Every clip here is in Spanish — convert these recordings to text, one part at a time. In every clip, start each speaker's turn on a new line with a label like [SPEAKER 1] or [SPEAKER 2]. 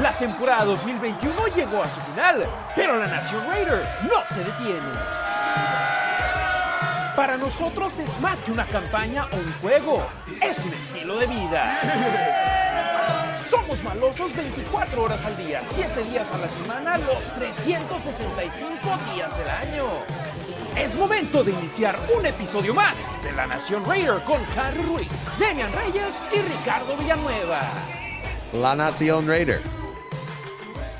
[SPEAKER 1] La temporada 2021 llegó a su final, pero la Nación Raider no se detiene. Para nosotros es más que una campaña o un juego, es un estilo de vida. Somos malosos 24 horas al día, 7 días a la semana, los 365 días del año. Es momento de iniciar un episodio más de La Nación Raider con Harry Ruiz, Demian Reyes y Ricardo Villanueva.
[SPEAKER 2] La Nación Raider.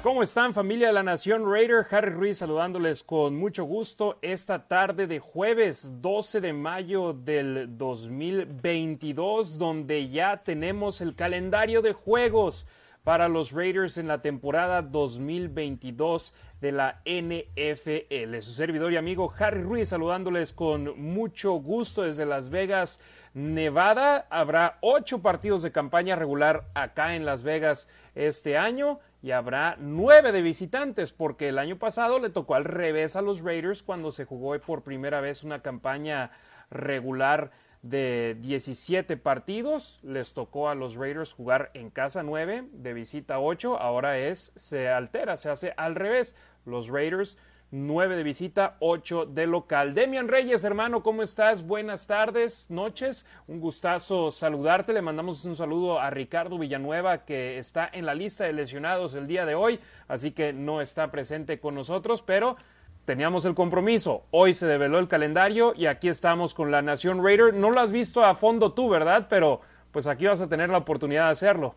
[SPEAKER 1] ¿Cómo están familia de la Nación Raider? Harry Ruiz saludándoles con mucho gusto esta tarde de jueves 12 de mayo del 2022 donde ya tenemos el calendario de juegos para los Raiders en la temporada 2022 de la NFL. Su servidor y amigo Harry Ruiz saludándoles con mucho gusto desde Las Vegas, Nevada. Habrá ocho partidos de campaña regular acá en Las Vegas este año y habrá nueve de visitantes porque el año pasado le tocó al revés a los Raiders cuando se jugó por primera vez una campaña regular de 17 partidos, les tocó a los Raiders jugar en casa 9, de visita 8, ahora es, se altera, se hace al revés, los Raiders 9 de visita, 8 de local. Demian Reyes, hermano, ¿cómo estás? Buenas tardes, noches, un gustazo saludarte, le mandamos un saludo a Ricardo Villanueva que está en la lista de lesionados el día de hoy, así que no está presente con nosotros, pero teníamos el compromiso. Hoy se develó el calendario y aquí estamos con la Nación Raider. No lo has visto a fondo tú, ¿verdad? Pero pues aquí vas a tener la oportunidad de hacerlo.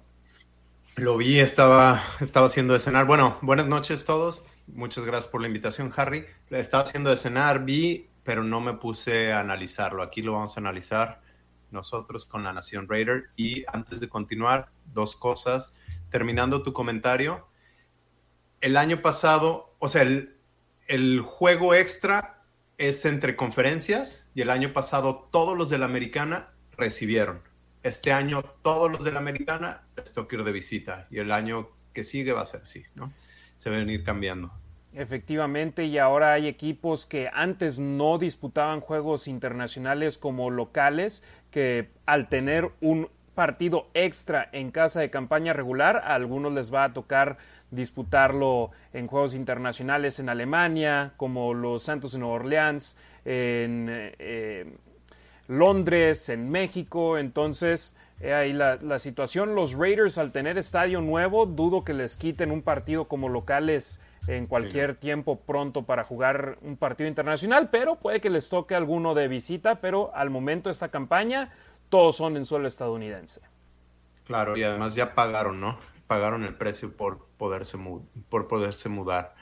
[SPEAKER 3] Lo vi, estaba, estaba haciendo de. Bueno, buenas noches todos. Muchas gracias por la invitación, Harry. Estaba haciendo de cenar, vi, pero no me puse a analizarlo. Aquí lo vamos a analizar nosotros con la Nación Raider. Y antes de continuar, dos cosas. Terminando tu comentario, el año pasado, o sea, el, juego extra es entre conferencias y el año pasado todos los de la americana recibieron. Este año todos los de la americana les toca de visita y el año que sigue va a ser así, ¿no? Se van a ir cambiando.
[SPEAKER 1] Efectivamente, y ahora hay equipos que antes no disputaban juegos internacionales como locales, que al tener un partido extra en casa de campaña regular, a algunos les va a tocar disputarlo en juegos internacionales en Alemania, como los Santos de Nueva Orleans, en eh, Londres, en México. Entonces, eh, ahí la, la, situación. Los Raiders, al tener estadio nuevo, dudo que les quiten un partido como locales en cualquier sí. tiempo pronto para jugar un partido internacional, pero puede que les toque alguno de visita, pero al momento esta campaña todos son en suelo estadounidense.
[SPEAKER 3] Claro, y además ya pagaron, ¿no? Pagaron el precio por poderse, por poderse mudar.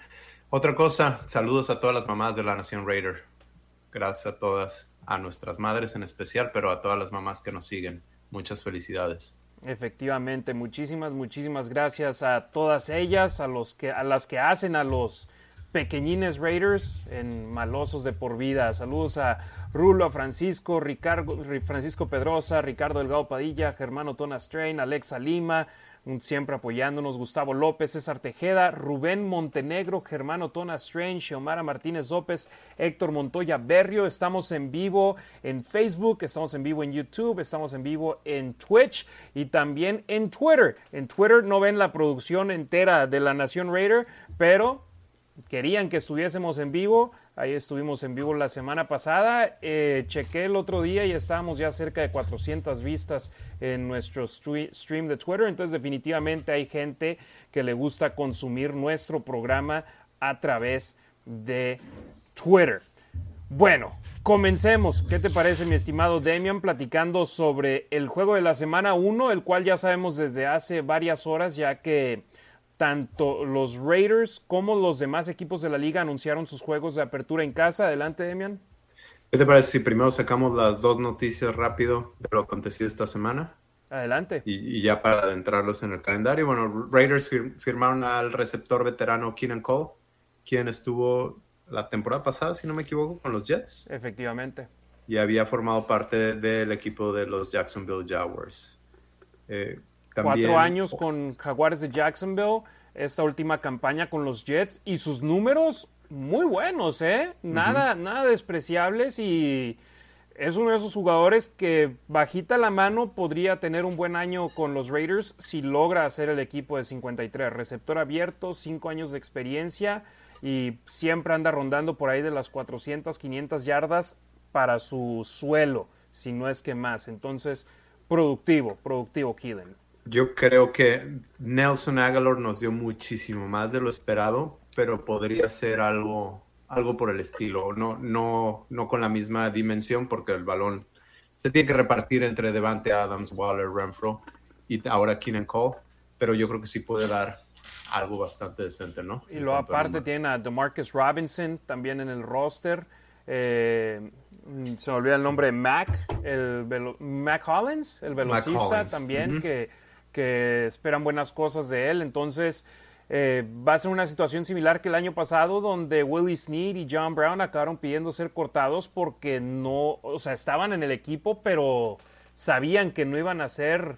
[SPEAKER 3] Otra cosa, saludos a todas las mamás de la Nación Raider. Gracias a todas, a nuestras madres en especial, pero a todas las mamás que nos siguen. Muchas felicidades.
[SPEAKER 1] Efectivamente, muchísimas, muchísimas gracias a todas ellas, a, los que, a las que hacen a los pequeñines Raiders en Malosos de por vida. Saludos a Rulo, a Francisco, Ricardo, Francisco Pedrosa, Ricardo Delgado Padilla, Germano Tona Strain, Alexa Lima, siempre apoyándonos, Gustavo López, César Tejeda, Rubén Montenegro, Germano Tona Strange, Xiomara Martínez López, Héctor Montoya Berrio. Estamos en vivo en Facebook, estamos en vivo en YouTube, estamos en vivo en Twitch y también en Twitter. En Twitter no ven la producción entera de la Nación Raider, pero querían que estuviésemos en vivo. Ahí estuvimos en vivo la semana pasada. Eh, chequé el otro día y estábamos ya cerca de 400 vistas en nuestro stream de Twitter. Entonces definitivamente hay gente que le gusta consumir nuestro programa a través de Twitter. Bueno, comencemos. ¿Qué te parece mi estimado Damian platicando sobre el juego de la semana 1, el cual ya sabemos desde hace varias horas ya que tanto los Raiders como los demás equipos de la liga anunciaron sus juegos de apertura en casa. Adelante, Demian.
[SPEAKER 3] ¿Qué te parece si primero sacamos las dos noticias rápido de lo acontecido esta semana?
[SPEAKER 1] Adelante.
[SPEAKER 3] Y, y ya para adentrarlos en el calendario. Bueno, Raiders fir firmaron al receptor veterano Keenan Cole, quien estuvo la temporada pasada, si no me equivoco, con los Jets.
[SPEAKER 1] Efectivamente.
[SPEAKER 3] Y había formado parte del equipo de los Jacksonville Jaguars.
[SPEAKER 1] Eh, también, Cuatro años con Jaguares de Jacksonville, esta última campaña con los Jets y sus números muy buenos, ¿eh? Nada, uh -huh. nada despreciables y es uno de esos jugadores que bajita la mano podría tener un buen año con los Raiders si logra hacer el equipo de 53. Receptor abierto, 5 años de experiencia y siempre anda rondando por ahí de las 400, 500 yardas para su suelo, si no es que más. Entonces, productivo, productivo Keelan.
[SPEAKER 3] Yo creo que Nelson Aguilar nos dio muchísimo más de lo esperado, pero podría ser algo algo por el estilo, no, no, no con la misma dimensión porque el balón se tiene que repartir entre Devante Adams, Waller, Renfro y ahora Keenan Cole, pero yo creo que sí puede dar algo bastante decente, ¿no?
[SPEAKER 1] Y lo aparte tiene a DeMarcus Robinson también en el roster. Eh, se me olvida el nombre, Mac, el Mac Hollins, el velocista también, que, que esperan buenas cosas de él. Entonces, eh, va a ser una situación similar que el año pasado, donde Willie Snead y John Brown acabaron pidiendo ser cortados porque no, o sea, estaban en el equipo, pero sabían que no iban a ser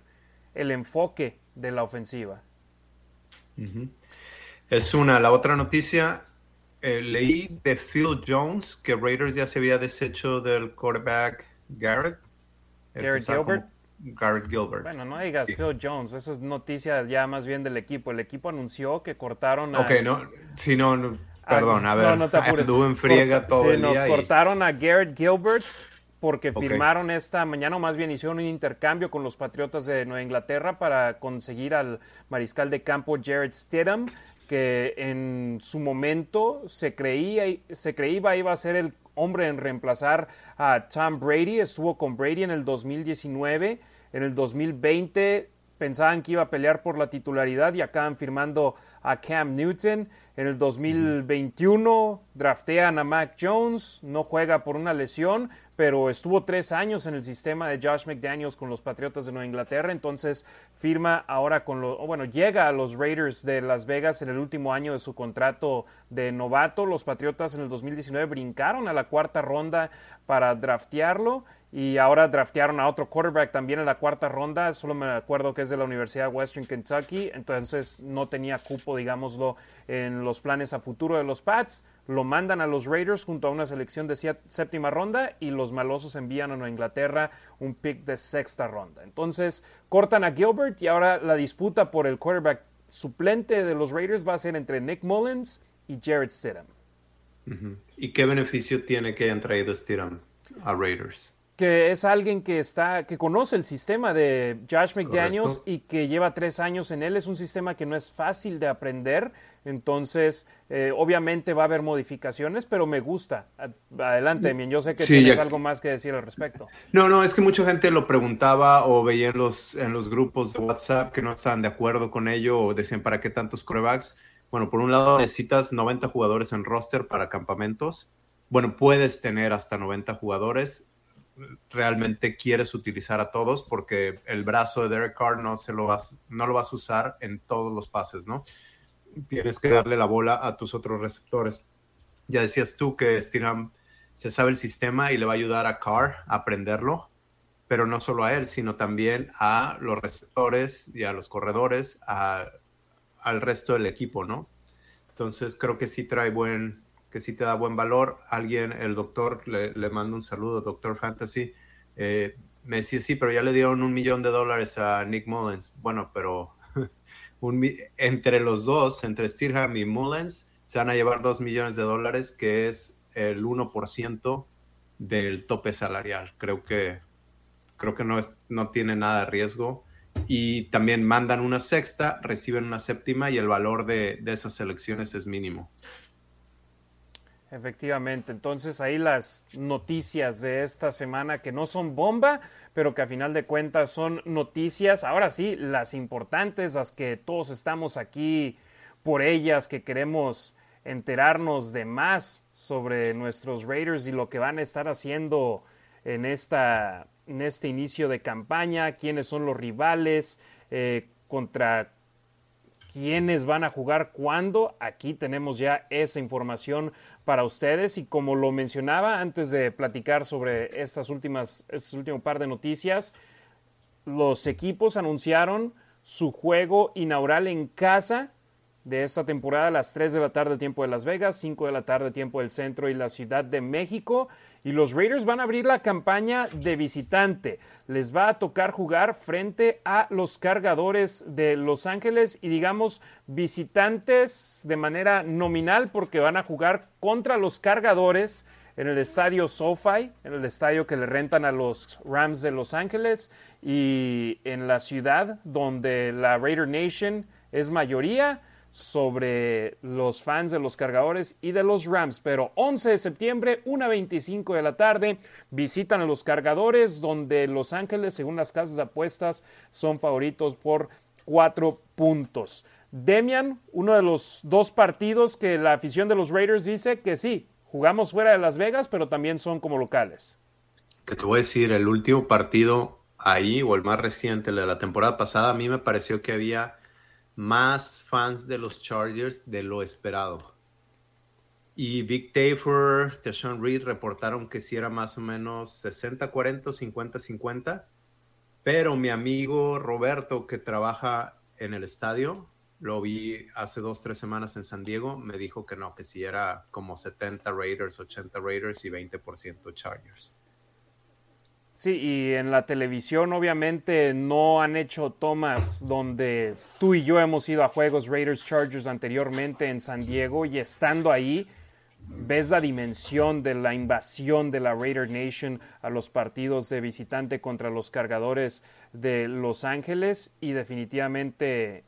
[SPEAKER 1] el enfoque de la ofensiva.
[SPEAKER 3] Es una. La otra noticia, eh, leí de Phil Jones que Raiders ya se había deshecho del quarterback Garrett.
[SPEAKER 1] Garrett Gilbert.
[SPEAKER 3] Garrett Gilbert.
[SPEAKER 1] Bueno, no digas Phil Jones, eso es noticia ya más bien del equipo. El equipo anunció que cortaron
[SPEAKER 3] a. Ok, no, si no, perdón, a ver. No, no te apures. en friega todo el día.
[SPEAKER 1] cortaron a Garrett Gilbert porque firmaron esta mañana, o más bien hicieron un intercambio con los Patriotas de Nueva Inglaterra para conseguir al mariscal de campo Jared Stidham, que en su momento se creía, se creía iba a ser el hombre en reemplazar a Tom Brady. Estuvo con Brady en el 2019. En el 2020 pensaban que iba a pelear por la titularidad y acaban firmando a Cam Newton. En el 2021 draftean a Mac Jones, no juega por una lesión, pero estuvo tres años en el sistema de Josh McDaniels con los Patriotas de Nueva Inglaterra, entonces firma ahora con los, bueno, llega a los Raiders de Las Vegas en el último año de su contrato de novato. Los Patriotas en el 2019 brincaron a la cuarta ronda para draftearlo y ahora draftearon a otro quarterback también en la cuarta ronda, solo me acuerdo que es de la Universidad de Western Kentucky, entonces no tenía cupo, digámoslo, en los planes a futuro de los Pats, lo mandan a los Raiders junto a una selección de séptima ronda y los malosos envían a Inglaterra un pick de sexta ronda. Entonces cortan a Gilbert y ahora la disputa por el quarterback suplente de los Raiders va a ser entre Nick Mullins y Jared Stidham.
[SPEAKER 3] ¿Y qué beneficio tiene que hayan traído Stidham a Raiders?
[SPEAKER 1] Que es alguien que está, que conoce el sistema de Josh McDaniels y que lleva tres años en él. Es un sistema que no es fácil de aprender, entonces eh, obviamente va a haber modificaciones, pero me gusta. Adelante, Demian. Yo sé que tienes algo más que decir al respecto.
[SPEAKER 3] No, no, es que mucha gente lo preguntaba o veía en los, en los grupos de WhatsApp que no estaban de acuerdo con ello o decían, ¿para qué tantos corebacks? Bueno, por un lado necesitas 90 jugadores en roster para campamentos. Bueno, puedes tener hasta 90 jugadores realmente quieres utilizar a todos porque el brazo de Derek Carr no, se lo vas, no lo vas a usar en todos los pases, ¿no? Tienes que darle la bola a tus otros receptores. Ya decías tú que Stingham se sabe el sistema y le va a ayudar a Carr a aprenderlo, pero no solo a él, sino también a los receptores y a los corredores, al resto del equipo, ¿no? Entonces creo que sí trae buen, que sí te da buen valor. Alguien, el doctor, le, le mando un saludo, doctor Fantasy, eh, me decía, sí, pero ya le dieron un millón de dólares a Nick Mullens. Bueno, pero entre los dos, entre Stirham y Mullens, se van a llevar dos millones de dólares, que es el 1% del tope salarial. Creo que, creo que no, es, no tiene nada de riesgo. Y también mandan una sexta, reciben una séptima y el valor de, de esas elecciones es mínimo.
[SPEAKER 1] Efectivamente, entonces ahí las noticias de esta semana que no son bomba, pero que a final de cuentas son noticias, ahora sí, las importantes, las que todos estamos aquí por ellas, que queremos enterarnos de más sobre nuestros Raiders y lo que van a estar haciendo en, esta, en este inicio de campaña, quiénes son los rivales, eh, contra quiénes van a jugar cuándo. Aquí tenemos ya esa información para ustedes y como lo mencionaba antes de platicar sobre estas últimas, este último par de noticias, los equipos anunciaron su juego inaugural en casa de esta temporada a las 3 de la tarde tiempo de Las Vegas, 5 de la tarde tiempo del centro y la Ciudad de México. Y los Raiders van a abrir la campaña de visitante. Les va a tocar jugar frente a los cargadores de Los Ángeles y digamos visitantes de manera nominal porque van a jugar contra los cargadores en el estadio SoFi, en el estadio que le rentan a los Rams de Los Ángeles y en la ciudad donde la Raider Nation es mayoría sobre los fans de los cargadores y de los Rams. Pero 11 de septiembre, 1.25 de la tarde, visitan a los cargadores, donde Los Ángeles, según las casas de apuestas, son favoritos por cuatro puntos. Demian, uno de los dos partidos que la afición de los Raiders dice que sí, jugamos fuera de Las Vegas, pero también son como locales.
[SPEAKER 3] Que te voy a decir, el último partido ahí, o el más reciente, el de la temporada pasada, a mí me pareció que había más fans de los Chargers de lo esperado. Y Big Tafer, Tashawn Reed reportaron que sí era más o menos 60-40, 50-50. Pero mi amigo Roberto, que trabaja en el estadio, lo vi hace dos, tres semanas en San Diego, me dijo que no, que sí era como 70 Raiders, 80 Raiders y 20% Chargers.
[SPEAKER 1] Sí, y en la televisión obviamente no han hecho tomas donde tú y yo hemos ido a juegos Raiders Chargers anteriormente en San Diego y estando ahí ves la dimensión de la invasión de la Raider Nation a los partidos de visitante contra los cargadores de Los Ángeles y definitivamente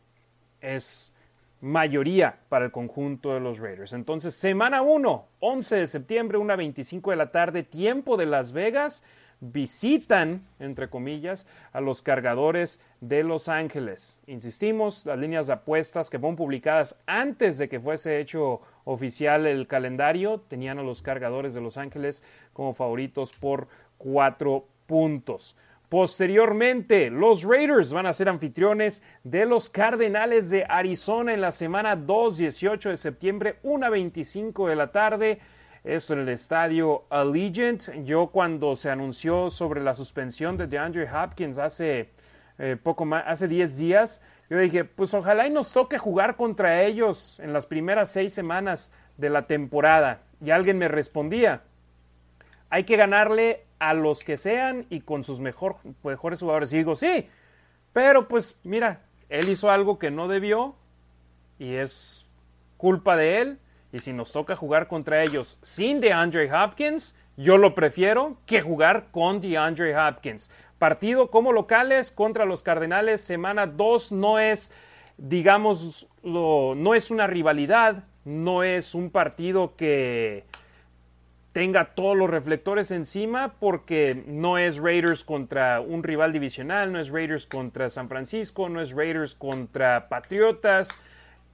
[SPEAKER 1] es mayoría para el conjunto de los Raiders. Entonces, semana 1, 11 de septiembre, una 25 de la tarde, tiempo de Las Vegas visitan, entre comillas, a los cargadores de Los Ángeles. Insistimos, las líneas de apuestas que fueron publicadas antes de que fuese hecho oficial el calendario tenían a los cargadores de Los Ángeles como favoritos por cuatro puntos. Posteriormente, los Raiders van a ser anfitriones de los Cardenales de Arizona en la semana 2, 18 de septiembre, 1.25 de la tarde en el estadio Allegiant. Yo cuando se anunció sobre la suspensión de DeAndre Hopkins hace eh, poco hace 10 días, yo dije, pues ojalá y nos toque jugar contra ellos en las primeras seis semanas de la temporada. Y alguien me respondía, hay que ganarle a los que sean y con sus mejor, mejores jugadores. Y digo, sí, pero pues mira, él hizo algo que no debió y es culpa de él y si nos toca jugar contra ellos sin DeAndre Hopkins, yo lo prefiero que jugar con DeAndre Hopkins. Partido como locales contra los Cardenales, semana 2 no es, digamos, no es una rivalidad, no es un partido que tenga todos los reflectores encima porque no es Raiders contra un rival divisional, no es Raiders contra San Francisco, no es Raiders contra Patriotas,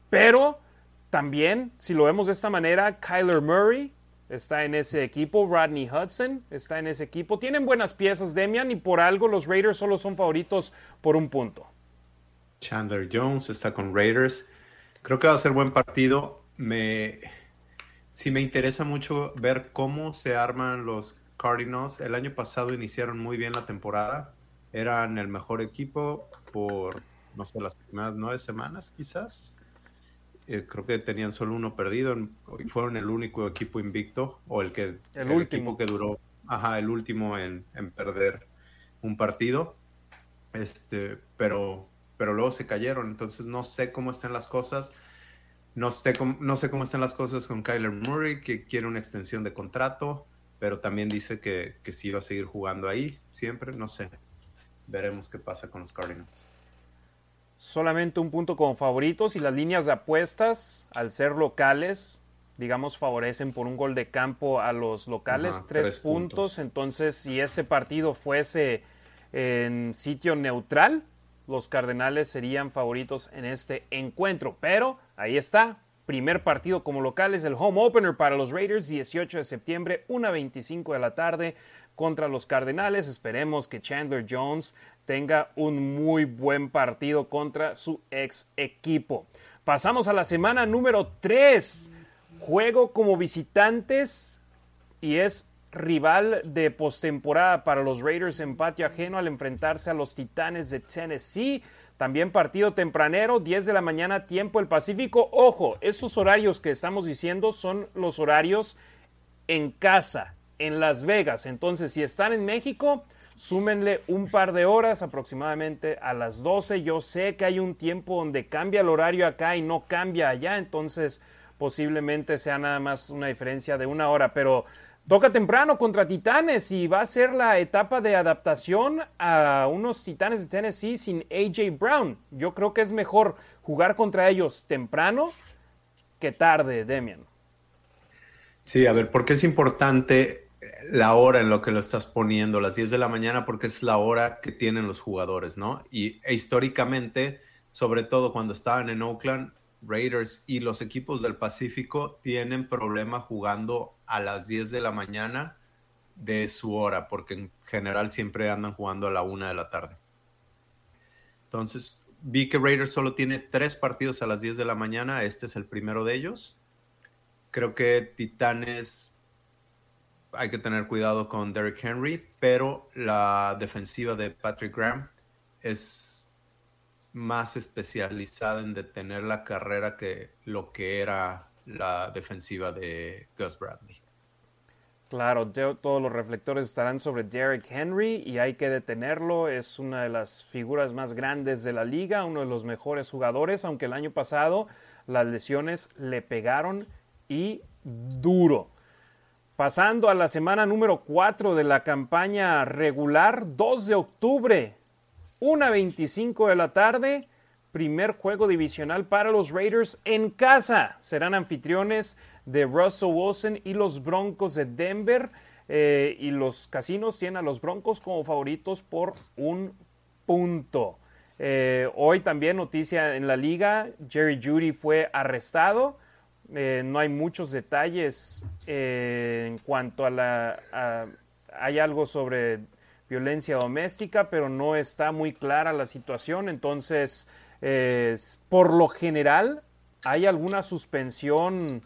[SPEAKER 1] pero también, si lo vemos de esta manera, Kyler Murray está en ese equipo, Rodney Hudson está en ese equipo. Tienen buenas piezas, Demian, y por algo los Raiders solo son favoritos por un punto.
[SPEAKER 3] Chandler Jones está con Raiders. Creo que va a ser buen partido. Me, me interesa mucho ver cómo se arman los Cardinals. El año pasado iniciaron muy bien la temporada. Eran el mejor equipo por, no sé, las primeras nueve semanas quizás. Eh, creo que tenían solo uno perdido y fueron el único equipo invicto o el que
[SPEAKER 1] el, último
[SPEAKER 3] que duró, ajá, el último en, perder un partido. Este, pero, pero luego se cayeron, entonces no sé cómo están las cosas. No sé, cómo, no sé cómo están las cosas con Kyler Murray, que quiere una extensión de contrato, pero también dice que, que sí va a seguir jugando ahí siempre. No sé. Veremos qué pasa con los Cardinals
[SPEAKER 1] solamente un punto como favoritos y las líneas de apuestas, al ser locales, digamos, favorecen por un gol de campo a los locales, tres, puntos. Entonces, si este partido fuese en sitio neutral, los Cardenales serían favoritos en este encuentro. Pero ahí está, primer partido como locales, el home opener para los Raiders, 18 de septiembre, 1.25 de la tarde contra los Cardenales. Esperemos que Chandler Jones tenga un muy buen partido contra su ex equipo. Pasamos a la semana número 3. Juego como visitantes y es rival de postemporada para los Raiders en patio ajeno al enfrentarse a los Titanes de Tennessee. También partido tempranero, 10 de la mañana, tiempo el Pacífico. Ojo, esos horarios que estamos diciendo son los horarios en casa, en Las Vegas. Entonces, si están en México, súmenle un par de horas aproximadamente a las 12. Yo sé que hay un tiempo donde cambia el horario acá y no cambia allá, entonces posiblemente sea nada más una diferencia de una hora, pero toca temprano contra Titanes y va a ser la etapa de adaptación a unos Titanes de Tennessee sin AJ Brown. Yo creo que es mejor jugar contra ellos temprano que tarde, Demian.
[SPEAKER 3] Sí, a ver, ¿por qué es importante la hora en lo que lo estás poniendo, las 10 de la mañana, porque es la hora que tienen los jugadores, ¿no? Y e históricamente, sobre todo cuando estaban en Oakland, Raiders y los equipos del Pacífico tienen problema jugando a las 10 de la mañana de su hora, porque en general siempre andan jugando a la una de la tarde. Entonces, vi que Raiders solo tiene tres partidos a las 10 de la mañana, este es el primero de ellos. Creo que Titanes hay que tener cuidado con Derrick Henry, pero la defensiva de Patrick Graham es más especializada en detener la carrera que lo que era la defensiva de Gus Bradley.
[SPEAKER 1] Claro, todos los reflectores estarán sobre Derrick Henry y hay que detenerlo. Es una de las figuras más grandes de la liga, uno de los mejores jugadores, aunque el año pasado las lesiones le pegaron y duro. Pasando a la semana número 4 de la campaña regular, 2 de octubre, 1.25 de la tarde, primer juego divisional para los Raiders en casa. Serán anfitriones de Russell Wilson y los Broncos de Denver. Eh, y los casinos tienen a los Broncos como favoritos por un punto. Eh, hoy también noticia en la liga, Jerry Judy fue arrestado. Eh, no hay muchos detalles en cuanto a la... hay algo sobre violencia doméstica, pero no está muy clara la situación. Entonces, por lo general, hay alguna suspensión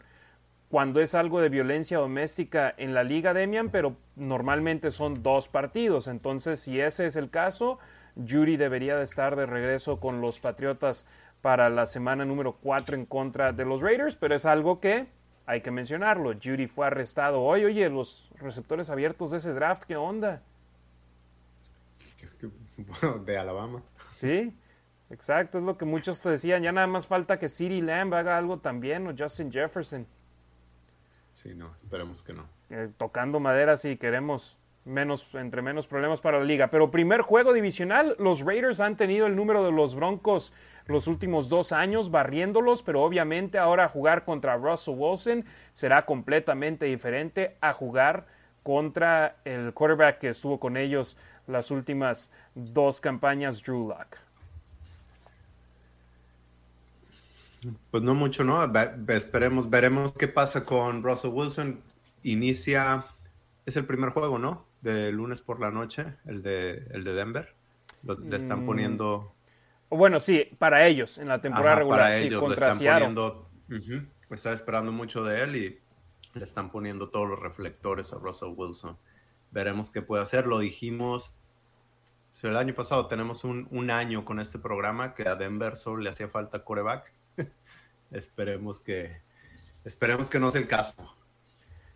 [SPEAKER 1] cuando es algo de violencia doméstica en la liga, Demian, pero normalmente son dos partidos. Entonces, si ese es el caso, Judy debería de estar de regreso con los Patriotas para la semana número 4 en contra de los Raiders, pero es algo que hay que mencionarlo. Judy fue arrestado hoy. Oye, los receptores abiertos de ese draft, ¿qué onda?
[SPEAKER 3] de Alabama.
[SPEAKER 1] Sí, exacto, es lo que muchos decían. Ya nada más falta que City Lamb haga algo también o Justin Jefferson.
[SPEAKER 3] Sí, no, esperemos que no.
[SPEAKER 1] Eh, tocando madera, sí, queremos menos, entre menos problemas para la liga. Pero primer juego divisional, los Raiders han tenido el número de los Broncos los últimos dos años barriéndolos, pero obviamente ahora jugar contra Russell Wilson será completamente diferente a jugar contra el quarterback que estuvo con ellos las últimas dos campañas, Drew Lock.
[SPEAKER 3] Pues no mucho, ¿no? esperemos, veremos qué pasa con Russell Wilson. Inicia, es el primer juego, ¿no? De lunes por la noche, el de, el de Denver. le están mm. poniendo.
[SPEAKER 1] Bueno, sí, para ellos en la temporada regular.
[SPEAKER 3] Para
[SPEAKER 1] sí,
[SPEAKER 3] ellos contra le están poniendo. Estaba esperando mucho de él y le están poniendo todos los reflectores a Russell Wilson. Veremos qué puede hacer. Lo dijimos el año pasado tenemos un, un, año con este programa que a Denver solo le hacía falta coreback. esperemos que esperemos que no sea el caso.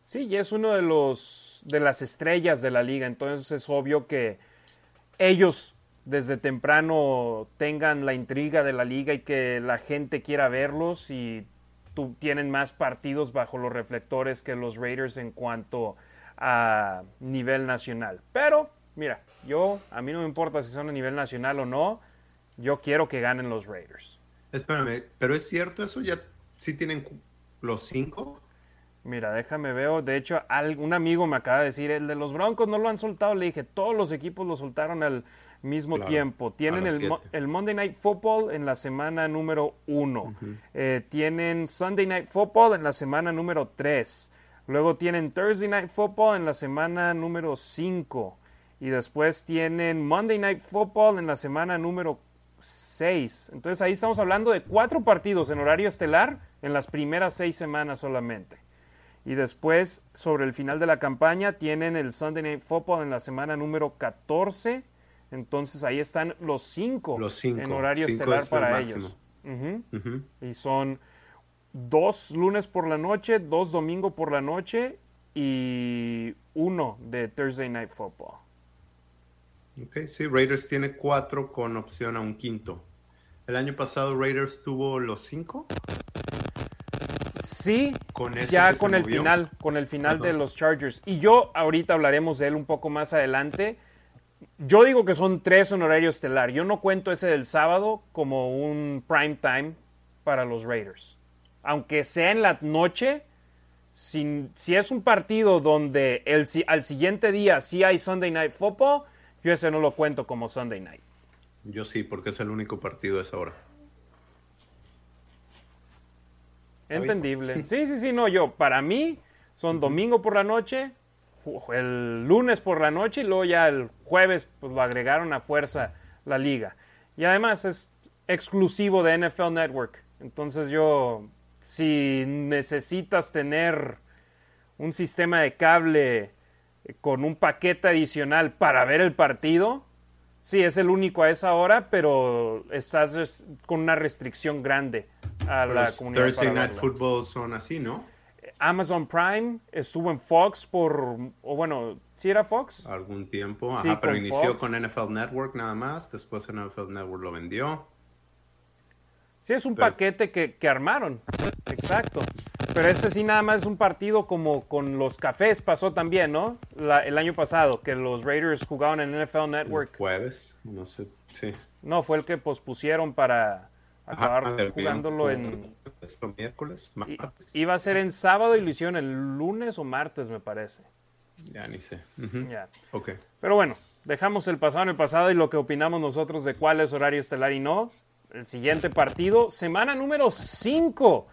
[SPEAKER 1] Sí, y es uno de los de las estrellas de la liga, entonces es obvio que ellos desde temprano tengan la intriga de la liga y que la gente quiera verlos y tú, tienen más partidos bajo los reflectores que los Raiders en cuanto a nivel nacional. Pero, mira, yo, a mí no me importa si son a nivel nacional o no, yo quiero que ganen los Raiders.
[SPEAKER 3] Espérame, pero es cierto eso, ya sí tienen los cinco.
[SPEAKER 1] Mira, déjame veo. De hecho, un amigo me acaba de decir, el de los Broncos no lo han soltado. Le dije, todos los equipos lo soltaron al mismo tiempo. Tienen el, Monday Night Football en la semana número uno. Eh, tienen Sunday Night Football en la semana número tres. Luego tienen Thursday Night Football en la semana número cinco. Y después tienen Monday Night Football en la semana número 6. Entonces ahí estamos hablando de cuatro partidos en horario estelar en las primeras seis semanas solamente. Y después, sobre el final de la campaña, tienen el Sunday Night Football en la semana número 14. Entonces ahí están los cinco,
[SPEAKER 3] Los cinco.
[SPEAKER 1] en horario
[SPEAKER 3] Cinco
[SPEAKER 1] estelar
[SPEAKER 3] es
[SPEAKER 1] para ellos. Y son dos lunes por la noche, dos domingo por la noche y uno de Thursday Night Football.
[SPEAKER 3] Ok, sí, Raiders tiene cuatro con opción a un quinto. El año pasado Raiders tuvo los cinco.
[SPEAKER 1] Sí,
[SPEAKER 3] Con
[SPEAKER 1] ya con el
[SPEAKER 3] movió.
[SPEAKER 1] final, con el final de los Chargers. Y yo ahorita hablaremos de él un poco más adelante. Yo digo que son tres en horario estelar. Yo no cuento ese del sábado como un prime time para los Raiders. Aunque sea en la noche, si, si es un partido donde el, si- al siguiente día sí hay Sunday Night Football, yo ese no lo cuento como Sunday Night.
[SPEAKER 3] Yo sí, porque es el único partido a esa hora. bien.
[SPEAKER 1] Entendible. Sí, sí, sí, no, yo, para mí son domingo por la noche, el lunes por la noche y luego ya el jueves pues, lo agregaron a fuerza la liga. Y además es exclusivo de NFL Network. Entonces yo, si necesitas tener un sistema de cable eh, con un paquete adicional para ver el partido, sí, es el único a esa hora, pero estás con una restricción grande a la
[SPEAKER 3] Los
[SPEAKER 1] comunidad.
[SPEAKER 3] Thursday Night. Football son así, ¿no?
[SPEAKER 1] Amazon Prime estuvo en Fox por, o bueno, ¿sí era Fox?
[SPEAKER 3] Algún tiempo. Ajá,
[SPEAKER 1] Sí,
[SPEAKER 3] pero
[SPEAKER 1] con
[SPEAKER 3] inició
[SPEAKER 1] Fox.
[SPEAKER 3] con NFL Network nada más. Después NFL Network lo vendió.
[SPEAKER 1] Sí, es un
[SPEAKER 3] Pero-
[SPEAKER 1] paquete que, que armaron, exacto. Pero ese sí nada más es un partido como con los cafés pasó también, ¿no? La- el año pasado, que los Raiders jugaban en NFL Network.
[SPEAKER 3] Jueves, no sé. Sí.
[SPEAKER 1] No, fue el que pospusieron para acabar
[SPEAKER 3] Ajá,
[SPEAKER 1] jugándolo en...
[SPEAKER 3] miércoles martes.
[SPEAKER 1] Iba a ser en sábado y lo hicieron el lunes o martes, me parece.
[SPEAKER 3] Ya ni sé.
[SPEAKER 1] Ya.
[SPEAKER 3] Ok.
[SPEAKER 1] Pero bueno, dejamos el pasado en el pasado y lo que opinamos nosotros de cuál es horario estelar y no. El siguiente partido, semana número 5.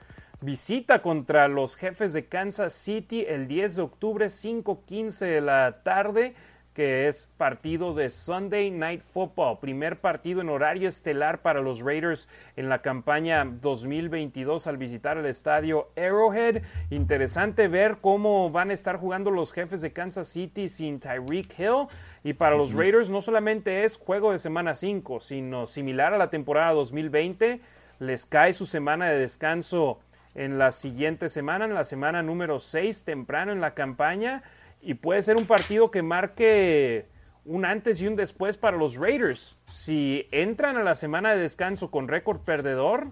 [SPEAKER 1] Visita contra los jefes de Kansas City el 10 de octubre, 5:15 de la tarde, que es partido de Sunday Night Football. Primer partido en horario estelar para los Raiders en la campaña 2022 al visitar el estadio Arrowhead. Interesante ver cómo van a estar jugando los jefes de Kansas City sin Tyreek Hill. Y para los Raiders no solamente es juego de semana 5, sino similar a la temporada 2020. Les cae su semana de descanso en la siguiente semana, en la semana número 6, temprano en la campaña. Y puede ser un partido que marque un antes y un después para los Raiders. Si entran a la semana de descanso con récord perdedor,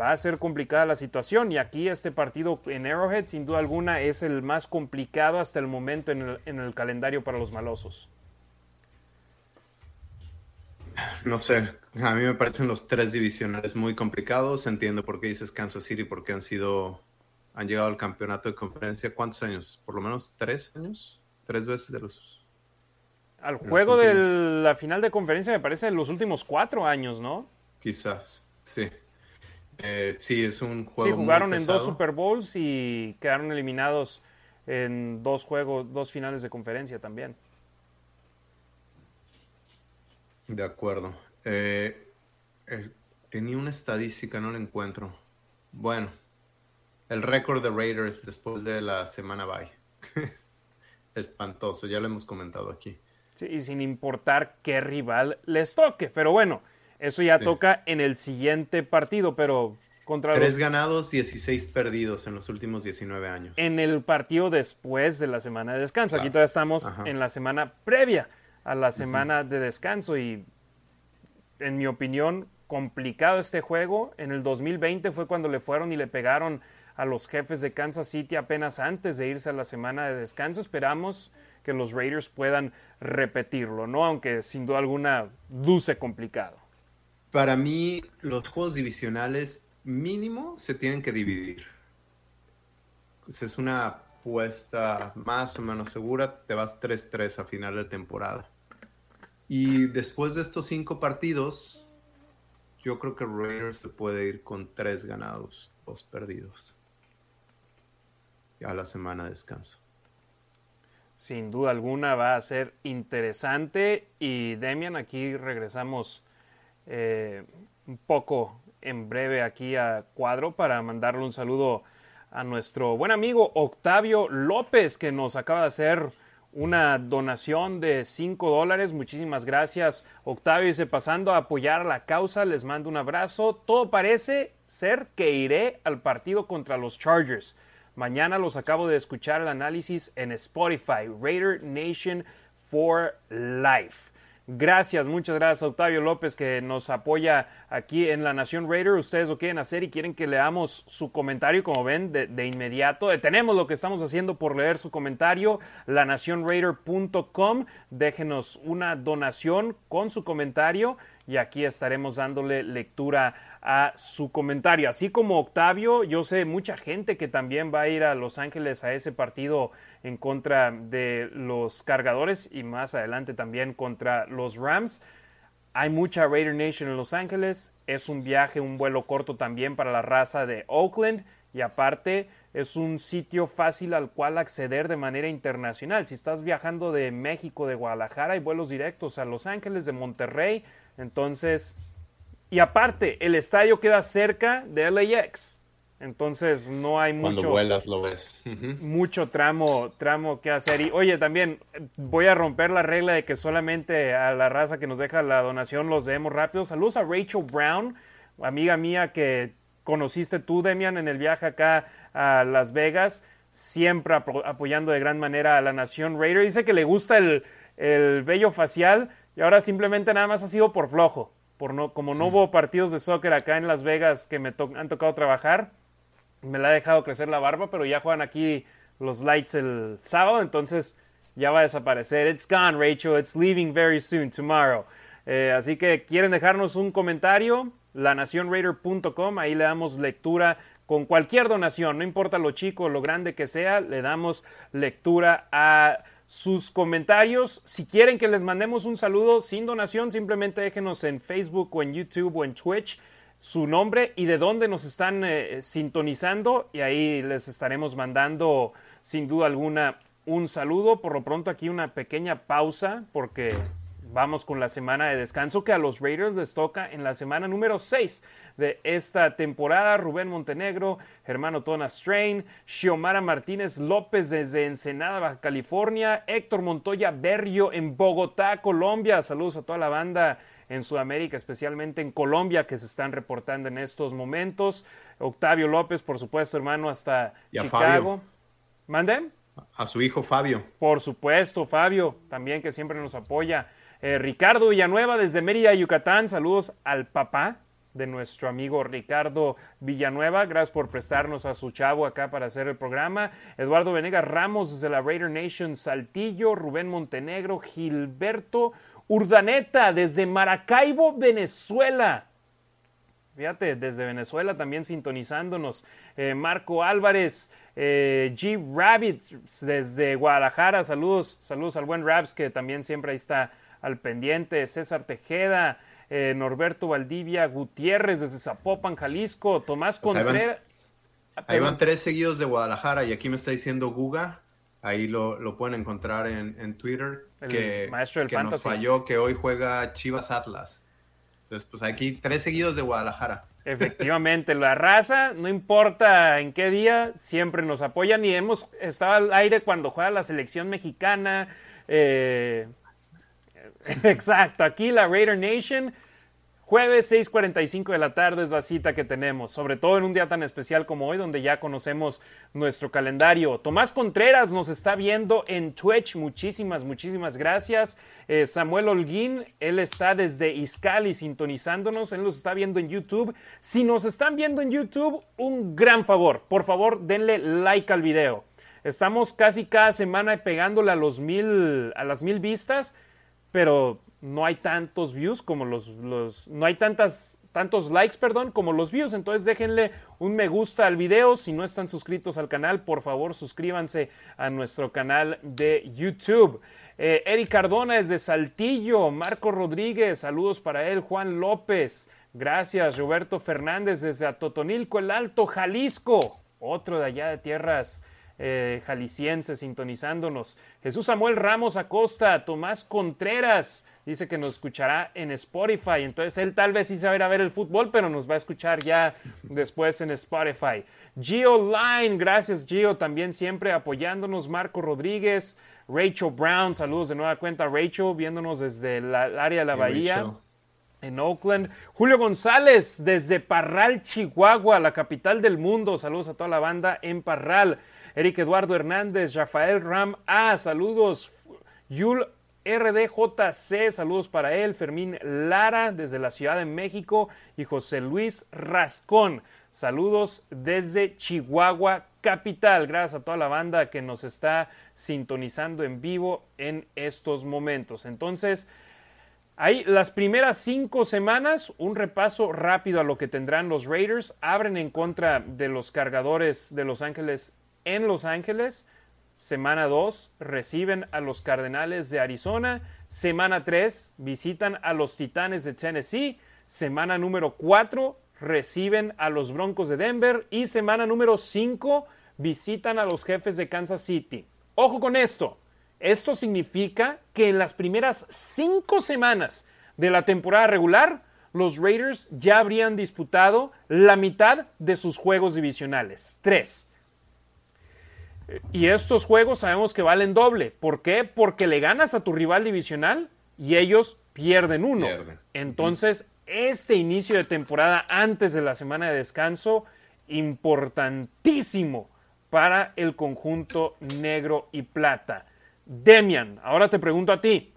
[SPEAKER 1] va a ser complicada la situación. Y aquí este partido en Arrowhead, sin duda alguna, es el más complicado hasta el momento en el, en el calendario para los malosos.
[SPEAKER 3] No sé, a mí me parecen los tres divisionales muy complicados. Entiendo por qué dices Kansas City, porque han sido, han llegado al campeonato de conferencia. ¿Cuántos años? ¿Por lo menos tres años? ¿Tres veces de los...?
[SPEAKER 1] Al juego de la final de conferencia me parece en los últimos cuatro años, ¿no?
[SPEAKER 3] Quizás, sí. Eh, sí, es un juego
[SPEAKER 1] Sí,
[SPEAKER 3] muy
[SPEAKER 1] jugaron en dos. Super Bowls y quedaron eliminados en dos juegos, dos finales de conferencia también.
[SPEAKER 3] De acuerdo. Eh, eh, tenía una estadística, no la encuentro. Bueno, el récord de Raiders después de la semana bye. Es espantoso, ya lo hemos comentado aquí.
[SPEAKER 1] Sí, y sin importar qué rival les toque. Pero bueno, eso ya
[SPEAKER 3] Sí.
[SPEAKER 1] toca en el siguiente partido, pero contra
[SPEAKER 3] Tres
[SPEAKER 1] los,
[SPEAKER 3] ganados, 16 perdidos en los últimos 19 años.
[SPEAKER 1] en el partido después de la semana de descanso. Aquí todavía estamos
[SPEAKER 3] Ajá.
[SPEAKER 1] en la semana previa a la semana de descanso y en mi opinión complicado este juego. En el 2020 fue cuando le fueron y le pegaron a los jefes de Kansas City apenas antes de irse a la semana de descanso. Esperamos que los Raiders puedan repetirlo, ¿no? Aunque sin duda alguna luce complicado.
[SPEAKER 3] Para mí, los juegos divisionales mínimo se tienen que dividir. Pues es una apuesta más o menos segura, te vas 3-3 a final de temporada. Y después de estos cinco partidos, yo creo que Raiders se puede ir con tres ganados, dos perdidos. A la semana de descanso.
[SPEAKER 1] Sin duda alguna va a ser interesante. Y Demian, aquí regresamos eh, un poco en breve aquí a Cuadro para mandarle un saludo a nuestro buen amigo Octavio López, que nos acaba de hacer una donación de 5 dólares. Muchísimas gracias, Octavio. Dice, pasando a apoyar a la causa, les mando un abrazo. Todo parece ser que iré al partido contra los Chargers. Mañana los acabo de escuchar el análisis en Spotify, Raider Nation for Life. Gracias, muchas gracias Octavio López que nos apoya aquí en La Nación Raider. Ustedes lo quieren hacer y quieren que leamos su comentario, como ven, de, inmediato. Detenemos lo que estamos haciendo por leer su comentario. LaNaciónRaider.com. Déjenos una donación con su comentario y aquí estaremos dándole lectura a su comentario. Así como Octavio, yo sé mucha gente que también va a ir a Los Ángeles a ese partido en contra de los cargadores y más adelante también contra los Rams. Hay mucha Raider Nation en Los Ángeles. Es un viaje, un vuelo corto también para la raza de Oakland. Y aparte, es un sitio fácil al cual acceder de manera internacional. Si estás viajando de México, de Guadalajara, hay vuelos directos a Los Ángeles, de Monterrey. Entonces, y aparte, el estadio queda cerca de LAX. Entonces no hay mucho.
[SPEAKER 3] Cuando vuelas lo ves.
[SPEAKER 1] Mucho tramo, tramo que hacer. Y oye, también voy a romper la regla de que solamente a la raza que nos deja la donación los demos rápido. Saludos a Rachel Brown, amiga mía que conociste tú, Demian, en el viaje acá a Las Vegas. Siempre apoyando de gran manera a la Nación Raider. Dice que le gusta el, el vello facial y ahora simplemente nada más ha sido por flojo. Por no, como no hubo partidos de soccer acá en Las Vegas que me han tocado trabajar, me la ha dejado crecer la barba, pero ya juegan aquí los lights el sábado, entonces ya va a desaparecer. It's gone, Rachel. It's leaving very soon, tomorrow. Eh, así que quieren dejarnos un comentario, lanacionraider.com, ahí le damos lectura con cualquier donación, no importa lo chico o lo grande que sea, le damos lectura a sus comentarios. Si quieren que les mandemos un saludo sin donación, simplemente déjenos en Facebook o en YouTube o en Twitch su nombre y de dónde nos están eh, sintonizando y ahí les estaremos mandando sin duda alguna un saludo. Por lo pronto aquí una pequeña pausa porque vamos con la semana de descanso que a los Raiders les toca en la semana número 6 de esta temporada. Rubén Montenegro, Germano Tona Strain, Xiomara Martínez López desde Ensenada, Baja California, Héctor Montoya Berrio en Bogotá, Colombia. Saludos a toda la banda en Sudamérica, especialmente en Colombia, que se están reportando en estos momentos. Octavio López, por supuesto, hermano, hasta Chicago. ¿Manden?
[SPEAKER 3] A su hijo Fabio.
[SPEAKER 1] Por supuesto, Fabio, también que siempre nos apoya. Eh, Ricardo Villanueva desde Mérida, Yucatán. Saludos al papá de nuestro amigo Ricardo Villanueva. Gracias por prestarnos a su chavo acá para hacer el programa. Eduardo Venegas Ramos desde la Raider Nation Saltillo. Rubén Montenegro. Gilberto Urdaneta desde Maracaibo, Venezuela. Fíjate, desde Venezuela también sintonizándonos. Eh, Marco Álvarez, eh, G. Rabbits desde Guadalajara. Saludos, saludos al buen Raps que también siempre ahí está al pendiente, César Tejeda, eh, Norberto Valdivia Gutiérrez desde Zapopan, Jalisco, Tomás Contreras.
[SPEAKER 3] Ahí, van tres seguidos de Guadalajara y aquí me está diciendo Guga, ahí lo, pueden encontrar en, Twitter, que,
[SPEAKER 1] maestro del
[SPEAKER 3] que nos falló, que hoy juega Chivas Atlas. Entonces, pues aquí tres seguidos de Guadalajara.
[SPEAKER 1] Efectivamente, la raza, no importa en qué día, siempre nos apoyan y hemos estado al aire cuando juega la selección mexicana. Eh, Exacto, aquí la Raider Nation. Jueves 6:45 de la tarde es la cita que tenemos, sobre todo en un día tan especial como hoy, donde ya conocemos nuestro calendario. Tomás Contreras nos está viendo en Twitch, muchísimas, muchísimas gracias. Eh, Samuel Holguín, él está desde Iscali sintonizándonos, él nos está viendo en YouTube. Si nos están viendo en YouTube, un gran favor, por favor denle like al video. Estamos casi cada semana pegándole a, los mil, a las mil vistas pero no hay tantos views como los, los no hay tantas tantos likes, perdón, como los views. Entonces déjenle un me gusta al video. Si no están suscritos al canal, por favor suscríbanse a nuestro canal de YouTube. Eh, Eric Cardona desde Saltillo, Marco Rodríguez, saludos para él, Juan López, gracias, Roberto Fernández desde Atotonilco, el Alto, Jalisco, otro de allá de tierras eh, jalisciense sintonizándonos. Jesús Samuel Ramos Acosta, Tomás Contreras, dice que nos escuchará en Spotify. Entonces él tal vez sí se va a ir a ver el fútbol, pero nos va a escuchar ya después en Spotify. Gio Line, gracias Gio, también siempre apoyándonos. Marco Rodríguez, Rachel Brown, saludos de nueva cuenta Rachel, viéndonos desde el área de la Bahía en Oakland. Julio González desde Parral, Chihuahua, la capital del mundo. Saludos a toda la banda en Parral. Eric Eduardo Hernández, Rafael Ram A, saludos. Yul RDJC, saludos para él. Fermín Lara desde la Ciudad de México y José Luis Rascón. Saludos desde Chihuahua, capital. Gracias a toda la banda que nos está sintonizando en vivo en estos momentos. Entonces, Ahí las primeras cinco semanas, un repaso rápido a lo que tendrán los Raiders. Abren en contra de los cargadores de Los Ángeles en Los Ángeles. Semana 2 reciben a los Cardenales de Arizona. Semana 3 visitan a los Titanes de Tennessee. Semana número 4 reciben a los Broncos de Denver. Y semana número 5 visitan a los jefes de Kansas City. Ojo con esto. Esto significa que en las primeras cinco semanas de la temporada regular, los Raiders ya habrían disputado la mitad de sus juegos divisionales. Tres. Y estos juegos sabemos que valen doble. ¿Por qué? Porque le ganas a tu rival divisional y ellos pierden uno. Entonces, este inicio de temporada antes de la semana de descanso, importantísimo para el conjunto negro y plata. Demian, ahora te pregunto a ti.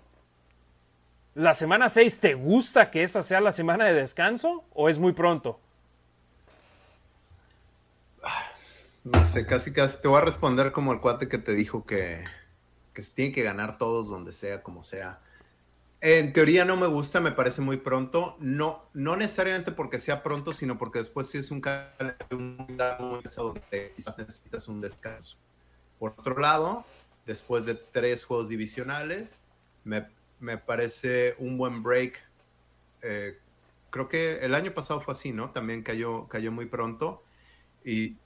[SPEAKER 1] ¿La semana 6 te gusta que esa sea la semana de descanso o es muy pronto?
[SPEAKER 3] No sé, casi casi te voy a responder como el cuate que te dijo que, que se tiene que ganar todos donde sea, como sea. En teoría no me gusta, me parece muy pronto. No, no necesariamente porque sea pronto, sino porque después sí es un un donde quizás necesitas un descanso. Por otro lado, después de tres juegos divisionales. Me, parece un buen break. Eh, creo que el año pasado fue así, ¿no? También cayó, cayó muy pronto. Y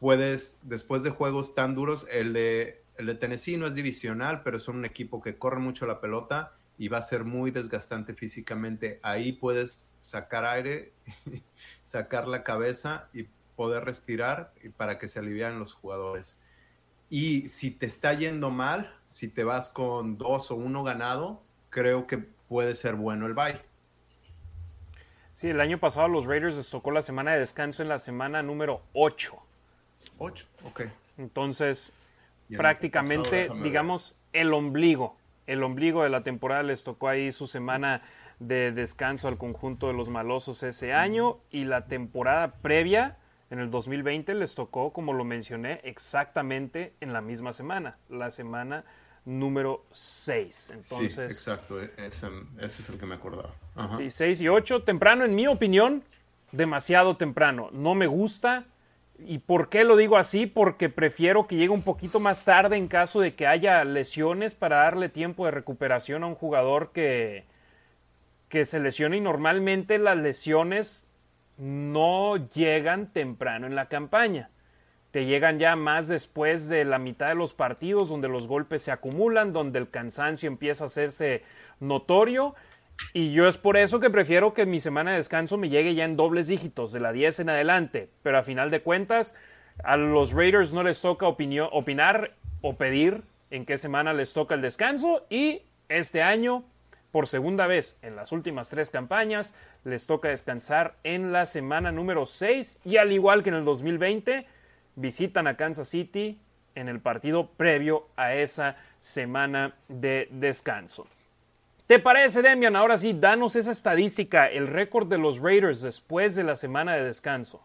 [SPEAKER 3] puedes, después de juegos tan duros, el de, el de Tennessee no es divisional, pero son un equipo que corre mucho la pelota y va a ser muy desgastante físicamente. Ahí puedes sacar aire, sacar la cabeza y poder respirar para que se alivian los jugadores. Y si te está yendo mal, si te vas con dos o uno ganado, creo que puede ser bueno el bye.
[SPEAKER 1] Sí, el año pasado los Raiders les tocó la semana de descanso en la semana número 8.
[SPEAKER 3] 8, ok.
[SPEAKER 1] Entonces, prácticamente, digamos, el ombligo. El ombligo de la temporada les tocó ahí su semana de descanso al conjunto de los malosos ese año y la temporada previa en el 2020 les tocó, como lo mencioné, exactamente en la misma semana, la semana número 6. Entonces, sí,
[SPEAKER 3] exacto, e-, ese, es el que me acordaba.
[SPEAKER 1] Sí, 6 y 8, temprano, en mi opinión, demasiado temprano. No me gusta. ¿Y por qué lo digo así? Porque prefiero que llegue un poquito más tarde en caso de que haya lesiones para darle tiempo de recuperación a un jugador que, que se lesione y normalmente las lesiones no llegan temprano en la campaña. Te llegan ya más después de la mitad de los partidos, donde los golpes se acumulan, donde el cansancio empieza a hacerse notorio. Y yo es por eso que prefiero que mi semana de descanso me llegue ya en dobles dígitos, de la 10 en adelante. Pero a final de cuentas, a los Raiders no les toca opinar o pedir en qué semana les toca el descanso. Y este año por segunda vez en las últimas tres campañas, les toca descansar en la semana número 6 y al igual que en el 2020, visitan a Kansas City en el partido previo a esa semana de descanso. ¿Te parece, Demian? Ahora sí, danos esa estadística, el récord de los Raiders después de la semana de descanso.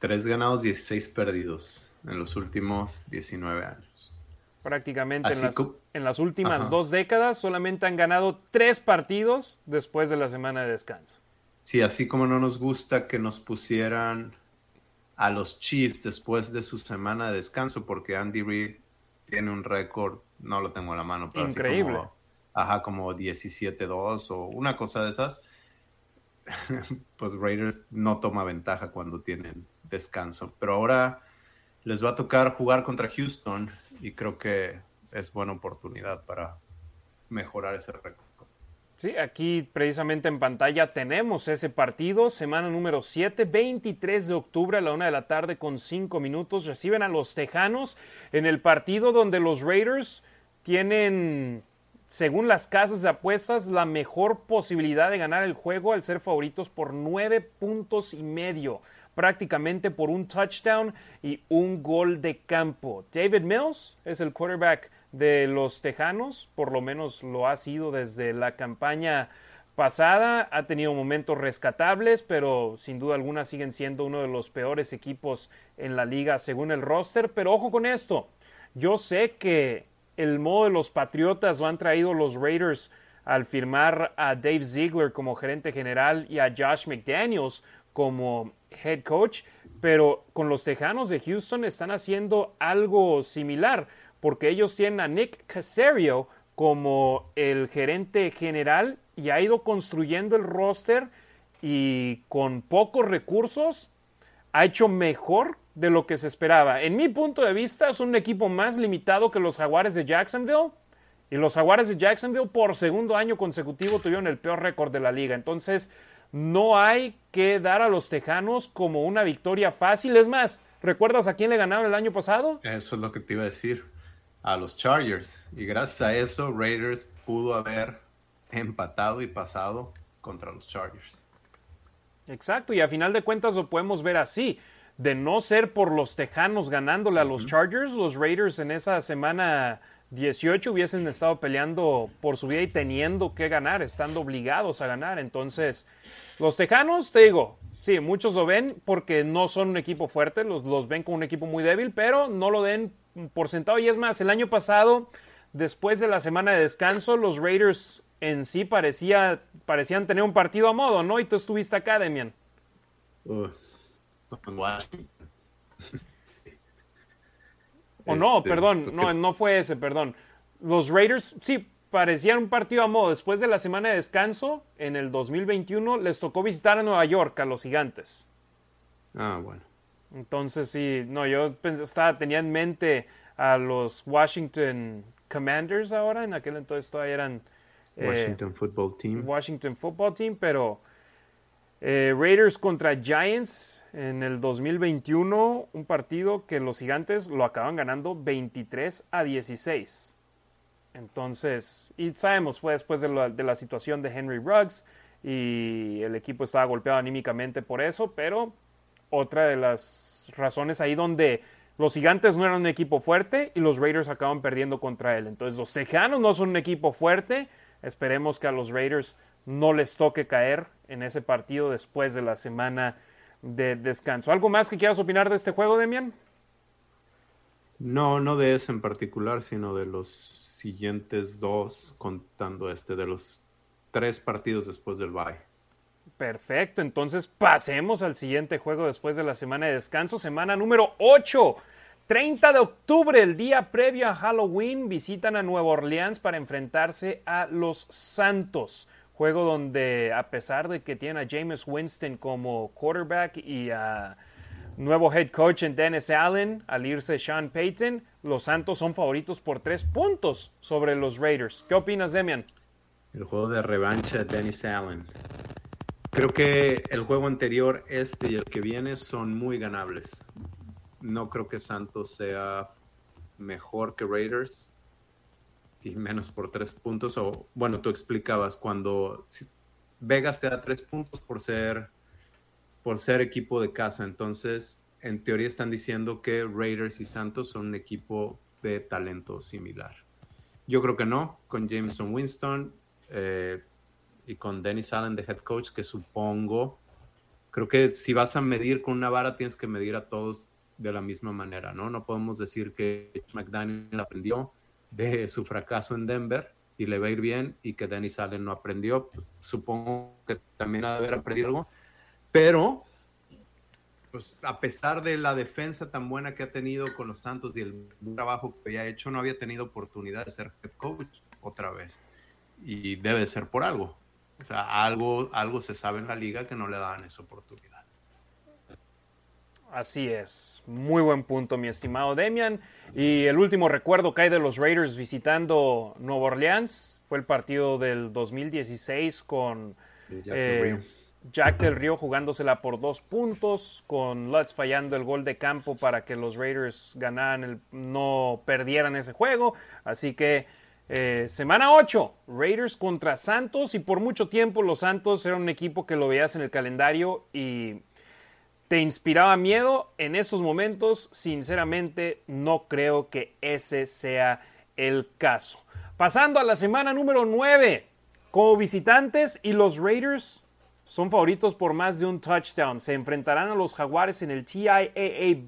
[SPEAKER 3] Tres ganados, 16 perdidos en los últimos 19 años.
[SPEAKER 1] Prácticamente en las, últimas dos décadas solamente han ganado tres partidos después de la semana de descanso.
[SPEAKER 3] Sí, así como no nos gusta que nos pusieran a los Chiefs después de su semana de descanso, porque Andy Reid tiene un récord, no lo tengo en la mano, pero
[SPEAKER 1] Increíble.
[SPEAKER 3] como, ajá, como 17-2 o una cosa de esas. pues Raiders no toma ventaja cuando tienen descanso. Pero ahora les va a tocar jugar contra Houston y creo que es buena oportunidad para mejorar ese récord.
[SPEAKER 1] Sí, aquí precisamente en pantalla tenemos ese partido, semana número 7, 23 de octubre a la una de la tarde con 5 minutos. Reciben a los Tejanos en el partido donde los Raiders tienen, según las casas de apuestas, la mejor posibilidad de ganar el juego al ser favoritos por 9 puntos y medio, prácticamente por un touchdown y un gol de campo. David Mills es el quarterback de los Tejanos, por lo menos lo ha sido desde la campaña pasada, ha tenido momentos rescatables, pero sin duda alguna siguen siendo uno de los peores equipos en la liga según el roster, pero ojo con esto, yo sé que el modo de los Patriotas lo han traído los Raiders al firmar a Dave Ziegler como gerente general y a Josh McDaniels como head coach, pero con los Tejanos de Houston están haciendo algo similar porque ellos tienen a Nick Casario como el gerente general y ha ido construyendo el roster y con pocos recursos ha hecho mejor de lo que se esperaba. En mi punto de vista es un equipo más limitado que los Jaguares de Jacksonville y los Jaguares de Jacksonville por segundo año consecutivo tuvieron el peor récord de la liga. Entonces no hay que dar a los Tejanos como una victoria fácil. Es más, ¿recuerdas a quién le ganaron el año pasado?
[SPEAKER 3] Eso es lo que te iba a decir a los Chargers. Y gracias a eso, Raiders pudo haber empatado y pasado contra los Chargers.
[SPEAKER 1] Exacto, y a final de cuentas lo podemos ver así. De no ser por los Tejanos ganándole a los Chargers, los Raiders en esa semana 18 hubiesen estado peleando por su vida y teniendo que ganar, estando obligados a ganar. Entonces, los Tejanos, te digo, sí, muchos lo ven porque no son un equipo fuerte, los, los ven como un equipo muy débil, pero no lo den por sentado. Y es más, el año pasado, después de la semana de descanso, los Raiders en sí parecía, parecían tener un partido a modo, ¿no? Y tú estuviste acá, Demian. o no, este, perdón, no, no fue ese, perdón. Los Raiders, sí, parecían un partido a modo. Después de la semana de descanso, en el 2021, les tocó visitar a Nueva York, a los gigantes.
[SPEAKER 3] Ah, bueno.
[SPEAKER 1] Entonces, sí, no, yo estaba, tenía en mente a los Washington Commanders ahora, en aquel entonces todavía eran...
[SPEAKER 3] Eh, Washington Football Team.
[SPEAKER 1] Washington Football Team, pero eh, Raiders contra Giants en el 2021, un partido que los gigantes lo acaban ganando 23 a 16. Entonces, y sabemos, fue después de la, de la situación de Henry Ruggs y el equipo estaba golpeado anímicamente por eso, pero otra de las razones ahí donde los gigantes no eran un equipo fuerte y los Raiders acaban perdiendo contra él. Entonces los tejanos no son un equipo fuerte. Esperemos que a los Raiders no les toque caer en ese partido después de la semana de descanso. ¿Algo más que quieras opinar de este juego, Demian?
[SPEAKER 3] No, no de ese en particular, sino de los siguientes dos, contando este, de los tres partidos después del bye.
[SPEAKER 1] Perfecto, entonces pasemos al siguiente juego después de la semana de descanso, semana número 8. 30 de octubre, el día previo a Halloween, visitan a Nueva Orleans para enfrentarse a los Santos. Juego donde, a pesar de que tiene a James Winston como quarterback y a nuevo head coach en Dennis Allen, al irse Sean Payton, los Santos son favoritos por tres puntos sobre los Raiders. ¿Qué opinas, Demian?
[SPEAKER 3] El juego de revancha de Dennis Allen. Creo que el juego anterior, este y el que viene, son muy ganables. No creo que Santos sea mejor que Raiders y menos por tres puntos. O bueno, tú explicabas cuando Vegas te da tres puntos por ser por ser equipo de casa. Entonces, en teoría están diciendo que Raiders y Santos son un equipo de talento similar. Yo creo que no. Con Jameson Winston, eh, y con Dennis Allen de head coach, que supongo, creo que si vas a medir con una vara, tienes que medir a todos de la misma manera, ¿no? No podemos decir que McDaniel aprendió de su fracaso en Denver y le va a ir bien y que Dennis Allen no aprendió. Supongo que también ha de haber aprendido algo, pero pues a pesar de la defensa tan buena que ha tenido con los Santos y el trabajo que había hecho, no había tenido oportunidad de ser head coach otra vez. Y debe ser por algo. O sea, algo, algo se sabe en la liga que no le dan esa oportunidad.
[SPEAKER 1] Así es. Muy buen punto, mi estimado Demian. Y el último recuerdo que hay de los Raiders visitando Nueva Orleans fue el partido del 2016 con Jack Del Río jugándosela por dos puntos, con Lutz fallando el gol de campo para que los Raiders ganaran, no perdieran ese juego. Así que eh, semana 8, Raiders contra Santos y por mucho tiempo los Santos eran un equipo que lo veías en el calendario y te inspiraba miedo. En esos momentos, sinceramente, no creo que ese sea el caso. Pasando a la semana número 9, como visitantes y los Raiders son favoritos por más de un touchdown. Se enfrentarán a los Jaguares en el TIAA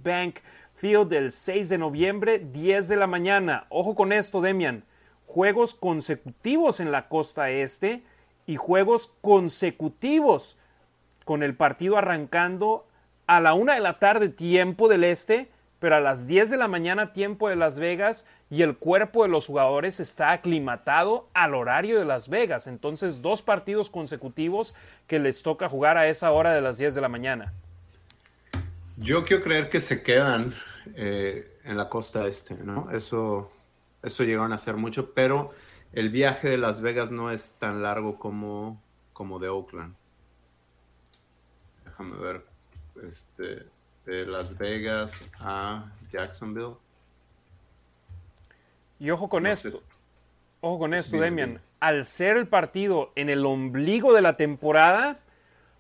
[SPEAKER 1] Bank Field el 6 de noviembre, 10 de la mañana. Ojo con esto, Demian. Juegos consecutivos en la costa este y juegos consecutivos con el partido arrancando a la una de la tarde tiempo del este pero a las 10 de la mañana tiempo de Las Vegas y el cuerpo de los jugadores está aclimatado al horario de Las Vegas. Entonces, dos partidos consecutivos que les toca jugar a esa hora de las 10 de la mañana.
[SPEAKER 3] Yo quiero creer que se quedan eh, en la costa este, ¿no? Eso, eso llegaron a hacer mucho, pero el viaje de Las Vegas no es tan largo como, como de Oakland. Déjame ver. Este, de Las Vegas a Jacksonville.
[SPEAKER 1] Y ojo con esto, ojo con esto, Demian. Al ser el partido en el ombligo de la temporada,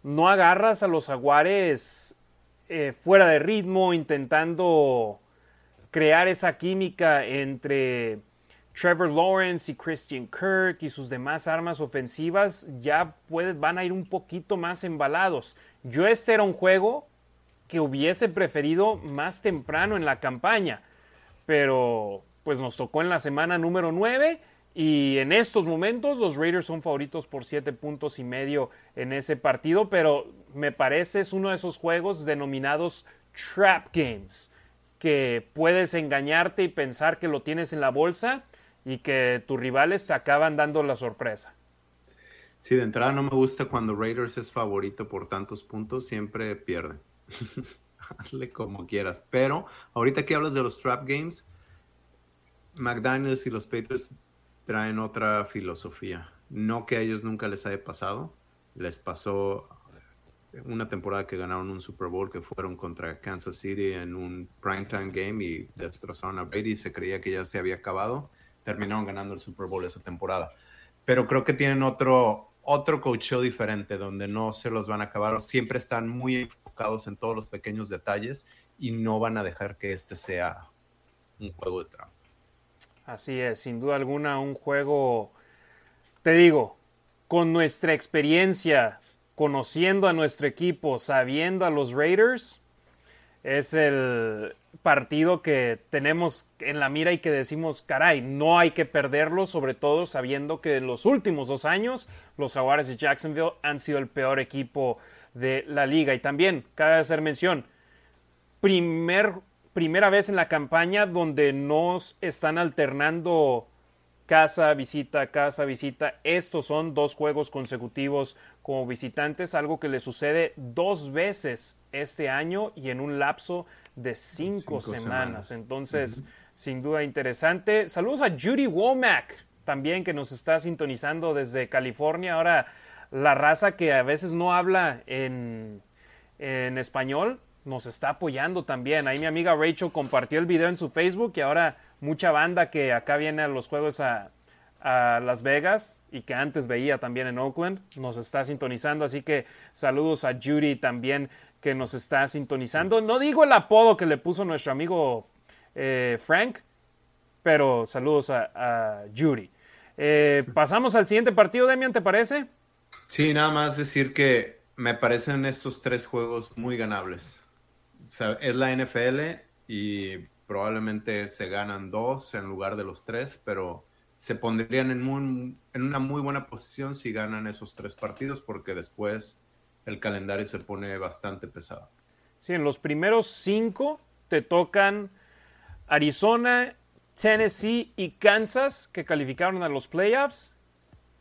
[SPEAKER 1] no agarras a los jaguares eh, fuera de ritmo, intentando crear esa química entre Trevor Lawrence y Christian Kirk y sus demás armas ofensivas, ya van a ir un poquito más embalados. Yo este era un juego que hubiese preferido más temprano en la campaña, pero pues nos tocó en la semana número 9 y en estos momentos los Raiders son favoritos por 7 puntos y medio en ese partido, pero me parece es uno de esos juegos denominados trap games, que puedes engañarte y pensar que lo tienes en la bolsa y que tus rivales te acaban dando la sorpresa.
[SPEAKER 3] Sí, de entrada no me gusta cuando Raiders es favorito por tantos puntos, siempre pierde. Hazle como quieras. Pero ahorita que hablas de los trap games, McDaniels y los Patriots traen otra filosofía. No que a ellos nunca les haya pasado. Les pasó una temporada que ganaron un Super Bowl que fueron contra Kansas City en un primetime game y destrozaron a Brady se creía que ya se había acabado. Terminaron ganando el Super Bowl esa temporada. Pero creo que tienen otro, otro coach diferente donde no se los van a acabar. Siempre están muy en todos los pequeños detalles y no van a dejar que este sea un juego de trampa.
[SPEAKER 1] Así es, sin duda alguna un juego, te digo, con nuestra experiencia, conociendo a nuestro equipo, sabiendo a los Raiders, es el partido que tenemos en la mira y que decimos, caray, no hay que perderlo, sobre todo sabiendo que en los últimos dos años los Jaguares de Jacksonville han sido el peor equipo de la liga. Y también, cabe hacer mención, primer, primera vez en la campaña donde nos están alternando casa, visita, casa, visita. Estos son dos juegos consecutivos como visitantes, algo que le sucede dos veces este año y en un lapso de cinco, semanas. Entonces, sin duda interesante. Saludos a Judy Womack, también que nos está sintonizando desde California. Ahora la raza que a veces no habla en, español nos está apoyando también. Ahí mi amiga Rachel compartió el video en su Facebook y ahora mucha banda que acá viene a los juegos a, Las Vegas y que antes veía también en Oakland nos está sintonizando. Así que saludos a Judy también que nos está sintonizando. No digo el apodo que le puso nuestro amigo eh, Frank, pero saludos a, Judy. Eh, pasamos al siguiente partido, Demian, ¿te parece?
[SPEAKER 3] Sí, nada más decir que me parecen estos tres juegos muy ganables. es la NFL y probablemente se ganan dos en lugar de los tres, pero se pondrían en, en una muy buena posición si ganan esos tres partidos porque después el calendario se pone bastante pesado.
[SPEAKER 1] Sí, en los primeros cinco te tocan Arizona, Tennessee y Kansas que calificaron a los playoffs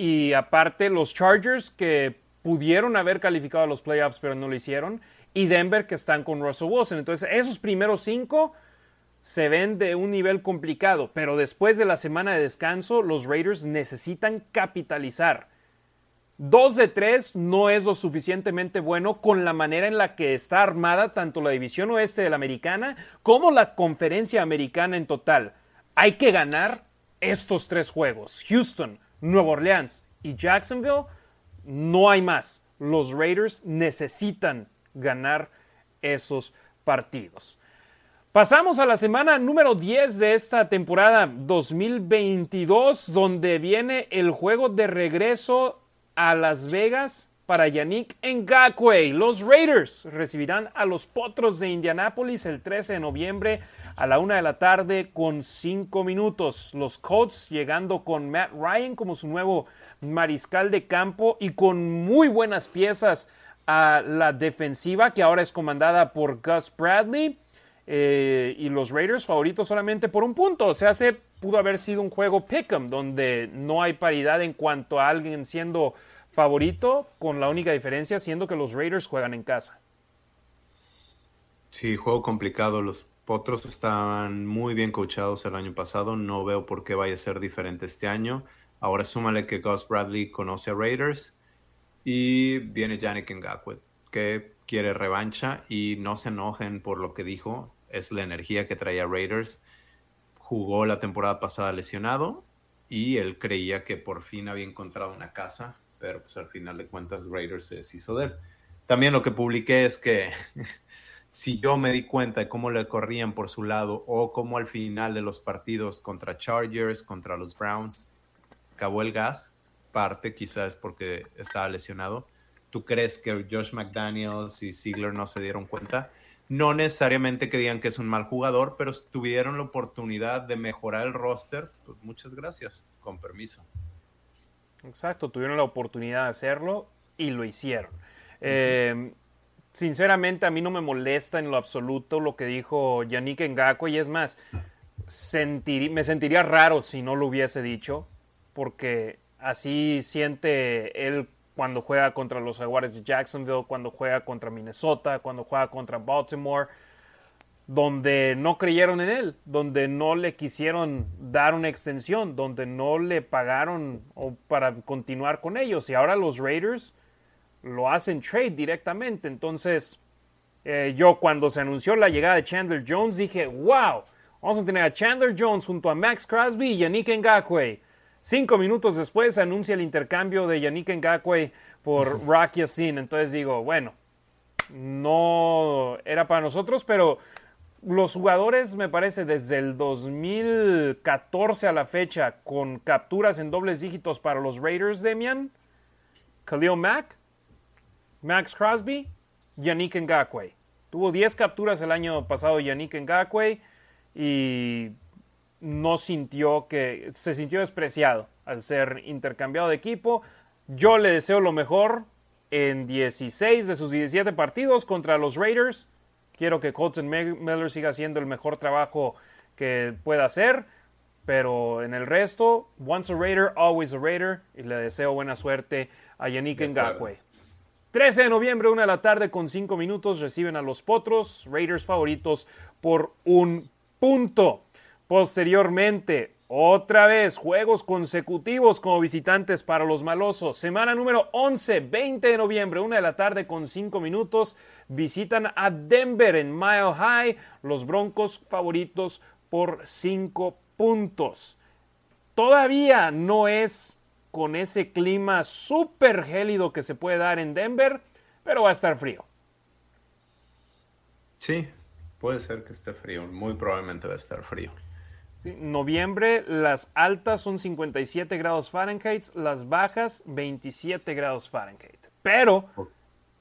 [SPEAKER 1] y aparte los Chargers que pudieron haber calificado a los playoffs, pero no lo hicieron. Y Denver, que están con Russell Wilson. Entonces, esos primeros cinco se ven de un nivel complicado, pero después de la semana de descanso, los Raiders necesitan capitalizar. Dos de tres no es lo suficientemente bueno con la manera en la que está armada tanto la división oeste de la americana como la conferencia americana en total. Hay que ganar estos tres juegos. Houston, Nueva Orleans y Jacksonville, no hay más. Los Raiders necesitan ganar esos partidos. Pasamos a la semana número 10 de esta temporada 2022, donde viene el juego de regreso a Las Vegas para Yannick Ngakwe. Los Raiders recibirán a los Potros de Indianápolis el 13 de noviembre a la una de la tarde con cinco minutos. Los Colts llegando con Matt Ryan como su nuevo mariscal de campo y con muy buenas piezas a la defensiva que ahora es comandada por Gus Bradley. Eh, y los Raiders favoritos solamente por un punto. O sea, se pudo haber sido un juego pick'em donde no hay paridad en cuanto a alguien siendo favorito, con la única diferencia siendo que los Raiders juegan en casa.
[SPEAKER 3] Sí, juego complicado. Los Potros estaban muy bien coachados el año pasado. No veo por qué vaya a ser diferente este año. Ahora súmale que Gus Bradley conoce a Raiders y viene Yannick Ngakwe, que quiere revancha y no se enojen por lo que dijo. Es la energía que traía Raiders. Jugó la temporada pasada lesionado y él creía que por fin había encontrado una casa pero pues al final de cuentas Raiders se deshizo de él. También lo que publiqué es que si yo me di cuenta de cómo le corrían por su lado o cómo al final de los partidos contra Chargers, contra los Browns, acabó el gas, parte quizás porque estaba lesionado. ¿Tú crees que Josh McDaniels y Ziegler no se dieron cuenta? No necesariamente que digan que es un mal jugador, pero tuvieron la oportunidad de mejorar el roster. Pues muchas gracias, con permiso.
[SPEAKER 1] Exacto, tuvieron la oportunidad de hacerlo y lo hicieron. Eh, sinceramente, a mí no me molesta en lo absoluto lo que dijo Yannick Ngakwe y es más, me sentiría raro si no lo hubiese dicho, porque así siente él cuando juega contra los Jaguares de Jacksonville, cuando juega contra Minnesota, cuando juega contra Baltimore donde no creyeron en él, donde no le quisieron dar una extensión, donde no le pagaron para continuar con ellos. Y ahora los Raiders lo hacen trade directamente. Entonces, eh, yo cuando se anunció la llegada de Chandler Jones dije, wow, vamos a tener a Chandler Jones junto a Max Crosby y Yannick Ngakwe. Cinco minutos después se anuncia el intercambio de Yannick Ngakwe por Rock Yassin. Entonces digo, bueno, no era para nosotros, pero los jugadores, me parece, desde el 2014 a la fecha, con capturas en dobles dígitos para los Raiders, Demian, Khalil Mack, Max Crosby, Yannick Ngakwe. Tuvo 10 capturas el año pasado Yannick Ngakwe y no sintió que se sintió despreciado al ser intercambiado de equipo. Yo le deseo lo mejor en 16 de sus 17 partidos contra los Raiders. Quiero que Colton Miller siga haciendo el mejor trabajo que pueda hacer. Pero en el resto, once a Raider, always a Raider. Y le deseo buena suerte a Yannick Ngakwe. 13 de noviembre, una de la tarde con 5 minutos, reciben a los Potros, Raiders favoritos por un punto. Posteriormente, otra vez, juegos consecutivos como visitantes para los malosos. Semana número 11, 20 de noviembre, una de la tarde con 5 minutos. Visitan a Denver en Mile High. Los Broncos favoritos por 5 puntos. Todavía no es con ese clima súper gélido que se puede dar en Denver, pero va a estar frío.
[SPEAKER 3] Sí, puede ser que esté frío. Muy probablemente va a estar frío.
[SPEAKER 1] Noviembre, las altas son 57 grados Fahrenheit, las bajas 27 grados Fahrenheit. Pero...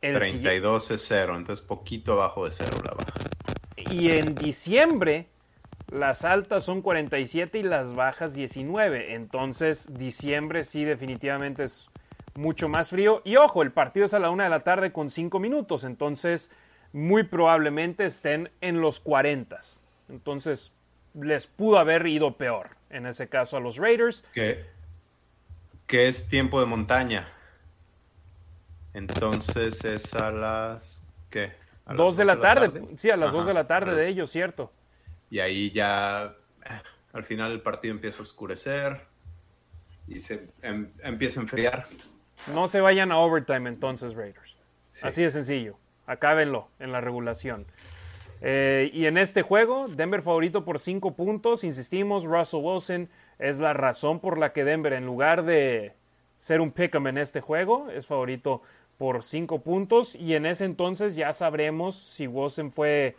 [SPEAKER 3] El 32 es cero, entonces poquito abajo de cero la baja.
[SPEAKER 1] Y en diciembre, las altas son 47 y las bajas 19. Entonces, diciembre sí definitivamente es mucho más frío. Y ojo, el partido es a la una de la tarde con 5 minutos. Entonces, muy probablemente estén en los 40. Entonces, les pudo haber ido peor, en ese caso a los Raiders.
[SPEAKER 3] Que, que es tiempo de montaña. Entonces es a las. ¿Qué?
[SPEAKER 1] ¿A dos de, la, tarde? Sí, a las dos de la tarde de ellos, cierto.
[SPEAKER 3] Y ahí ya. Eh, al final el partido empieza a oscurecer y se em, empieza a enfriar.
[SPEAKER 1] No se vayan a overtime entonces, Raiders. Así de sencillo. Acábenlo en la regulación. Eh, y en este juego, Denver favorito por cinco puntos. Insistimos, Russell Wilson es la razón por la que Denver, en lugar de ser un pick'em en este juego, es favorito por cinco puntos. Y en ese entonces ya sabremos si Wilson fue,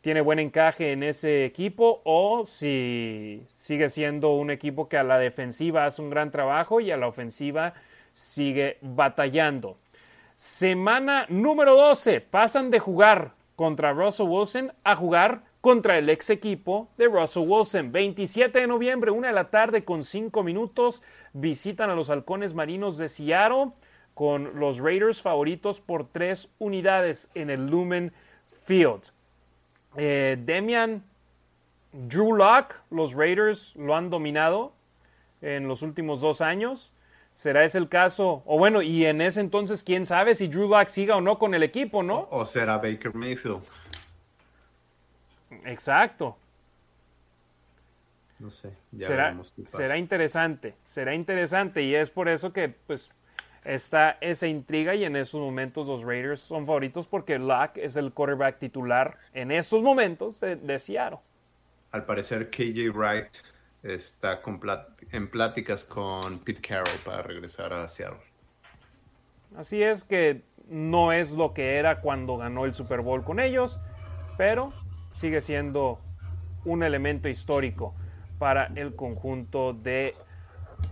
[SPEAKER 1] tiene buen encaje en ese equipo o si sigue siendo un equipo que a la defensiva hace un gran trabajo y a la ofensiva sigue batallando. Semana número 12. Pasan de jugar contra Russell Wilson a jugar contra el ex equipo de Russell Wilson. 27 de noviembre, una de la tarde con 5 minutos, visitan a los halcones marinos de Seattle con los Raiders favoritos por 3 unidades en el Lumen Field. Eh, Demian, Drew Locke, los Raiders lo han dominado en los últimos dos años. ¿Será ese el caso? O bueno, y en ese entonces, quién sabe si Drew Lock siga o no con el equipo, ¿no?
[SPEAKER 3] O, será Baker Mayfield.
[SPEAKER 1] Exacto.
[SPEAKER 3] No sé.
[SPEAKER 1] será, será interesante, será interesante y es por eso que pues está esa intriga y en esos momentos los Raiders son favoritos porque Locke es el quarterback titular en estos momentos de, de Seattle.
[SPEAKER 3] Al parecer KJ Wright está en pláticas con Pete Carroll para regresar a Seattle.
[SPEAKER 1] Así es que no es lo que era cuando ganó el Super Bowl con ellos, pero sigue siendo un elemento histórico para el conjunto de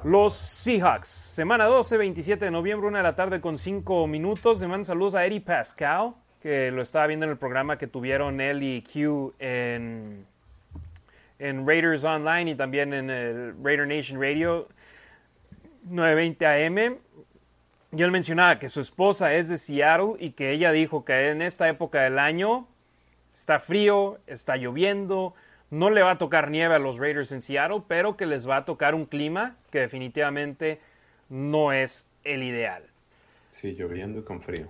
[SPEAKER 1] los Seahawks. Semana 12, 27 de noviembre, una de la tarde con 5 minutos. Le saludos a Eddie Pascal, que lo estaba viendo en el programa que tuvieron él y Q en en Raiders Online y también en el Raider Nation Radio 920 AM. Y él mencionaba que su esposa es de Seattle y que ella dijo que en esta época del año está frío, está lloviendo, no le va a tocar nieve a los Raiders en Seattle, pero que les va a tocar un clima que definitivamente no es el ideal.
[SPEAKER 3] Sí, lloviendo y con frío.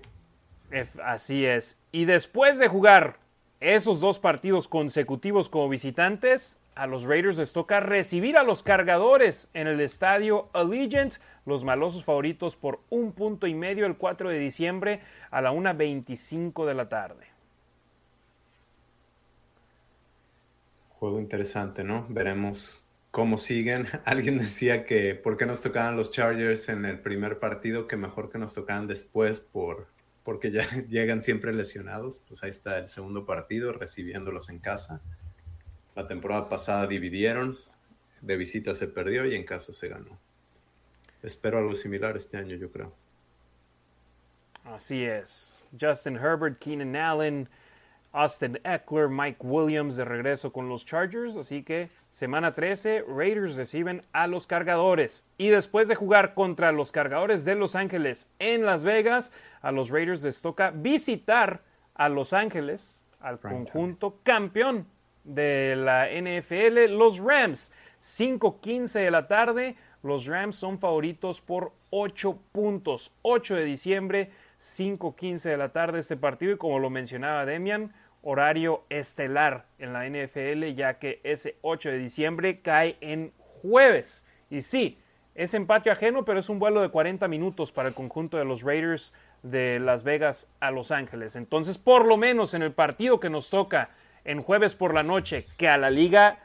[SPEAKER 1] Así es. Y después de jugar esos dos partidos consecutivos como visitantes, a los Raiders les toca recibir a los cargadores en el estadio Allegiant, los malosos favoritos por un punto y medio el 4 de diciembre a la 1.25 de la tarde.
[SPEAKER 3] Juego interesante, ¿no? Veremos cómo siguen. Alguien decía que por qué nos tocaban los Chargers en el primer partido, que mejor que nos tocaban después por porque ya llegan siempre lesionados. Pues ahí está el segundo partido, recibiéndolos en casa. La temporada pasada dividieron, de visita se perdió y en casa se ganó. Espero algo similar este año, yo creo.
[SPEAKER 1] Así es. Justin Herbert, Keenan Allen, Austin Eckler, Mike Williams de regreso con los Chargers. Así que semana 13, Raiders reciben a los cargadores. Y después de jugar contra los cargadores de Los Ángeles en Las Vegas, a los Raiders les toca visitar a Los Ángeles, al conjunto campeón de la NFL, los Rams. 5:15 de la tarde. Los Rams son favoritos por 8 puntos. 8 de diciembre 5.15 de la tarde este partido y como lo mencionaba Demian, horario estelar en la NFL ya que ese 8 de diciembre cae en jueves. Y sí, es empate ajeno, pero es un vuelo de 40 minutos para el conjunto de los Raiders de Las Vegas a Los Ángeles. Entonces, por lo menos en el partido que nos toca en jueves por la noche, que a la liga,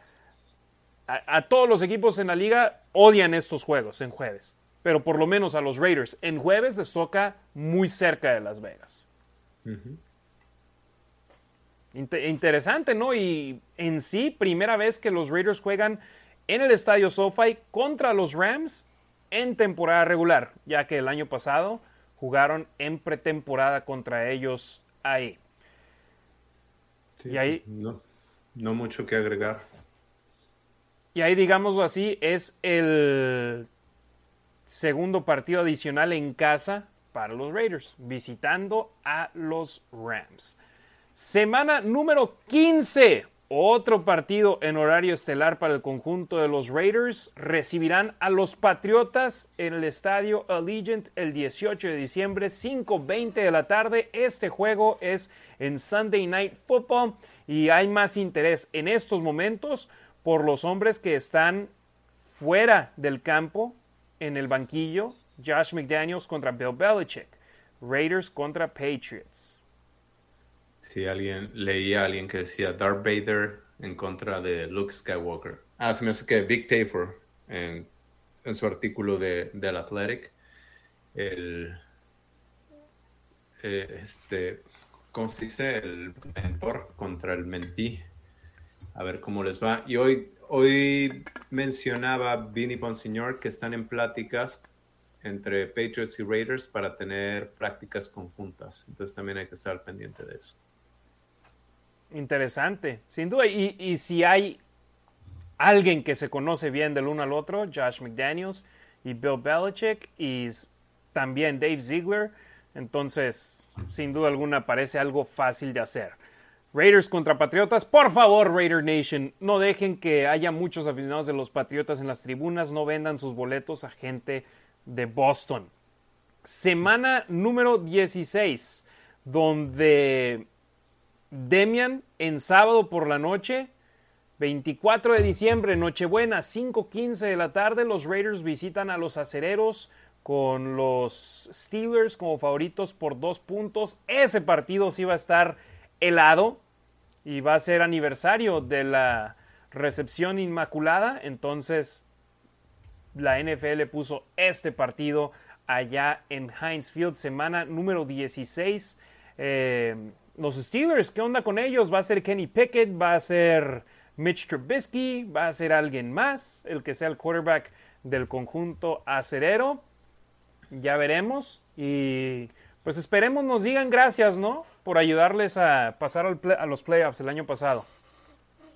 [SPEAKER 1] a, a todos los equipos en la liga odian estos juegos en jueves pero por lo menos a los Raiders en jueves les toca muy cerca de Las Vegas. interesante, ¿no? Y en sí, primera vez que los Raiders juegan en el estadio SoFi contra los Rams en temporada regular, ya que el año pasado jugaron en pretemporada contra ellos ahí.
[SPEAKER 3] y ahí no, no mucho que agregar.
[SPEAKER 1] Y ahí, digámoslo así, es el segundo partido adicional en casa para los Raiders, visitando a los Rams. Semana número 15, Otro partido en horario estelar para el conjunto de los Raiders. Recibirán a los Patriotas en el estadio Allegiant el 18 de diciembre, 5.20 de la tarde. Este juego es en Sunday Night Football y hay más interés en estos momentos por los hombres que están fuera del campo en el banquillo. Josh McDaniels contra Bill Belichick. Raiders contra Patriots.
[SPEAKER 3] Sí, alguien, leía a alguien que decía Darth Vader en contra de Luke Skywalker. Ah, se me hace que Big Tafer en, su artículo de, del Athletic, el, eh, este, ¿cómo se dice? El mentor contra el mentí. A ver cómo les va. Y hoy, hoy mencionaba Vinny Bonsignor que están en pláticas entre Patriots y Raiders para tener prácticas conjuntas. Entonces también hay que estar pendiente de eso.
[SPEAKER 1] Interesante, sin duda. Y, si hay alguien que se conoce bien del uno al otro, Josh McDaniels y Bill Belichick y también Dave Ziegler, entonces sin duda alguna parece algo fácil de hacer. Raiders contra Patriotas, por favor Raider Nation, no dejen que haya muchos aficionados de los Patriotas en las tribunas, no vendan sus boletos a gente de Boston. Semana número 16, donde Demian en sábado por la noche, 24 de diciembre, Nochebuena, 5.15 de la tarde, los Raiders visitan a los acereros con los Steelers como favoritos por dos puntos. Ese partido sí va a estar helado y va a ser aniversario de la recepción inmaculada. Entonces, la NFL puso este partido allá en Heinz Field, semana número 16 los Steelers, ¿qué onda con ellos? ¿Va a ser Kenny Pickett? ¿Va a ser Mitch Trubisky? ¿Va a ser alguien más? El que sea el quarterback del conjunto acerero. Ya veremos. Y pues esperemos nos digan gracias, ¿no? Por ayudarles a pasar a los playoffs el año pasado.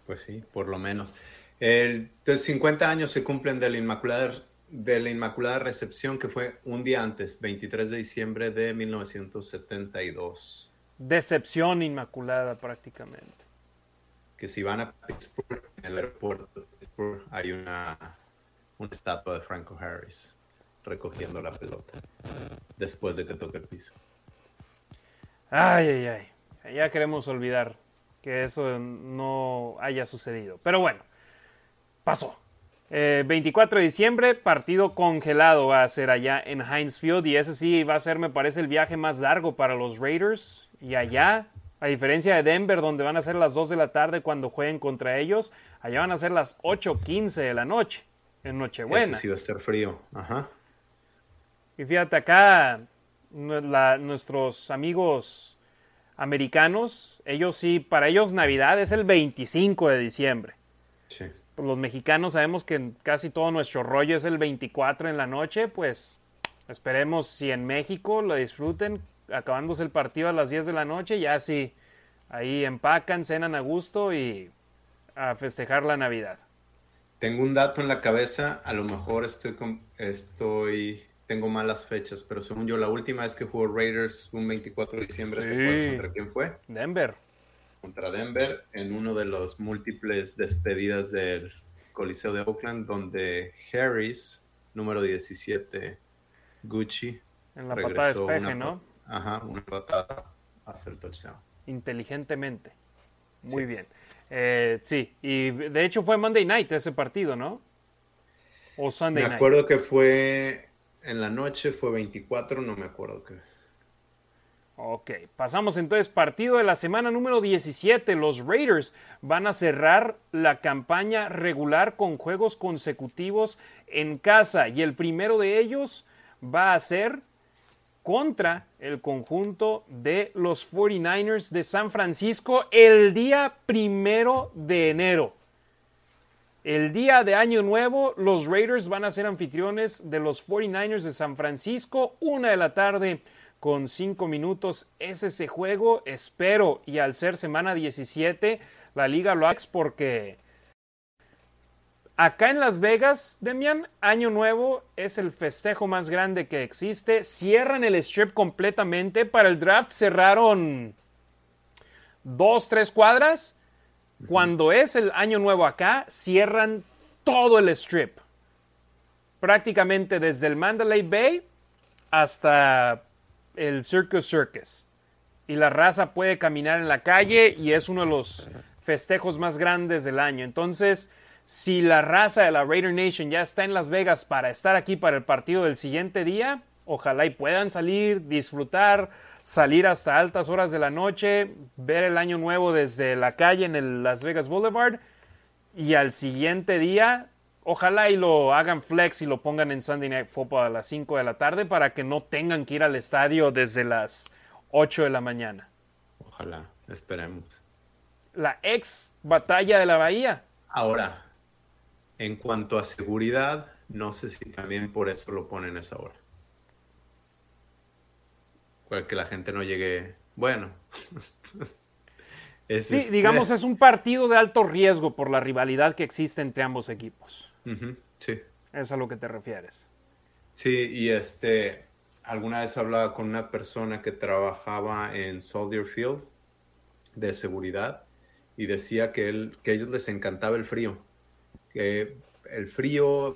[SPEAKER 3] Pues sí, por lo menos. El, 50 años se cumplen de la Inmaculada de la Inmaculada Recepción, que fue un día antes, 23 de diciembre de 1972
[SPEAKER 1] decepción inmaculada prácticamente.
[SPEAKER 3] Que si van a Pittsburgh, en el aeropuerto de Pittsburgh hay una, una estatua de Franco Harris recogiendo la pelota después de que toque el piso.
[SPEAKER 1] Ay, ay, ay. Ya queremos olvidar que eso no haya sucedido. Pero bueno, pasó. 24 eh, de diciembre, partido congelado va a ser allá en Heinz Field y ese sí va a ser, me parece, el viaje más largo para los Raiders. Y allá, a diferencia de Denver, donde van a ser las 2 de la tarde cuando jueguen contra ellos, allá van a ser las 8.15 de la noche, en Nochebuena.
[SPEAKER 3] sí va a estar frío. Ajá.
[SPEAKER 1] Y fíjate acá, nuestros amigos americanos, ellos sí, para ellos Navidad es el 25 de diciembre. Sí. Los mexicanos sabemos que casi todo nuestro rollo es el 24 en la noche, pues esperemos si en México lo disfruten acabándose el partido a las 10 de la noche, ya sí, ahí empacan, cenan a gusto y a festejar la Navidad.
[SPEAKER 3] Tengo un dato en la cabeza, a lo mejor estoy, estoy tengo malas fechas, pero según yo, la última vez que jugó Raiders, un 24 de diciembre, ¿contra quién fue?
[SPEAKER 1] Denver.
[SPEAKER 3] Contra Denver, en uno de los múltiples despedidas del Coliseo de Oakland, donde Harris, número 17, Gucci.
[SPEAKER 1] En la patada de despeje, ¿no?
[SPEAKER 3] Ajá, una patada hasta el touchdown.
[SPEAKER 1] Inteligentemente. Muy bien. Eh, sí, y de hecho fue Monday Night ese partido, ¿no? O Sunday
[SPEAKER 3] Night. Me acuerdo que fue en la noche, fue 24, no me acuerdo qué.
[SPEAKER 1] Ok, pasamos entonces partido de la semana número 17. Los Raiders van a cerrar la campaña regular con juegos consecutivos en casa y el primero de ellos va a ser contra el conjunto de los 49ers de San Francisco el día primero de enero. El día de Año Nuevo, los Raiders van a ser anfitriones de los 49ers de San Francisco, una de la tarde con cinco minutos. Es ese juego, espero, y al ser semana 17, la liga lo hace porque Acá en Las Vegas, Demian, Año Nuevo es el festejo más grande que existe. Cierran el strip completamente. Para el draft cerraron dos, tres cuadras. Cuando es el año nuevo acá, cierran todo el strip. Prácticamente desde el Mandalay Bay hasta el Circus Circus. Y la raza puede caminar en la calle y es uno de los festejos más grandes del año. Entonces, si la raza de la Raider Nation ya está en Las Vegas para estar aquí para el partido del siguiente día, ojalá y puedan salir, disfrutar, salir hasta altas horas de la noche, ver el año nuevo desde la calle en el Las Vegas Boulevard y al siguiente día, ojalá y lo hagan flex y lo pongan en Sunday Night Football a las 5 de la tarde para que no tengan que ir al estadio desde las 8 de la mañana.
[SPEAKER 3] Ojalá, esperemos.
[SPEAKER 1] La ex batalla de la Bahía.
[SPEAKER 3] Ahora, en cuanto a seguridad, no sé si también por eso lo ponen a esa hora. Que la gente no llegue. Bueno.
[SPEAKER 1] es sí, este digamos, es un partido de alto riesgo por la rivalidad que existe entre ambos equipos.
[SPEAKER 3] sí.
[SPEAKER 1] Es a lo que te refieres.
[SPEAKER 3] Sí, y este. Alguna vez hablaba con una persona que trabajaba en Soldier Field de seguridad y decía que, él, que a ellos les encantaba el frío. Que el frío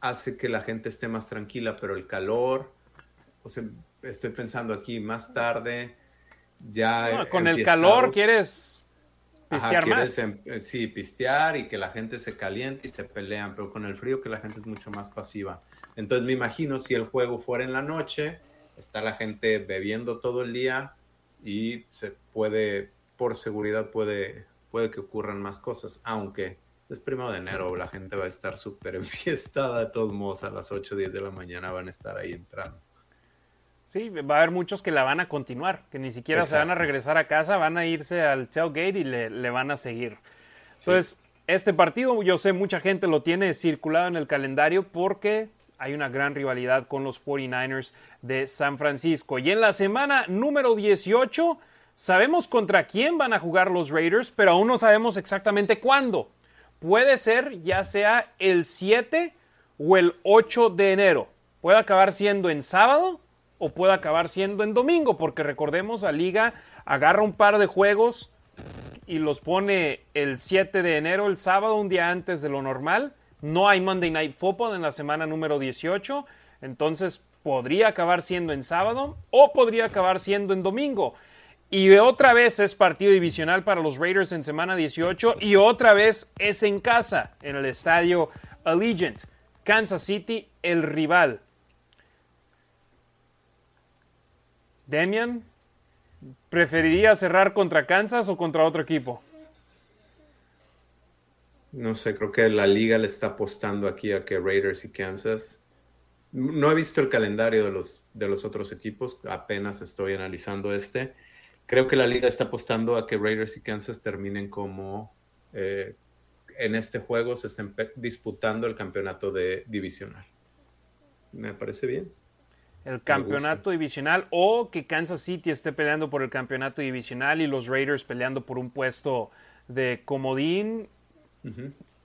[SPEAKER 3] hace que la gente esté más tranquila, pero el calor, o sea, estoy pensando aquí, más tarde, ya...
[SPEAKER 1] con el calor quieres pistear más.
[SPEAKER 3] Em, eh, sí, pistear y que la gente se caliente y se pelean, pero con el frío que la gente es mucho más pasiva. Entonces me imagino si el juego fuera en la noche, está la gente bebiendo todo el día y se puede, por seguridad puede, puede que ocurran más cosas, aunque es primero de enero, la gente va a estar súper enfiestada de todos modos, a las 8 o 10 de la mañana van a estar ahí entrando.
[SPEAKER 1] Sí, va a haber muchos que la van a continuar, que ni siquiera se van a regresar a casa, van a irse al tailgate y le, van a seguir. Entonces, este partido, yo sé, mucha gente lo tiene circulado en el calendario porque hay una gran rivalidad con los 49ers de San Francisco. Y en la semana número 18, sabemos contra quién van a jugar los Raiders, pero aún no sabemos exactamente cuándo. Puede ser ya sea el 7 o el 8 de enero. Puede acabar siendo en sábado o puede acabar siendo en domingo, porque recordemos, la liga agarra un par de juegos y los pone el 7 de enero, el sábado, un día antes de lo normal. No hay Monday Night Football en la semana número 18, entonces podría acabar siendo en sábado o podría acabar siendo en domingo. Y otra vez es partido divisional para los Raiders en semana 18 y otra vez es en casa, en el estadio Allegiant. Kansas City, el rival. Demian, ¿preferiría cerrar contra Kansas o contra otro equipo?
[SPEAKER 3] No sé, creo que la liga le está apostando aquí a que Raiders y Kansas. No he visto el calendario de los, de los otros equipos, apenas estoy analizando este. Creo que la liga está apostando a que Raiders y Kansas terminen como eh, en este juego se estén disputando el campeonato de divisional. Me parece bien
[SPEAKER 1] el campeonato divisional o que Kansas City esté peleando por el campeonato divisional y los Raiders peleando por un puesto de comodín.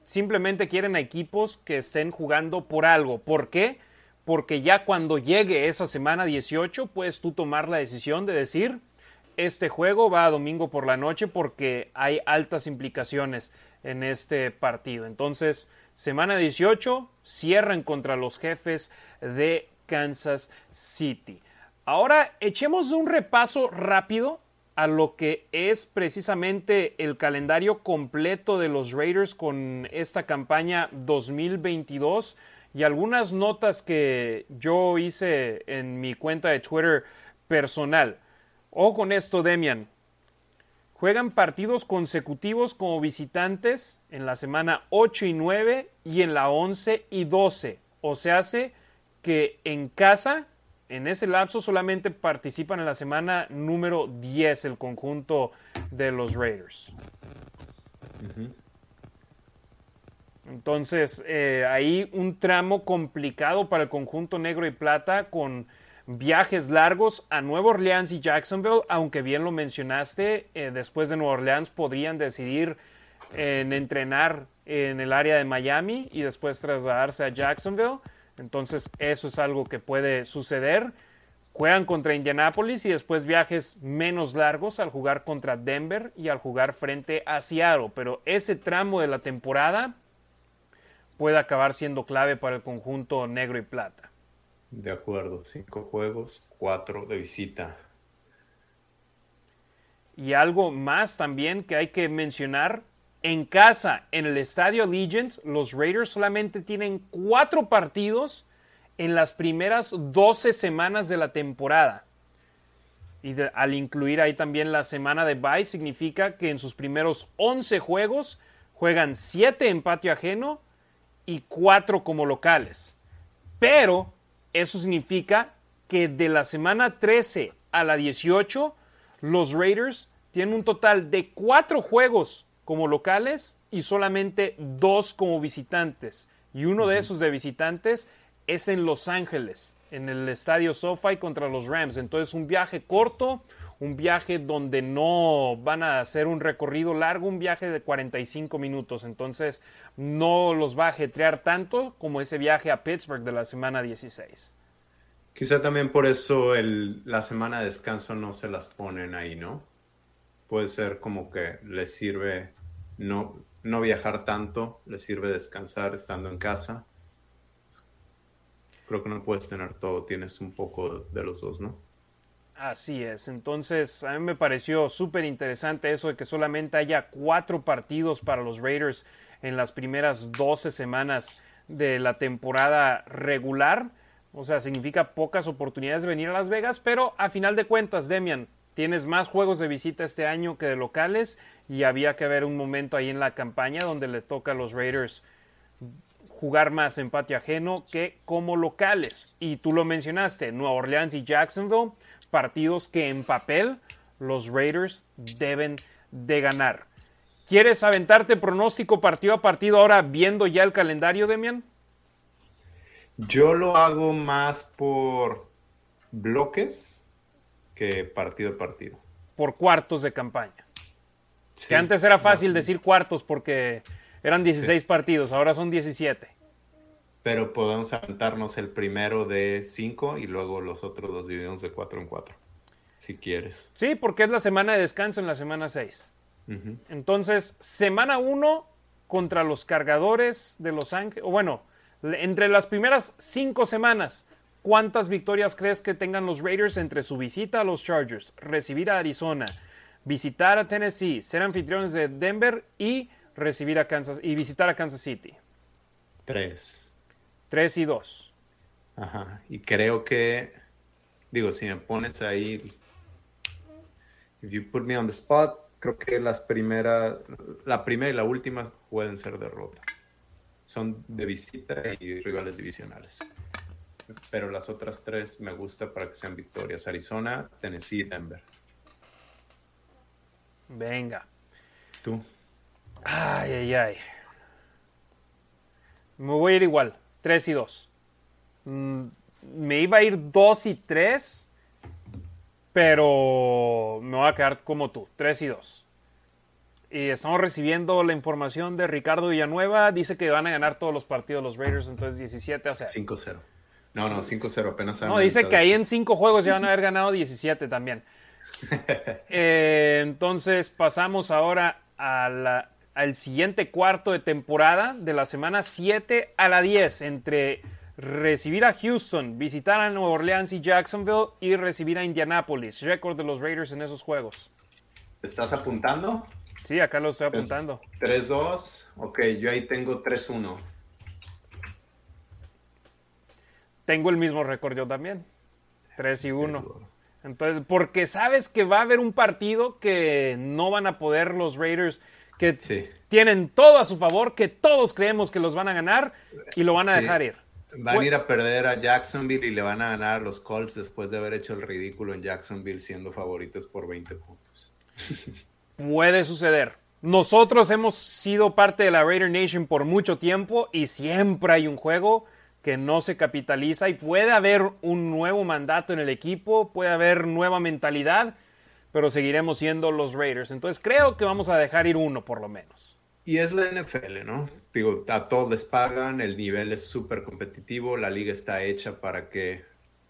[SPEAKER 1] Simplemente quieren a equipos que estén jugando por algo. ¿Por qué? Porque ya cuando llegue esa semana 18 puedes tú tomar la decisión de decir, este juego va a domingo por la noche porque hay altas implicaciones en este partido. Entonces, semana 18 cierran contra los jefes de Kansas City. Ahora echemos un repaso rápido a lo que es precisamente el calendario completo de los Raiders con esta campaña 2022 y algunas notas que yo hice en mi cuenta de Twitter personal. O con esto, Demian. Juegan partidos consecutivos como visitantes en la semana 8 y 9 y en la 11 y 12. O se hace que en casa, en ese lapso, solamente participan en la semana número 10 el conjunto de los Raiders. Entonces, eh, ahí un tramo complicado para el conjunto negro y plata con viajes largos a Nueva Orleans y Jacksonville, aunque bien lo mencionaste, eh, después de Nueva Orleans podrían decidir en entrenar en el área de Miami y después trasladarse a Jacksonville. Entonces eso es algo que puede suceder, Juegan contra Indianapolis y después viajes menos largos al jugar contra Denver y al jugar frente a Seattle. Pero ese tramo de la temporada puede acabar siendo clave para el conjunto negro y plata.
[SPEAKER 3] De acuerdo, cinco juegos, cuatro de visita.
[SPEAKER 1] Y algo más también que hay que mencionar, en casa, en el estadio Allegiant, los Raiders solamente tienen cuatro partidos en las primeras 12 semanas de la temporada. Y al incluir ahí también la semana de bye, significa que en sus primeros 11 juegos juegan 7 en patio ajeno y 4 como locales. Pero eso significa que de la semana 13 a la 18, los Raiders tienen un total de 4 juegos como locales y solamente 2 como visitantes. Y uno de esos de visitantes es en Los Ángeles, en el estadio SoFi contra los Rams. Entonces, un viaje corto, un viaje donde no van a hacer un recorrido largo, un viaje de 45 minutos. Entonces, no los va a ajetrear tanto como ese viaje a Pittsburgh de la semana 16.
[SPEAKER 3] Quizá también por eso la semana de descanso no se las ponen ahí, ¿no? Puede ser como que les sirve no, no viajar tanto, les sirve descansar estando en casa creo que no puedes tener todo, tienes un poco de los dos, ¿no?
[SPEAKER 1] Así es, entonces a mí me pareció súper interesante eso de que solamente haya cuatro partidos para los Raiders en las primeras 12 semanas de la temporada regular. O sea, significa pocas oportunidades de venir a Las Vegas, pero a final de cuentas, Demian, tienes más juegos de visita este año que de locales y había que haber un momento ahí en la campaña donde le toca a los Raiders jugar más en patio ajeno que como locales. Y tú lo mencionaste, Nueva Orleans y Jacksonville, partidos que en papel los Raiders deben de ganar. ¿Quieres aventarte pronóstico partido a partido ahora viendo ya el calendario, Demian?
[SPEAKER 3] Yo lo hago más por bloques que partido a partido.
[SPEAKER 1] Por cuartos de campaña. que antes era fácil decir cuartos porque eran 16 partidos, ahora son 17.
[SPEAKER 3] Pero podemos aventarnos el primero de 5 y luego los otros dos dividimos de 4 en 4, si quieres.
[SPEAKER 1] Sí, porque es la semana de descanso en la semana 6. Entonces, semana 1 contra los cargadores de Los Ángeles, o bueno, entre las primeras 5 semanas, ¿cuántas victorias crees que tengan los Raiders entre su visita a los Chargers, recibir a Arizona, visitar a Tennessee, ser anfitriones de Denver y recibir a Kansas y visitar a Kansas City.
[SPEAKER 3] Tres.
[SPEAKER 1] Tres y dos.
[SPEAKER 3] Ajá. Y creo que, digo, si me pones ahí, if you put me on the spot, creo que las primeras, la primera y la última pueden ser derrotas. Son de visita y rivales divisionales. Pero las otras tres me gusta para que sean victorias. Arizona, Tennessee y Denver.
[SPEAKER 1] Venga.
[SPEAKER 3] Tú.
[SPEAKER 1] Ay, ay, ay. Me voy a ir igual, 3 y 2. Mm, me iba a ir 2 y 3, pero me voy a quedar como tú, 3 y 2. Y estamos recibiendo la información de Ricardo Villanueva. Dice que van a ganar todos los partidos los Raiders, entonces 17 a 0.
[SPEAKER 3] 5-0. No, no, 5-0 apenas.
[SPEAKER 1] No, dice que ahí en 5 juegos ya van a haber ganado 17 también. eh, entonces pasamos ahora a la al siguiente cuarto de temporada de la semana 7 a la 10 entre recibir a Houston, visitar a Nueva Orleans y Jacksonville y recibir a Indianapolis. Récord de los Raiders en esos juegos.
[SPEAKER 3] ¿Estás apuntando?
[SPEAKER 1] Sí, acá lo estoy apuntando.
[SPEAKER 3] 3-2. Ok, yo ahí tengo 3-1.
[SPEAKER 1] Tengo el mismo récord yo también. 3 y 1. Entonces, porque sabes que va a haber un partido que no van a poder los Raiders que tienen todo a su favor, que todos creemos que los van a ganar y lo van a dejar ir.
[SPEAKER 3] Van a ir a perder a Jacksonville y le van a ganar a los Colts después de haber hecho el ridículo en Jacksonville siendo favoritos por 20 puntos.
[SPEAKER 1] Puede suceder. Nosotros hemos sido parte de la Raider Nation por mucho tiempo y siempre hay un juego que no se capitaliza y puede haber un nuevo mandato en el equipo, puede haber nueva mentalidad pero seguiremos siendo los Raiders. Entonces creo que vamos a dejar ir uno por lo menos.
[SPEAKER 3] Y es la NFL, ¿no? Digo, a todos les pagan, el nivel es súper competitivo, la liga está hecha para que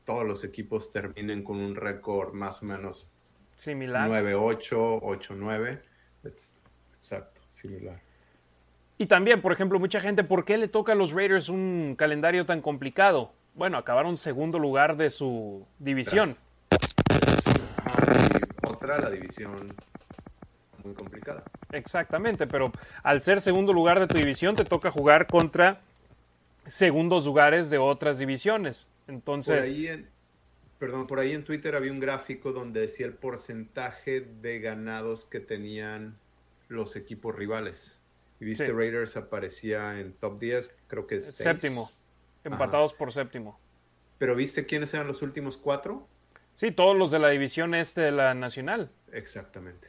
[SPEAKER 3] todos los equipos terminen con un récord más o menos
[SPEAKER 1] similar.
[SPEAKER 3] 9-8, 8-9. Exacto, similar.
[SPEAKER 1] Y también, por ejemplo, mucha gente, ¿por qué le toca a los Raiders un calendario tan complicado? Bueno, acabaron segundo lugar de su división.
[SPEAKER 3] otra, la división muy complicada.
[SPEAKER 1] Exactamente, pero al ser segundo lugar de tu división te toca jugar contra segundos lugares de otras divisiones. Entonces...
[SPEAKER 3] Por ahí en, perdón, por ahí en Twitter había un gráfico donde decía el porcentaje de ganados que tenían los equipos rivales. Y viste Raiders aparecía en top 10, creo que es
[SPEAKER 1] séptimo, empatados por séptimo.
[SPEAKER 3] Pero viste quiénes eran los últimos cuatro?
[SPEAKER 1] Sí, todos los de la división este de la nacional.
[SPEAKER 3] Exactamente.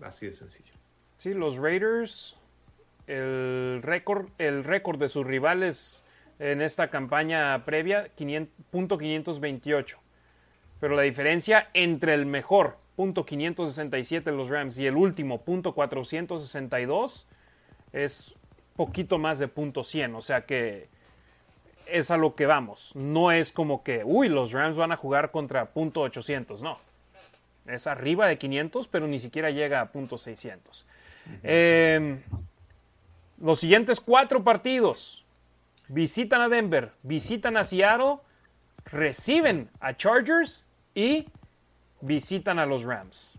[SPEAKER 3] Así de sencillo.
[SPEAKER 1] Sí, los Raiders, el récord, el récord de sus rivales en esta campaña previa, 500.528. Pero la diferencia entre el mejor, punto .567 de los Rams, y el último, punto .462, es poquito más de punto .100. O sea que es a lo que vamos. No es como que, uy, los Rams van a jugar contra punto .800. No. Es arriba de 500, pero ni siquiera llega a punto .600. Em, los siguientes cuatro partidos visitan a Denver, visitan a Seattle, reciben a Chargers y visitan a los Rams.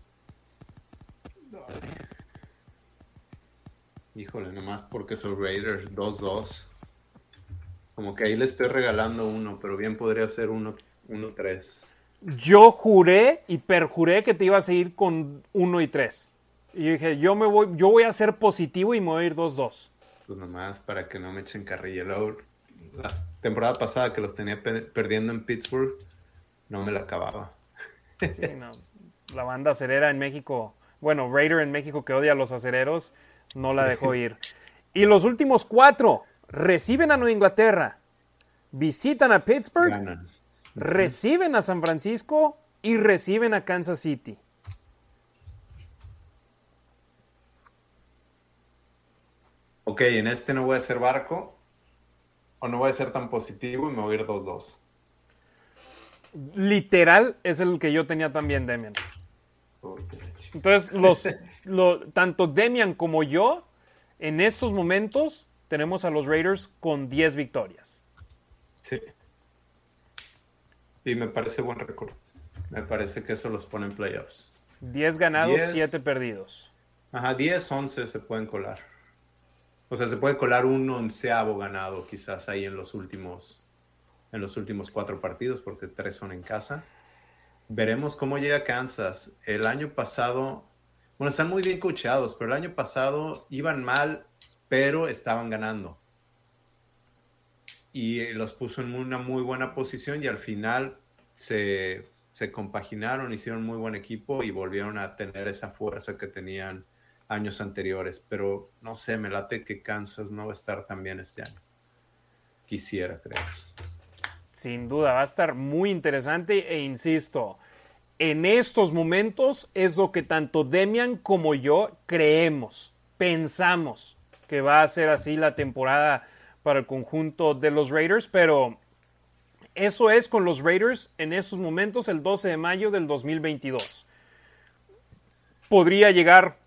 [SPEAKER 3] Híjole, nomás porque son Raiders 2-2. Como que ahí le estoy regalando uno, pero bien podría ser 1-3.
[SPEAKER 1] Yo juré y perjuré que te ibas a ir con 1 y 3. Y dije, yo, me voy, yo voy a ser positivo y me voy a ir 2-2.
[SPEAKER 3] Pues nomás para que no me echen carrilla. la temporada pasada que los tenía perdiendo en Pittsburgh, no me la acababa.
[SPEAKER 1] Sí, no. La banda acerera en México, bueno, Raider en México que odia a los acereros, no la dejó ir. Y los últimos cuatro reciben a Nueva Inglaterra, visitan a Pittsburgh, reciben a San Francisco y reciben a Kansas City.
[SPEAKER 3] ok, en este no voy a hacer barco, o no voy a ser tan positivo y me voy a ir 2-2.
[SPEAKER 1] Literal es el que yo tenía también, Demian. Entonces, los, tanto Demian como yo, en estos momentos, tenemos a los Raiders con 10 victorias.
[SPEAKER 3] Sí. Y me parece buen récord. Me parece que eso los pone en playoffs.
[SPEAKER 1] 10 ganados, 7 perdidos.
[SPEAKER 3] Ajá, 10, 11 se pueden colar. O sea, se puede colar un onceavo ganado quizás ahí en los últimos, en los últimos cuatro partidos, porque tres son en casa. Veremos cómo llega Kansas. El año pasado, bueno, están muy bien coachados, pero el año pasado iban mal, pero estaban ganando. Y los puso en una muy buena posición y al final se, se compaginaron, hicieron muy buen equipo y volvieron a tener esa fuerza que tenían años anteriores, pero no sé, me late que Kansas no va a estar tan bien este año. Quisiera creer.
[SPEAKER 1] Sin duda, va a estar muy interesante e insisto, en estos momentos es lo que tanto Demian como yo creemos, pensamos que va a ser así la temporada para el conjunto de los Raiders, pero eso es con los Raiders en estos momentos el 12 de mayo del 2022. Podría llegar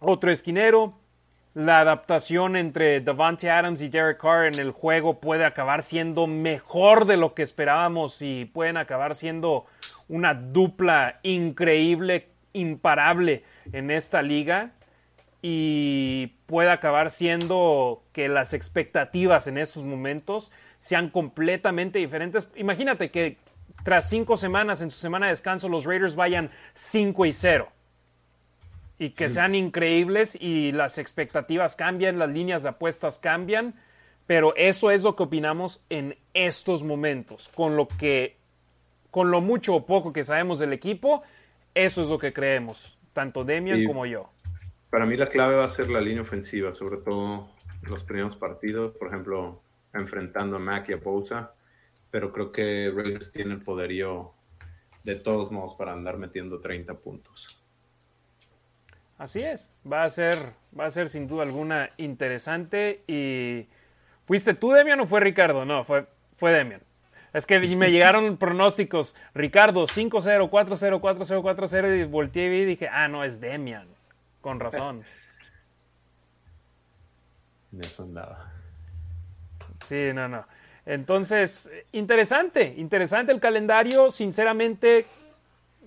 [SPEAKER 1] otro esquinero. La adaptación entre Davante Adams y Derek Carr en el juego puede acabar siendo mejor de lo que esperábamos y pueden acabar siendo una dupla increíble, imparable en esta liga y puede acabar siendo que las expectativas en estos momentos sean completamente diferentes. Imagínate que tras cinco semanas en su semana de descanso los Raiders vayan 5 y 0 y que sean increíbles y las expectativas cambian, las líneas de apuestas cambian, pero eso es lo que opinamos en estos momentos, con lo que con lo mucho o poco que sabemos del equipo, eso es lo que creemos, tanto Demian como yo.
[SPEAKER 3] Para mí la clave va a ser la línea ofensiva, sobre todo los primeros partidos, por ejemplo, enfrentando a Mac y a Bosa, pero creo que Raiders tiene el poderío de todos modos para andar metiendo 30 puntos.
[SPEAKER 1] Así es, va a ser, va a ser sin duda alguna interesante. Y ¿fuiste tú, Demian, o fue Ricardo? No, fue, fue Demian. Es que me llegaron pronósticos. Ricardo, 5-0, 4-0, 4-0, 4-0. Y volteé y dije, ah, no, es Demian. Con razón.
[SPEAKER 3] Me andaba.
[SPEAKER 1] Sí, no, no. Entonces, interesante, interesante el calendario. Sinceramente,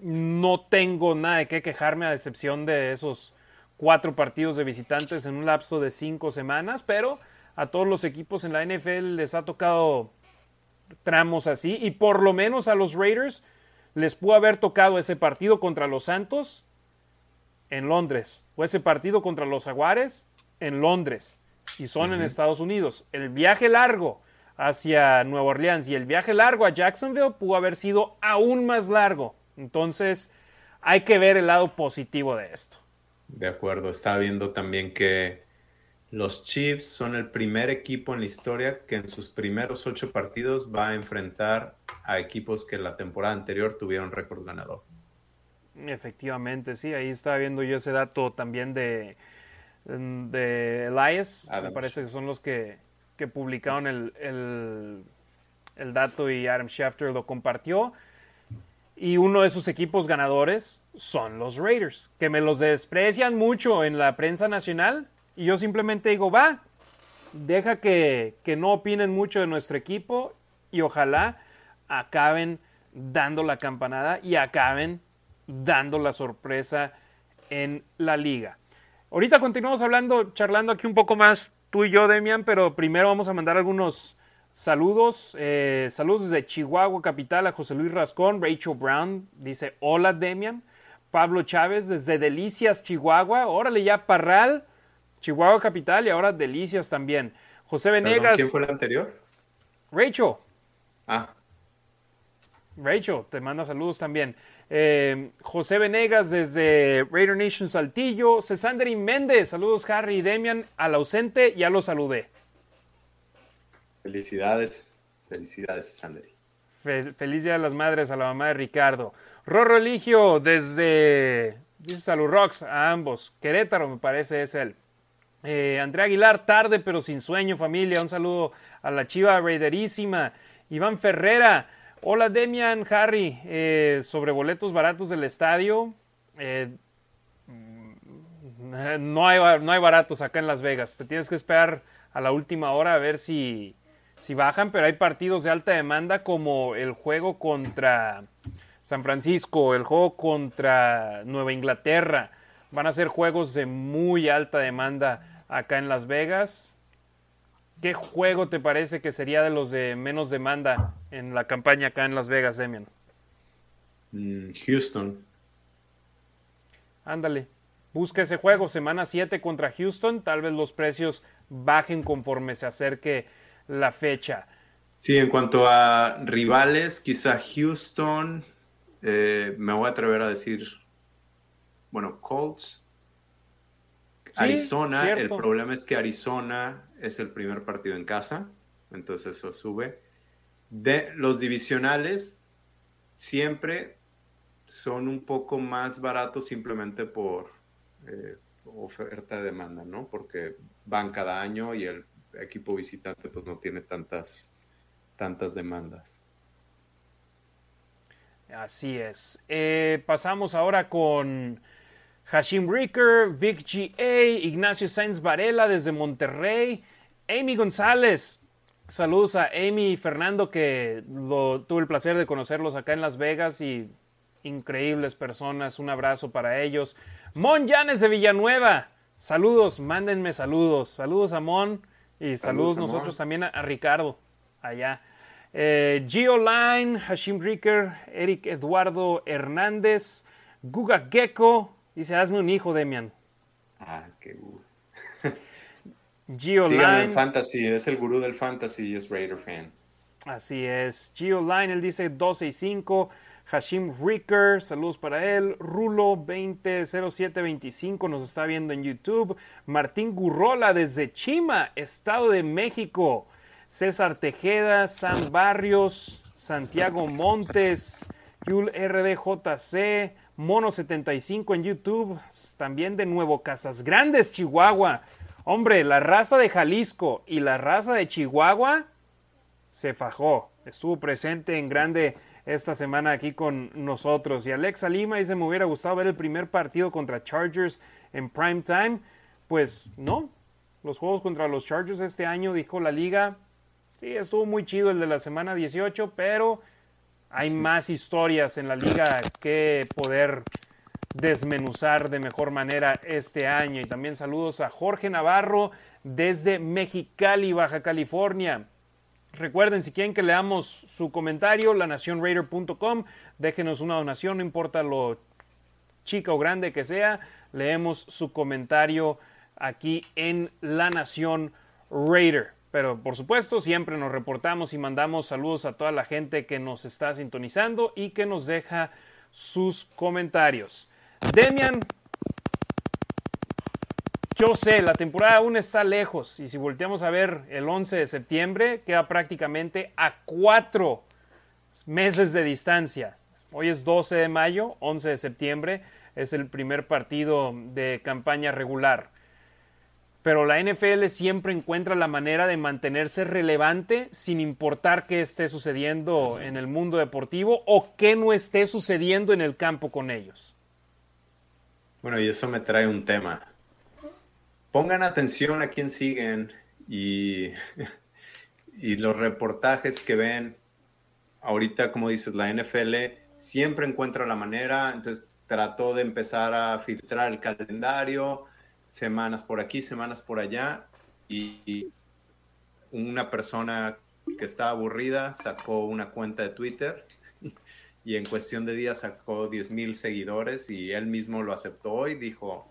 [SPEAKER 1] no tengo nada de qué quejarme a excepción de esos cuatro partidos de visitantes en un lapso de cinco semanas, pero a todos los equipos en la NFL les ha tocado tramos así y por lo menos a los Raiders les pudo haber tocado ese partido contra los Santos en Londres o ese partido contra los Jaguares en Londres y son en Estados Unidos. El viaje largo hacia Nueva Orleans y el viaje largo a Jacksonville pudo haber sido aún más largo. Entonces hay que ver el lado positivo de esto.
[SPEAKER 3] De acuerdo, estaba viendo también que los Chiefs son el primer equipo en la historia que en sus primeros ocho partidos va a enfrentar a equipos que la temporada anterior tuvieron récord ganador.
[SPEAKER 1] Efectivamente, sí, ahí estaba viendo yo ese dato también de, de Elias. Me parece que son los que, publicaron el, el, el dato y Adam Schefter lo compartió. Y uno de sus equipos ganadores son los Raiders, que me los desprecian mucho en la prensa nacional. Y yo simplemente digo, va, deja que, que no opinen mucho de nuestro equipo y ojalá acaben dando la campanada y acaben dando la sorpresa en la liga. Ahorita continuamos hablando, charlando aquí un poco más tú y yo, Demian, pero primero vamos a mandar algunos Saludos, eh, saludos desde Chihuahua Capital a José Luis Rascón, Rachel Brown dice hola Demian, Pablo Chávez desde Delicias, Chihuahua, órale ya Parral, Chihuahua Capital y ahora Delicias también. José Venegas.
[SPEAKER 3] ¿Quién fue el anterior?
[SPEAKER 1] Rachel.
[SPEAKER 3] Ah.
[SPEAKER 1] Rachel, te manda saludos también. Eh, José Venegas desde Raider Nation Saltillo. Cesandri Méndez, saludos Harry y Demian al ausente, ya lo saludé.
[SPEAKER 3] Felicidades, felicidades, Sandri.
[SPEAKER 1] feliz Día de las Madres a la mamá de Ricardo. Rorro Eligio desde, dice Salud Rocks, a ambos. Querétaro, me parece, es él. Eh, Andrea Aguilar, tarde pero sin sueño, familia. Un saludo a la chiva raiderísima. Iván Ferrera. Hola, Demian, Harry. Eh, sobre boletos baratos del estadio. Eh, no, hay, no hay baratos acá en Las Vegas. Te tienes que esperar a la última hora a ver si, si bajan, pero hay partidos de alta demanda como el juego contra San Francisco, el juego contra Nueva Inglaterra. Van a ser juegos de muy alta demanda acá en Las Vegas. ¿Qué juego te parece que sería de los de menos demanda en la campaña acá en Las Vegas, Demian?
[SPEAKER 3] Mm, Houston.
[SPEAKER 1] Ándale. Busca ese juego, semana 7 contra Houston. Tal vez los precios bajen conforme se acerque la fecha.
[SPEAKER 3] Sí, en cuanto a rivales, quizá Houston, eh, me voy a atrever a decir, bueno, Colts. Arizona, el problema es que Arizona es el primer partido en casa, entonces eso sube. De los divisionales, siempre son un poco más baratos simplemente por eh, oferta de demanda, ¿no? Porque van cada año y el equipo visitante pues no tiene tantas, tantas demandas.
[SPEAKER 1] Así es. Eh, pasamos ahora con Hashim Ricker, Vic G.A., Ignacio Sainz Varela desde Monterrey, Amy González. Saludos a Amy y Fernando que lo, tuve el placer de conocerlos acá en Las Vegas y increíbles personas. Un abrazo para ellos. Mon Llanes de Villanueva. Saludos, mándenme saludos. Saludos a Mon. Y saludos, nosotros también a, Ricardo, allá. Eh, Gio Line, Hashim Ricker, Eric Eduardo Hernández, Guga Gecko. Dice, hazme un hijo, Demian.
[SPEAKER 3] Ah, qué.
[SPEAKER 1] Gio Line.
[SPEAKER 3] en Fantasy, es el gurú del Fantasy y es Raider fan.
[SPEAKER 1] Así es. Gio Line, él dice 12 y 5. Hashim Ricker, saludos para él. Rulo 200725 nos está viendo en YouTube. Martín Gurrola desde Chima, Estado de México. César Tejeda, Sam Barrios, Santiago Montes, Yul RDJC, Mono75 en YouTube, también de Nuevo Casas Grandes, Chihuahua. Hombre, la raza de Jalisco y la raza de Chihuahua se fajó, estuvo presente en grande esta semana aquí con nosotros. Y Alexa Lima dice, me hubiera gustado ver el primer partido contra Chargers en prime time. Pues no, los juegos contra los Chargers este año, dijo la liga, sí, estuvo muy chido el de la semana 18, pero hay más historias en la liga que poder desmenuzar de mejor manera este año. Y también saludos a Jorge Navarro desde Mexicali, Baja California. Recuerden, si quieren que leamos su comentario, lanacionraider.com, déjenos una donación, no importa lo chica o grande que sea, leemos su comentario aquí en La Nación Raider. Pero por supuesto, siempre nos reportamos y mandamos saludos a toda la gente que nos está sintonizando y que nos deja sus comentarios. Demian, yo sé, la temporada aún está lejos y si volteamos a ver el 11 de septiembre, queda prácticamente a cuatro meses de distancia. Hoy es 12 de mayo, 11 de septiembre es el primer partido de campaña regular. Pero la NFL siempre encuentra la manera de mantenerse relevante sin importar qué esté sucediendo en el mundo deportivo o qué no esté sucediendo en el campo con ellos.
[SPEAKER 3] Bueno, y eso me trae un tema pongan atención a quién siguen y, y los reportajes que ven. Ahorita, como dices, la NFL siempre encuentra la manera, entonces trató de empezar a filtrar el calendario, semanas por aquí, semanas por allá, y, una persona que estaba aburrida sacó una cuenta de Twitter y en cuestión de días sacó 10 mil seguidores y él mismo lo aceptó y dijo,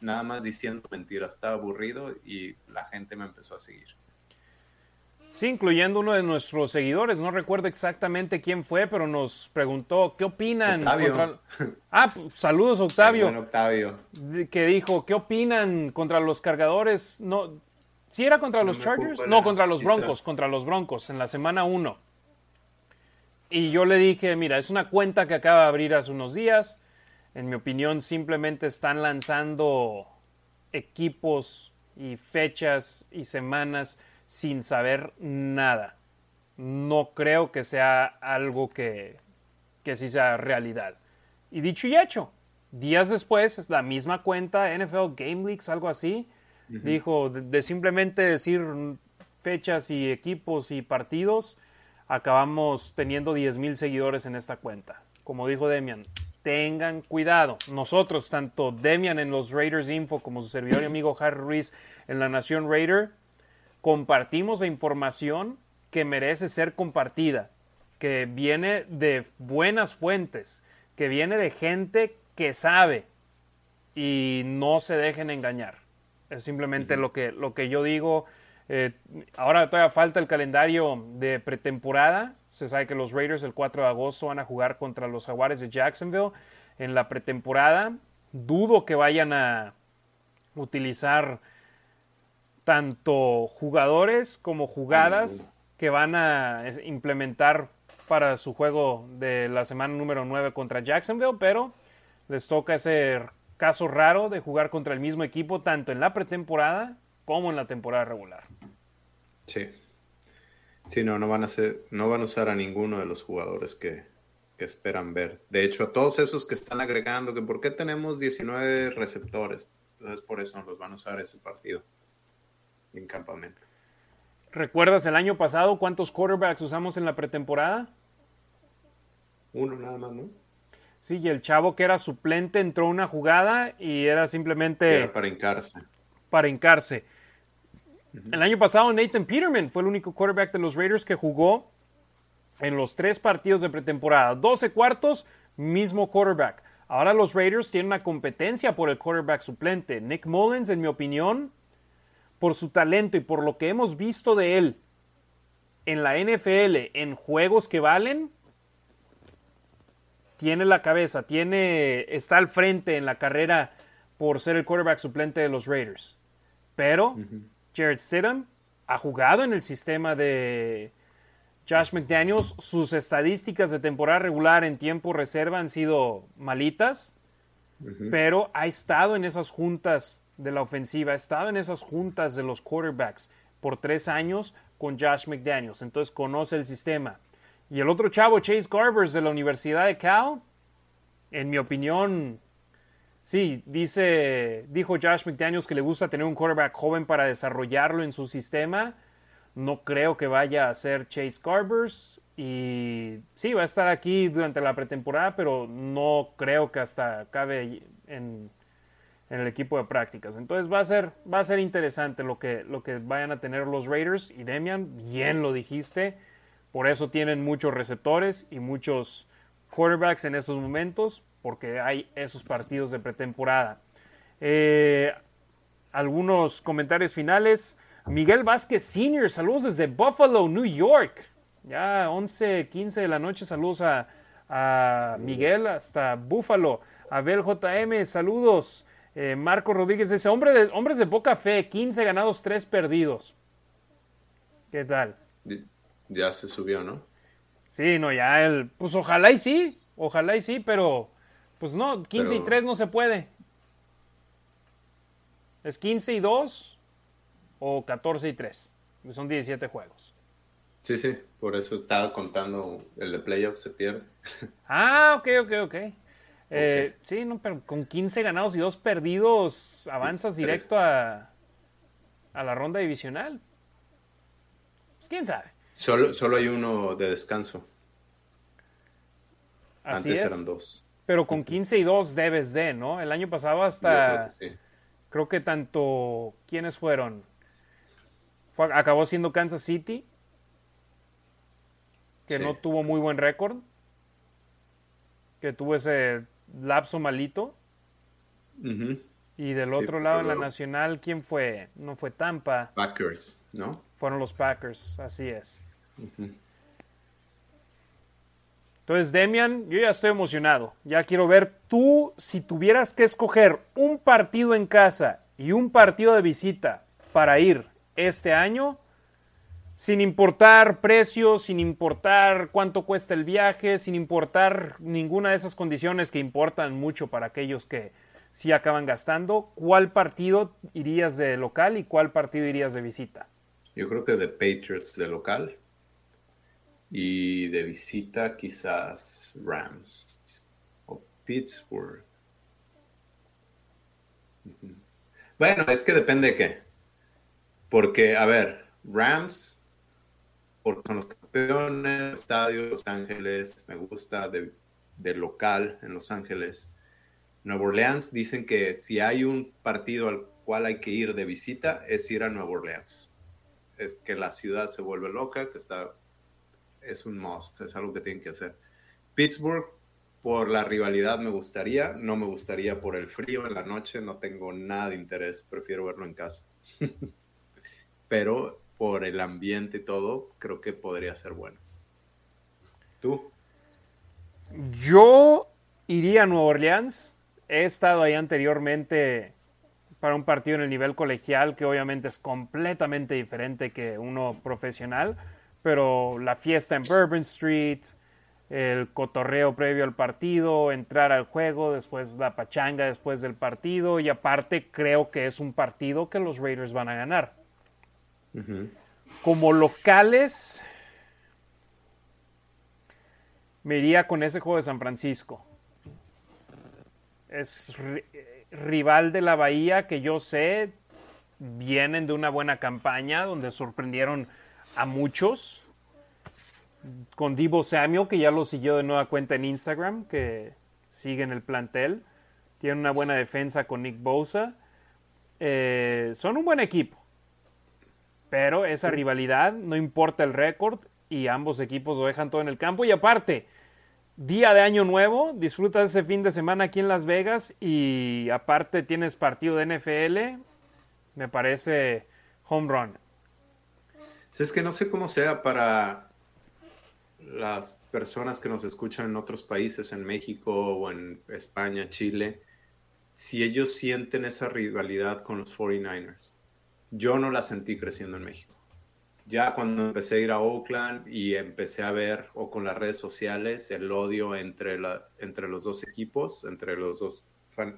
[SPEAKER 3] nada más diciendo mentiras, estaba aburrido y la gente me empezó a seguir.
[SPEAKER 1] Sí, incluyendo uno de nuestros seguidores, no recuerdo exactamente quién fue, pero nos preguntó qué opinan.
[SPEAKER 3] Octavio.
[SPEAKER 1] Ah, saludos Octavio.
[SPEAKER 3] Octavio.
[SPEAKER 1] Que dijo, ¿qué opinan contra los cargadores? No, ¿Sí era contra los Chargers? No, contra los Broncos, contra los Broncos, en la semana 1. Y yo le dije, mira, es una cuenta que acaba de abrir hace unos días en mi opinión, simplemente están lanzando equipos y fechas y semanas sin saber nada. No creo que sea algo que, que sí sea realidad. Y dicho y hecho, días después, la misma cuenta, NFL Game Leaks, algo así, dijo de, simplemente decir fechas y equipos y partidos, acabamos teniendo 10 mil seguidores en esta cuenta. Como dijo Demian, tengan cuidado. Nosotros, tanto Demian en los Raiders Info como su servidor y amigo Harry Ruiz en la Nación Raider, compartimos la información que merece ser compartida, que viene de buenas fuentes, que viene de gente que sabe y no se dejen engañar. Es simplemente lo, que, lo que yo digo. Eh, ahora todavía falta el calendario de pretemporada. Se sabe que los Raiders el 4 de agosto van a jugar contra los Jaguares de Jacksonville en la pretemporada. Dudo que vayan a utilizar tanto jugadores como jugadas que van a implementar para su juego de la semana número 9 contra Jacksonville, pero les toca ese caso raro de jugar contra el mismo equipo tanto en la pretemporada como en la temporada regular.
[SPEAKER 3] Sí. Sí, no, no van a ser, no van a usar a ninguno de los jugadores que, esperan ver. De hecho, a todos esos que están agregando, que por qué tenemos 19 receptores, entonces por eso los van a usar ese partido en campamento.
[SPEAKER 1] ¿Recuerdas el año pasado cuántos quarterbacks usamos en la pretemporada?
[SPEAKER 3] Uno nada más, ¿no?
[SPEAKER 1] Sí, y el chavo que era suplente entró una jugada y era simplemente...
[SPEAKER 3] para hincarse.
[SPEAKER 1] Para hincarse. El año pasado Nathan Peterman fue el único quarterback de los Raiders que jugó en los tres partidos de pretemporada. 12 cuartos, mismo quarterback. Ahora los Raiders tienen una competencia por el quarterback suplente. Nick Mullins, en mi opinión, por su talento y por lo que hemos visto de él en la NFL, en juegos que valen, tiene la cabeza, tiene, está al frente en la carrera por ser el quarterback suplente de los Raiders. Pero Jared Stidham ha jugado en el sistema de Josh McDaniels. Sus estadísticas de temporada regular en tiempo reserva han sido malitas, pero ha estado en esas juntas de la ofensiva, ha estado en esas juntas de los quarterbacks. por tres años con Josh McDaniels. Entonces conoce el sistema. Y el otro chavo, Chase Garbers de la Universidad de Cal, en mi opinión, sí, dice, dijo Josh McDaniels que le gusta tener un quarterback joven para desarrollarlo en su sistema. No creo que vaya a ser Chase Garbers. Y sí, va a estar aquí durante la pretemporada, pero no creo que hasta acabe en, en, el equipo de prácticas. Entonces va a ser, va a ser interesante lo que, lo que vayan a tener los Raiders. Y Demian, bien lo dijiste por eso tienen muchos receptores y muchos quarterbacks en esos momentos, porque hay esos partidos de pretemporada. Eh, algunos comentarios finales. Miguel Vázquez Sr., saludos desde Buffalo, New York. Ya 11, 15 de la noche, saludos a, Miguel hasta Buffalo. Abel JM, saludos. Eh, Marco Rodríguez dice, Hombre de, hombres de poca fe, 15 ganados, 3 perdidos. ¿Qué tal?
[SPEAKER 3] ya se subió, ¿no?
[SPEAKER 1] Sí, no, ya el. Pues ojalá y sí, ojalá y sí, pero. Pues no, 15 y 3 no se puede. Es 15 y 2 o 14 y 3. Son 17 juegos.
[SPEAKER 3] Sí, sí, por eso estaba contando el de playoffs se pierde.
[SPEAKER 1] Ah, ok, ok, ok. Eh, sí, no, pero con 15 ganados y 2 perdidos avanzas directo a, a la ronda divisional. Pues quién sabe.
[SPEAKER 3] Solo, solo hay uno de descanso.
[SPEAKER 1] Así Antes eran dos. Pero con 15 y 2 debes de, ¿no? El año pasado hasta... Creo que, tanto... ¿Quiénes fueron? acabó siendo Kansas City, que no tuvo muy buen récord, que tuvo ese lapso malito. Y del otro lado, en la nacional, ¿quién fue? No fue Tampa.
[SPEAKER 3] Packers, ¿no?
[SPEAKER 1] Fueron los Packers, así es. Entonces, Demian, yo ya estoy emocionado. Ya quiero ver tú, si tuvieras que escoger un partido en casa y un partido de visita para ir este año, sin importar precios, sin importar cuánto cuesta el viaje, sin importar ninguna de esas condiciones que importan mucho para aquellos que sí acaban gastando, ¿cuál partido irías de local y cuál partido irías de visita?
[SPEAKER 3] Yo creo que de Patriots de local y de visita quizás Rams o Pittsburgh. Bueno, es que depende de qué. Porque, a ver, Rams, porque son los campeones, estadio Los Ángeles, me gusta de, de, local en Los Ángeles. Nueva Orleans dicen que si hay un partido al cual hay que ir de visita, es ir a Nueva Orleans. Es que la ciudad se vuelve loca, que está es un must, es algo que tienen que hacer. Pittsburgh, por la rivalidad me gustaría, no me gustaría por el frío en la noche, no tengo nada de interés, prefiero verlo en casa. Pero por el ambiente y todo, creo que podría ser bueno. ¿Tú?
[SPEAKER 1] Yo iría a Nueva Orleans. He estado ahí anteriormente para un partido en el nivel colegial, que obviamente es completamente diferente que uno profesional pero la fiesta en Bourbon Street, el cotorreo previo al partido, entrar al juego, después la pachanga después del partido y aparte creo que es un partido que los Raiders van a ganar. Como locales, me iría con ese juego de San Francisco. Es rival de la Bahía que yo sé vienen de una buena campaña donde sorprendieron a muchos. Con Divo Samuel, que ya lo siguió de nueva cuenta en Instagram, que sigue en el plantel. Tiene una buena defensa con Nick Bosa. Eh, son un buen equipo. Pero esa rivalidad, no importa el récord, y ambos equipos lo dejan todo en el campo. Y aparte, día de año nuevo, disfrutas ese fin de semana aquí en Las Vegas y aparte tienes partido de NFL, me parece home run
[SPEAKER 3] es que no sé cómo sea para las personas que nos escuchan en otros países, en México o en España, Chile, si ellos sienten esa rivalidad con los 49ers. Yo no la sentí creciendo en México. Ya cuando empecé a ir a Oakland y empecé a ver, o con las redes sociales, el odio entre, la, entre los dos equipos, entre, los dos,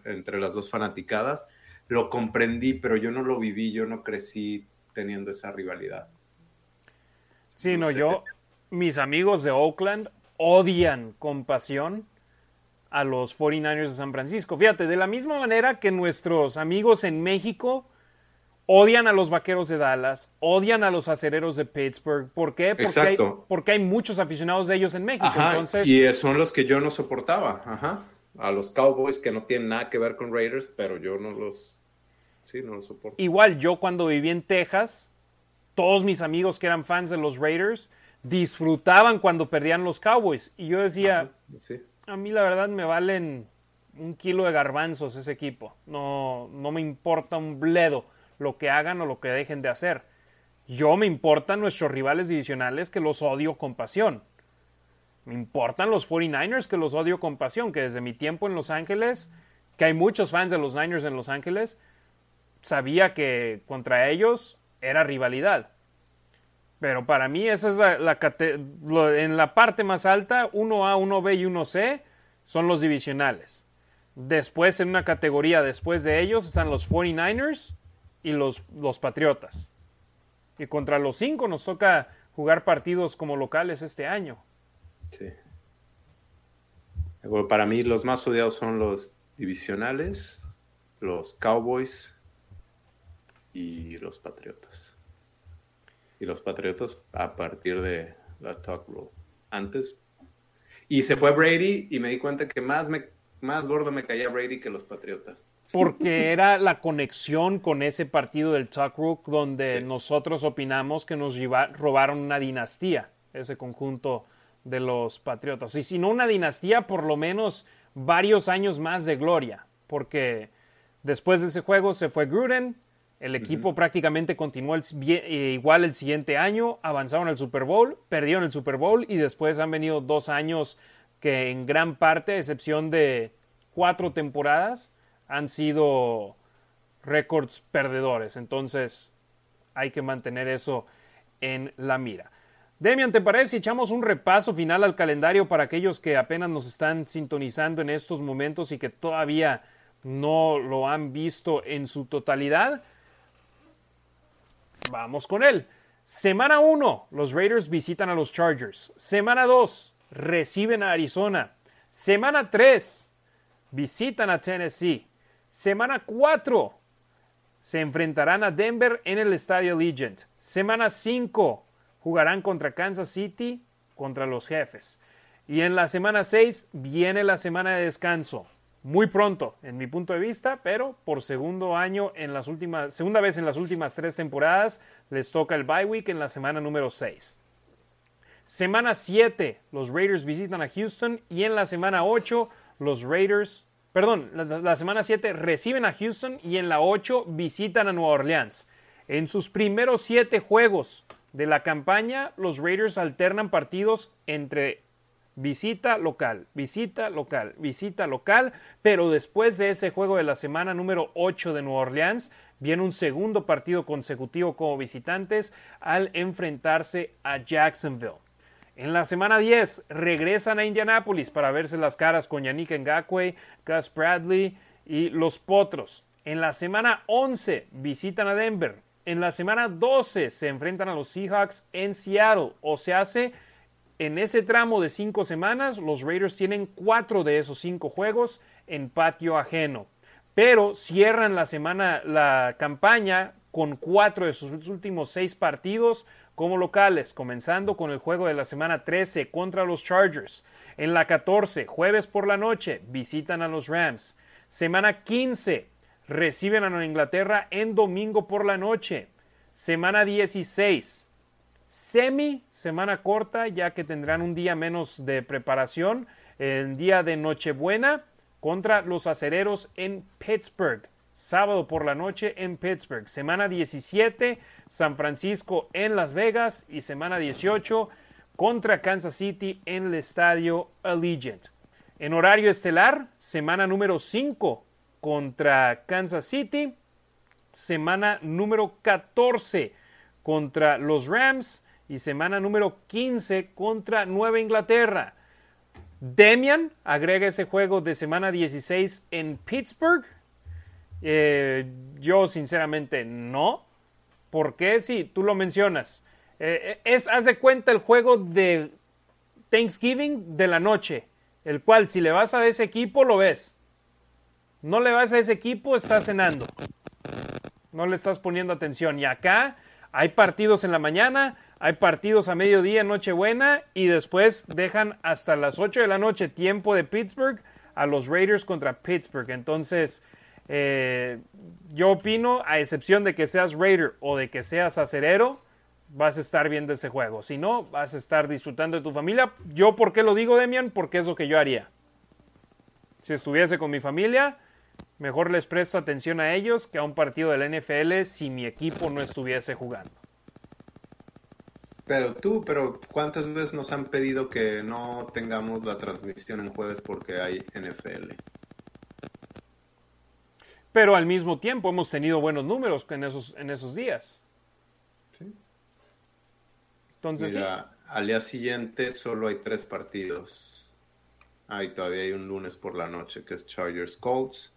[SPEAKER 3] entre las dos fanaticadas, lo comprendí, pero yo no lo viví, yo no crecí teniendo esa rivalidad.
[SPEAKER 1] Sí, no, yo, mis amigos de Oakland odian con pasión a los 49ers de San Francisco. Fíjate, de la misma manera que nuestros amigos en México odian a los vaqueros de Dallas, odian a los acereros de Pittsburgh. ¿Por qué? Porque, hay, porque hay, muchos aficionados de ellos en México. Entonces,
[SPEAKER 3] y son los que yo no soportaba. Ajá. A los Cowboys que no tienen nada que ver con Raiders, pero yo no los, sí, no los soporto.
[SPEAKER 1] Igual, yo cuando viví en Texas, todos mis amigos que eran fans de los Raiders disfrutaban cuando perdían los Cowboys. Y yo decía, a mí la verdad me valen un kilo de garbanzos ese equipo. No, no me importa un bledo lo que hagan o lo que dejen de hacer. Yo me importan nuestros rivales divisionales que los odio con pasión. Me importan los 49ers que los odio con pasión, que desde mi tiempo en Los Ángeles, que hay muchos fans de los Niners en Los Ángeles, sabía que contra ellos era rivalidad. Pero para mí esa es la, en la parte más alta, 1A, 1B y 1C son los divisionales. Después en una categoría después de ellos están los 49ers y los, los Patriotas. Y contra los cinco nos toca jugar partidos como locales este año. Sí.
[SPEAKER 3] para mí los más odiados son los divisionales, los Cowboys y los Patriotas. Y los Patriotas a partir de la Talk Rule. Antes. Y se fue Brady y me di cuenta que más, me, más gordo me caía Brady que los Patriotas
[SPEAKER 1] porque era la conexión con ese partido del Talk Rook donde nosotros opinamos que nos robaron una dinastía, ese conjunto de los Patriotas. Y si no una dinastía, por lo menos varios años más de gloria, porque después de ese juego se fue Gruden, el equipo prácticamente continuó eh, igual el siguiente año, avanzaron al Super Bowl, perdieron el Super Bowl y después han venido dos años que en gran parte, a excepción de cuatro temporadas, han sido récords perdedores. Entonces hay que mantener eso en la mira. Demian, ¿te parece si echamos un repaso final al calendario para aquellos que apenas nos están sintonizando en estos momentos y que todavía no lo han visto en su totalidad? Vamos con él. Semana 1, los Raiders visitan a los Chargers. Semana 2, reciben a Arizona. Semana 3, visitan a Tennessee. Semana 4 se enfrentarán a Denver en el Estadio Legend. Semana 5 jugarán contra Kansas City, contra los jefes. Y en la semana 6 viene la semana de descanso. Muy pronto, en mi punto de vista, pero por segundo año en las últimas, segunda vez en las últimas tres temporadas, les toca el bye week en la semana número 6. Semana 7, los Raiders visitan a Houston y en la semana 8, los Raiders perdón, la, semana 7 reciben a Houston y en la 8 visitan a Nueva Orleans. En sus primeros 7 juegos de la campaña, los Raiders alternan partidos entre visita local, visita local, visita local, pero después de ese juego de la semana número 8 de Nueva Orleans, viene un segundo partido consecutivo como visitantes al enfrentarse a Jacksonville. En la semana 10 regresan a Indianápolis para verse las caras con Yannick Ngakwe, Gus Bradley y los Potros. En la semana 11 visitan a Denver. En la semana 12 se enfrentan a los Seahawks en Seattle. O se hace en ese tramo de cinco semanas, los Raiders tienen cuatro de esos cinco juegos en patio ajeno. Pero cierran la semana, la campaña con cuatro de sus últimos seis partidos como locales, comenzando con el juego de la semana 13 contra los Chargers. En la 14, jueves por la noche, visitan a los Rams. Semana 15, reciben a Nueva Inglaterra en domingo por la noche. Semana 16, semi semana corta, ya que tendrán un día menos de preparación. El día de Nochebuena contra los acereros en Pittsburgh sábado por la noche en Pittsburgh. Semana 17, San Francisco en Las Vegas y semana 18 contra Kansas City en el estadio Allegiant. En horario estelar, semana número 5 contra Kansas City, semana número 14 contra los Rams y semana número 15 contra Nueva Inglaterra. Demian agrega ese juego de semana 16 en Pittsburgh eh, yo sinceramente no. ¿Por qué? Sí, tú lo mencionas. Eh, es, haz cuenta el juego de Thanksgiving de la noche, el cual si le vas a ese equipo lo ves. No le vas a ese equipo, estás cenando. No le estás poniendo atención. Y acá hay partidos en la mañana, hay partidos a mediodía, Nochebuena, y después dejan hasta las 8 de la noche tiempo de Pittsburgh a los Raiders contra Pittsburgh. Entonces, eh, yo opino, a excepción de que seas Raider o de que seas acerero, vas a estar viendo ese juego. Si no, vas a estar disfrutando de tu familia. Yo, ¿por qué lo digo, Demian? Porque es lo que yo haría. Si estuviese con mi familia, mejor les presto atención a ellos que a un partido del NFL si mi equipo no estuviese jugando.
[SPEAKER 3] Pero tú, pero ¿cuántas veces nos han pedido que no tengamos la transmisión en jueves porque hay NFL?
[SPEAKER 1] Pero al mismo tiempo hemos tenido buenos números en esos, en esos días.
[SPEAKER 3] Entonces, Mira, al día siguiente solo hay tres partidos. Ah, todavía hay un lunes por la noche que es Chargers Colts.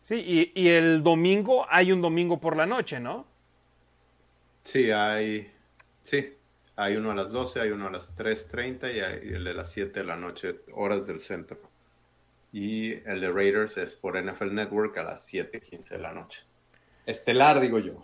[SPEAKER 1] Sí, y, el domingo hay un domingo por la noche, ¿no?
[SPEAKER 3] Sí, hay. Sí, hay uno a las 12, hay uno a las 3.30 y hay el de las 7 de la noche, horas del centro. Y el de Raiders es por NFL Network a las 7.15 de la noche. Estelar, digo yo.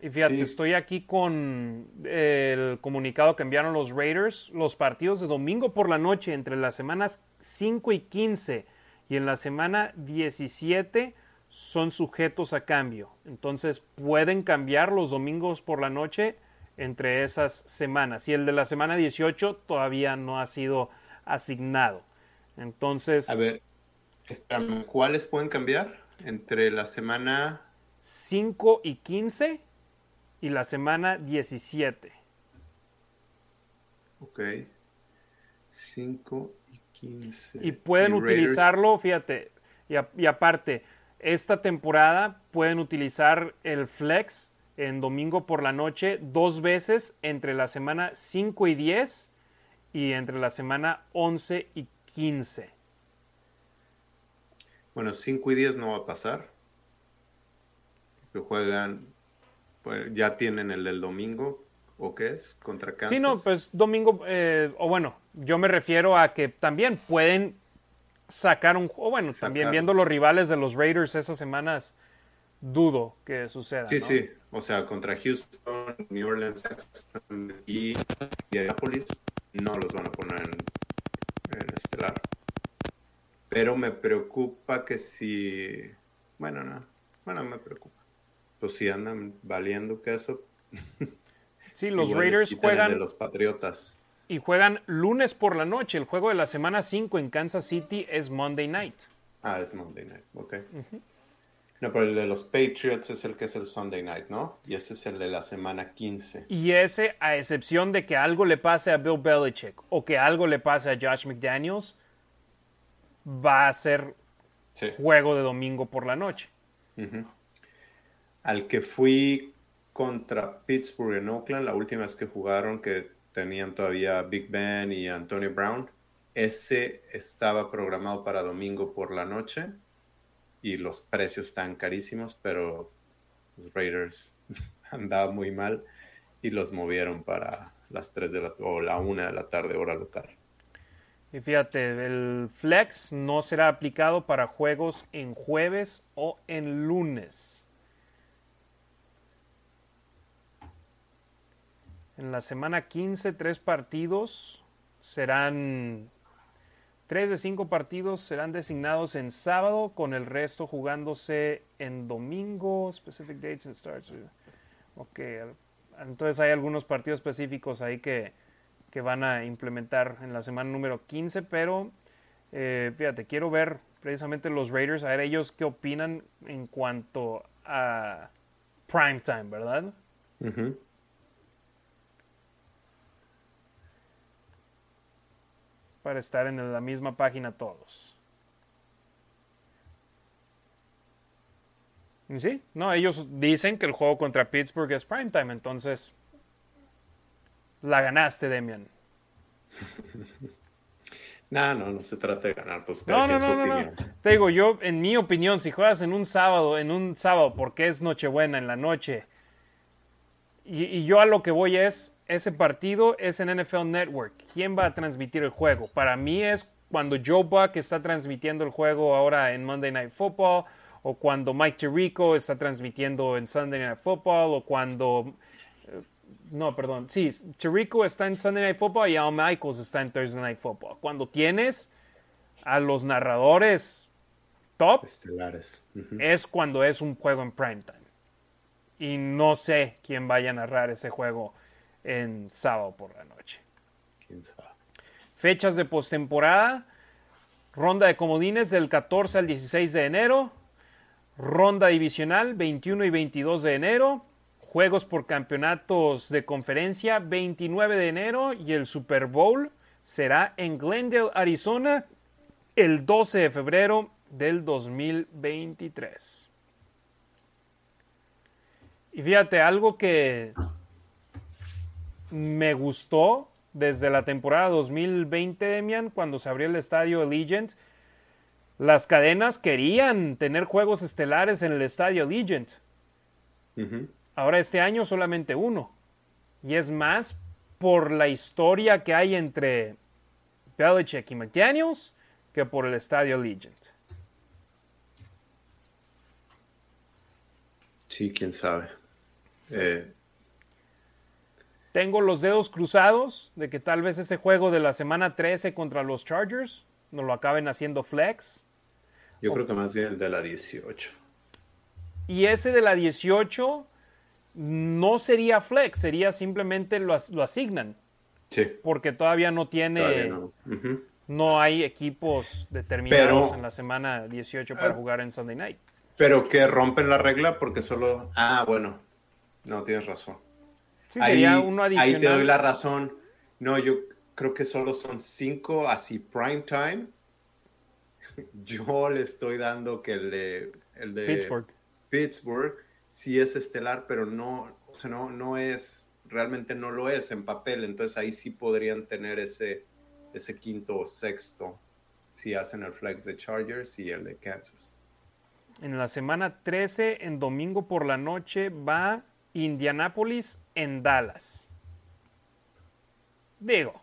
[SPEAKER 1] Y fíjate, estoy aquí con el comunicado que enviaron los Raiders. Los partidos de domingo por la noche entre las semanas 5 y 15 y en la semana 17 son sujetos a cambio. Entonces pueden cambiar los domingos por la noche entre esas semanas. Y el de la semana 18 todavía no ha sido asignado. Entonces...
[SPEAKER 3] A ver, ¿cuáles pueden cambiar? Entre la semana...
[SPEAKER 1] 5 y 15 y la semana 17.
[SPEAKER 3] Ok. 5 y 15.
[SPEAKER 1] Y pueden utilizarlo, fíjate, y, aparte, esta temporada pueden utilizar el flex en domingo por la noche dos veces entre la semana 5 y 10 y entre la semana 11 y 15.
[SPEAKER 3] Bueno, 5 y 10 no va a pasar. Que juegan pues ya tienen el del domingo, ¿o qué es? Contra Kansas.
[SPEAKER 1] Sí, no, pues domingo, eh, o bueno, yo me refiero a que también pueden sacar un, o bueno, también viendo los rivales de los Raiders esas semanas, dudo que suceda.
[SPEAKER 3] Sí, sí, o sea, contra Houston, New Orleans y Indianapolis, no los van a poner en, en estelar. Pero me preocupa que si, bueno, no, bueno, me preocupa pues si andan valiendo queso.
[SPEAKER 1] Sí, los Raiders juegan.
[SPEAKER 3] De los Patriotas.
[SPEAKER 1] Y juegan lunes por la noche. El juego de la semana 5 en Kansas City es Monday night.
[SPEAKER 3] Ah, es Monday night, ok. No, pero el de los Patriots es el que es el Sunday night, ¿no? Y ese es el de la semana 15.
[SPEAKER 1] Y ese, a excepción de que algo le pase a Bill Belichick o que algo le pase a Josh McDaniels, va a ser juego de domingo por la noche
[SPEAKER 3] al que fui contra Pittsburgh en Oakland, la última vez que jugaron, que tenían todavía Big Ben y Antonio Brown, ese estaba programado para domingo por la noche y los precios están carísimos, pero los Raiders andaban muy mal y los movieron para las 3 de la o la 1 de la tarde hora local.
[SPEAKER 1] Y fíjate, el flex no será aplicado para juegos en jueves o en lunes. En la semana 15, tres partidos serán. Tres de cinco partidos serán designados en sábado, con el resto jugándose en domingo. Specific dates and starts. Ok, entonces hay algunos partidos específicos ahí que, que van a implementar en la semana número 15, pero eh, fíjate, quiero ver precisamente los Raiders, a ver ellos qué opinan en cuanto a prime time, ¿verdad? Para estar en la misma página todos. Sí, no, ellos dicen que el juego contra Pittsburgh es primetime, entonces la ganaste, Demian.
[SPEAKER 3] No, no, no se trata de ganar, pues
[SPEAKER 1] no, no, no, no, Te digo, yo, en mi opinión, si juegas en un sábado, en un sábado, porque es Nochebuena en la noche, y, y, yo a lo que voy es, ese partido es en NFL Network. ¿Quién va a transmitir el juego? Para mí es cuando Joe Buck está transmitiendo el juego ahora en Monday Night Football, o cuando Mike Tirico está transmitiendo en Sunday Night Football, o cuando no, perdón. Sí, Tirico está en Sunday Night Football y Al Michaels está en Thursday Night Football. Cuando tienes a los narradores top,
[SPEAKER 3] estelares,
[SPEAKER 1] es cuando es un juego en primetime. Y no sé quién vaya a narrar ese juego en sábado por la noche.
[SPEAKER 3] ¿Quién sabe?
[SPEAKER 1] Fechas de postemporada. Ronda de comodines del 14 al 16 de enero. Ronda divisional 21 y 22 de enero juegos por campeonatos de conferencia 29 de enero y el Super Bowl será en Glendale, Arizona, el 12 de febrero del 2023. Y fíjate, algo que me gustó desde la temporada 2020, Demian, cuando se abrió el estadio Allegiant, las cadenas querían tener juegos estelares en el estadio Allegiant. Ahora este año solamente uno. Y es más por la historia que hay entre Belichick y McDaniels que por el estadio Legend.
[SPEAKER 3] Sí, quién sabe. Eh,
[SPEAKER 1] Tengo los dedos cruzados de que tal vez ese juego de la semana 13 contra los Chargers nos lo acaben haciendo flex.
[SPEAKER 3] Yo creo que más bien el de la 18.
[SPEAKER 1] Y ese de la 18 no sería flex, sería simplemente lo, asignan.
[SPEAKER 3] Sí.
[SPEAKER 1] Porque todavía no tiene. no. hay equipos determinados en la semana 18 para ah. jugar en Sunday night.
[SPEAKER 3] Pero que rompen la regla porque solo. Ah, bueno. No, tienes razón.
[SPEAKER 1] Sí, sería uno adicional.
[SPEAKER 3] Ahí te doy la razón. No, yo creo que solo son cinco así prime time. Yo le estoy dando que el de, el de
[SPEAKER 1] Pittsburgh.
[SPEAKER 3] Pittsburgh sí es estelar, pero no, o sea, no, no es, realmente no lo es en papel, entonces ahí sí podrían tener ese, ese quinto o sexto si hacen el flex de Chargers y el de Kansas.
[SPEAKER 1] En la semana 13, en domingo por la noche, va Indianapolis en Dallas. Digo,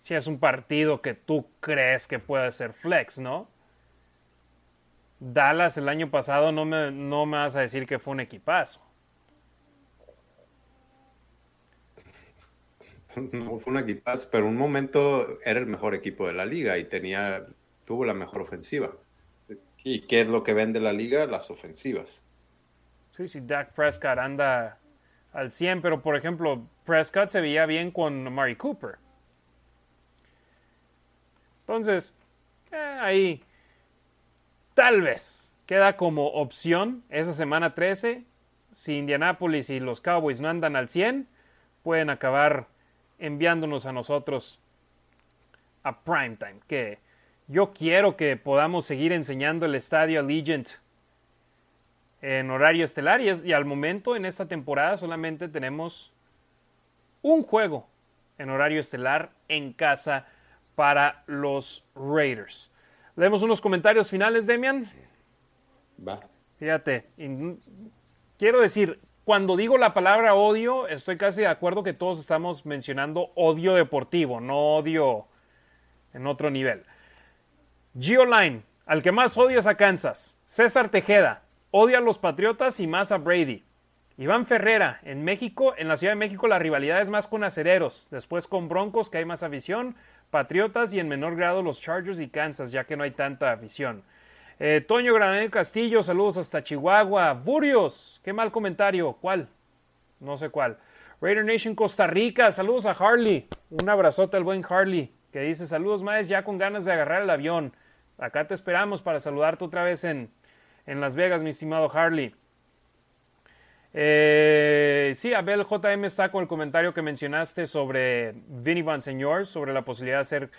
[SPEAKER 1] si es un partido que tú crees que puede ser flex, ¿no? Dallas el año pasado no me, no me vas a decir que fue un equipazo.
[SPEAKER 3] No fue un equipazo, pero un momento era el mejor equipo de la liga y tenía, tuvo la mejor ofensiva. ¿Y qué es lo que vende la liga? Las ofensivas.
[SPEAKER 1] Sí, sí, Dak Prescott anda al 100, pero por ejemplo, Prescott se veía bien con Mari Cooper. Entonces, eh, ahí Tal vez queda como opción esa semana 13. Si Indianapolis y los Cowboys no andan al 100, pueden acabar enviándonos a nosotros a primetime. Que yo quiero que podamos seguir enseñando el estadio Allegiant en horario estelar. Y, y al momento, en esta temporada, solamente tenemos un juego en horario estelar en casa para los Raiders. Leemos unos comentarios finales, Demian.
[SPEAKER 3] Va.
[SPEAKER 1] Fíjate, quiero decir, cuando digo la palabra odio, estoy casi de acuerdo que todos estamos mencionando odio deportivo, no odio en otro nivel. Geoline, al que más odio es a Kansas. César Tejeda, odia a los Patriotas y más a Brady. Iván Ferrera, en México, en la Ciudad de México la rivalidad es más con acereros, después con Broncos, que hay más afición, Patriotas y en menor grado los Chargers y Kansas, ya que no hay tanta afición. Eh, Toño Granel Castillo, saludos hasta Chihuahua. Burios, qué mal comentario. ¿Cuál? No sé cuál. Raider Nation Costa Rica, saludos a Harley. Un abrazote al buen Harley, que dice saludos más ya con ganas de agarrar el avión. Acá te esperamos para saludarte otra vez en, en Las Vegas, mi estimado Harley. Eh, sí, Abel JM está con el comentario que mencionaste sobre Vinny Van Señor, sobre la posibilidad de hacer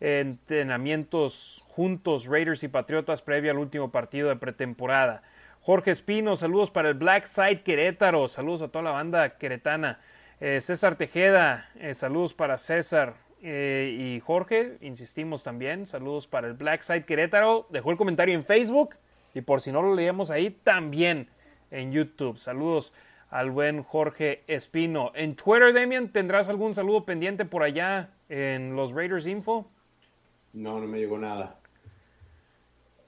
[SPEAKER 1] entrenamientos juntos, Raiders y Patriotas, previo al último partido de pretemporada. Jorge Espino, saludos para el Black Side Querétaro, saludos a toda la banda queretana. Eh, César Tejeda, eh, saludos para César, y Jorge, insistimos también, saludos para el Black Side Querétaro, dejó el comentario en Facebook y por si no lo leíamos ahí, también en YouTube. Saludos al buen Jorge Espino. En Twitter, Demian, ¿tendrás algún saludo pendiente por allá en los Raiders Info?
[SPEAKER 3] No, no me llegó nada.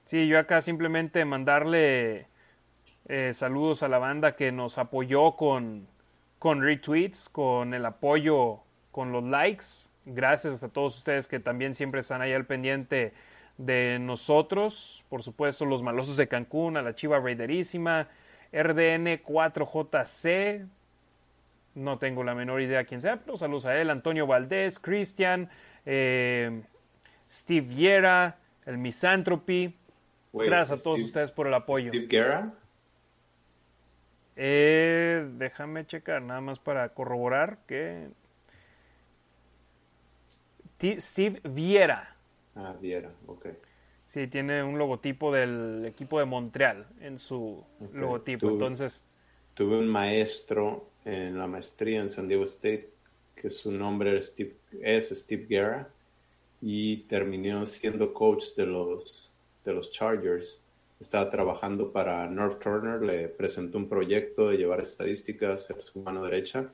[SPEAKER 1] Sí, yo acá simplemente mandarle eh, saludos a la banda que nos apoyó con, con retweets, con el apoyo, con los likes. Gracias a todos ustedes que también siempre están ahí al pendiente de nosotros. Por supuesto, los malosos de Cancún, a la Chiva Raiderísima, RDN4JC. No tengo la menor idea quién sea, pero saludos a él. Antonio Valdés, Cristian, eh, Steve Viera, el Misanthropy. Gracias a todos ustedes por el apoyo.
[SPEAKER 3] Steve Guerra.
[SPEAKER 1] Eh, déjame checar, nada más para corroborar que. Steve Viera.
[SPEAKER 3] Ah, Viera, ok.
[SPEAKER 1] Sí, tiene un logotipo del equipo de Montreal en su logotipo. Entonces.
[SPEAKER 3] Tuve un maestro en la maestría en San Diego State que su nombre es Steve, es Steve Guerra y terminó siendo coach de los, de los Chargers estaba trabajando para North Turner, le presentó un proyecto de llevar estadísticas a su mano derecha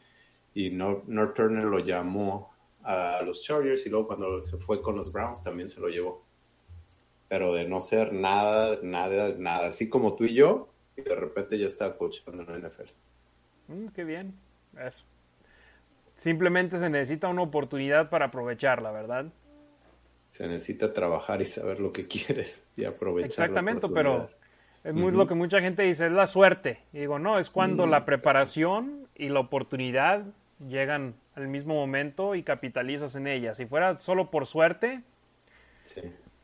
[SPEAKER 3] y North, Turner lo llamó a los Chargers y luego cuando se fue con los Browns también se lo llevó. Pero de no ser nada, nada, nada, así como tú y yo, y de repente ya estaba coachando en la NFL.
[SPEAKER 1] Mm, qué bien. Es... Simplemente se necesita una oportunidad para aprovecharla, ¿verdad?
[SPEAKER 3] Se necesita trabajar y saber lo que quieres y aprovechar.
[SPEAKER 1] Exactamente, pero es muy lo que mucha gente dice, es la suerte. Y digo, no, es cuando la preparación y la oportunidad llegan al mismo momento y capitalizas en ella. Si fuera solo por suerte,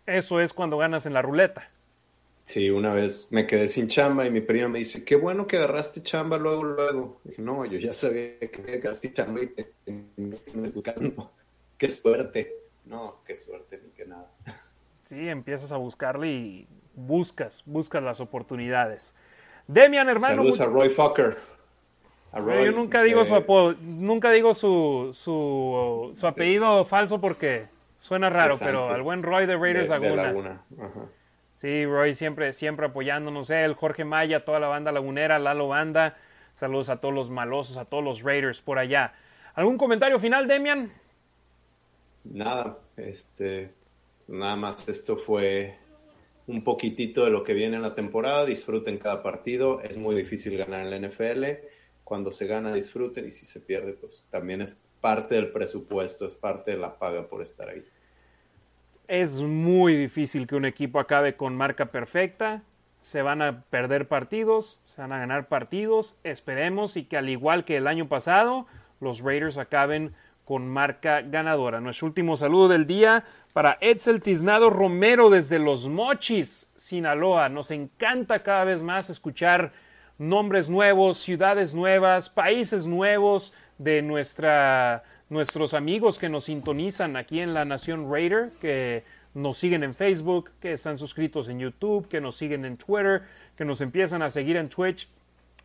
[SPEAKER 1] eso es cuando ganas en la ruleta.
[SPEAKER 3] Sí, una vez me quedé sin chamba y mi prima me dice, qué bueno que agarraste chamba luego, luego. dije, no, yo ya sabía que me agarraste chamba y te, buscando. Qué suerte. No, qué suerte ni que nada.
[SPEAKER 1] Sí, empiezas a buscarle y buscas, buscas las oportunidades. Demian, hermano.
[SPEAKER 3] Saludos a Roy Fucker.
[SPEAKER 1] Yo nunca digo su apodo, nunca digo su, su, apellido falso porque suena raro, pero al buen Roy de Raiders Laguna. Sí, Roy siempre, siempre apoyándonos, él, Jorge Maya, toda la banda lagunera, Lalo Banda. Saludos a todos los malosos, a todos los Raiders por allá. ¿Algún comentario final, Demian?
[SPEAKER 3] nada, este, nada más esto fue un poquitito de lo que viene en la temporada. Disfruten cada partido. Es muy difícil ganar en la NFL. Cuando se gana, disfruten. Y si se pierde, pues también es parte del presupuesto, es parte de la paga por estar ahí.
[SPEAKER 1] Es muy difícil que un equipo acabe con marca perfecta. Se van a perder partidos, se van a ganar partidos. Esperemos y que al igual que el año pasado, los Raiders acaben con marca ganadora. Nuestro último saludo del día para Edsel Tiznado Romero desde Los Mochis, Sinaloa. Nos encanta cada vez más escuchar nombres nuevos, ciudades nuevas, países nuevos de nuestra, nuestros amigos que nos sintonizan aquí en la Nación Raider, que nos siguen en Facebook, que están suscritos en YouTube, que nos siguen en Twitter, que nos empiezan a seguir en Twitch.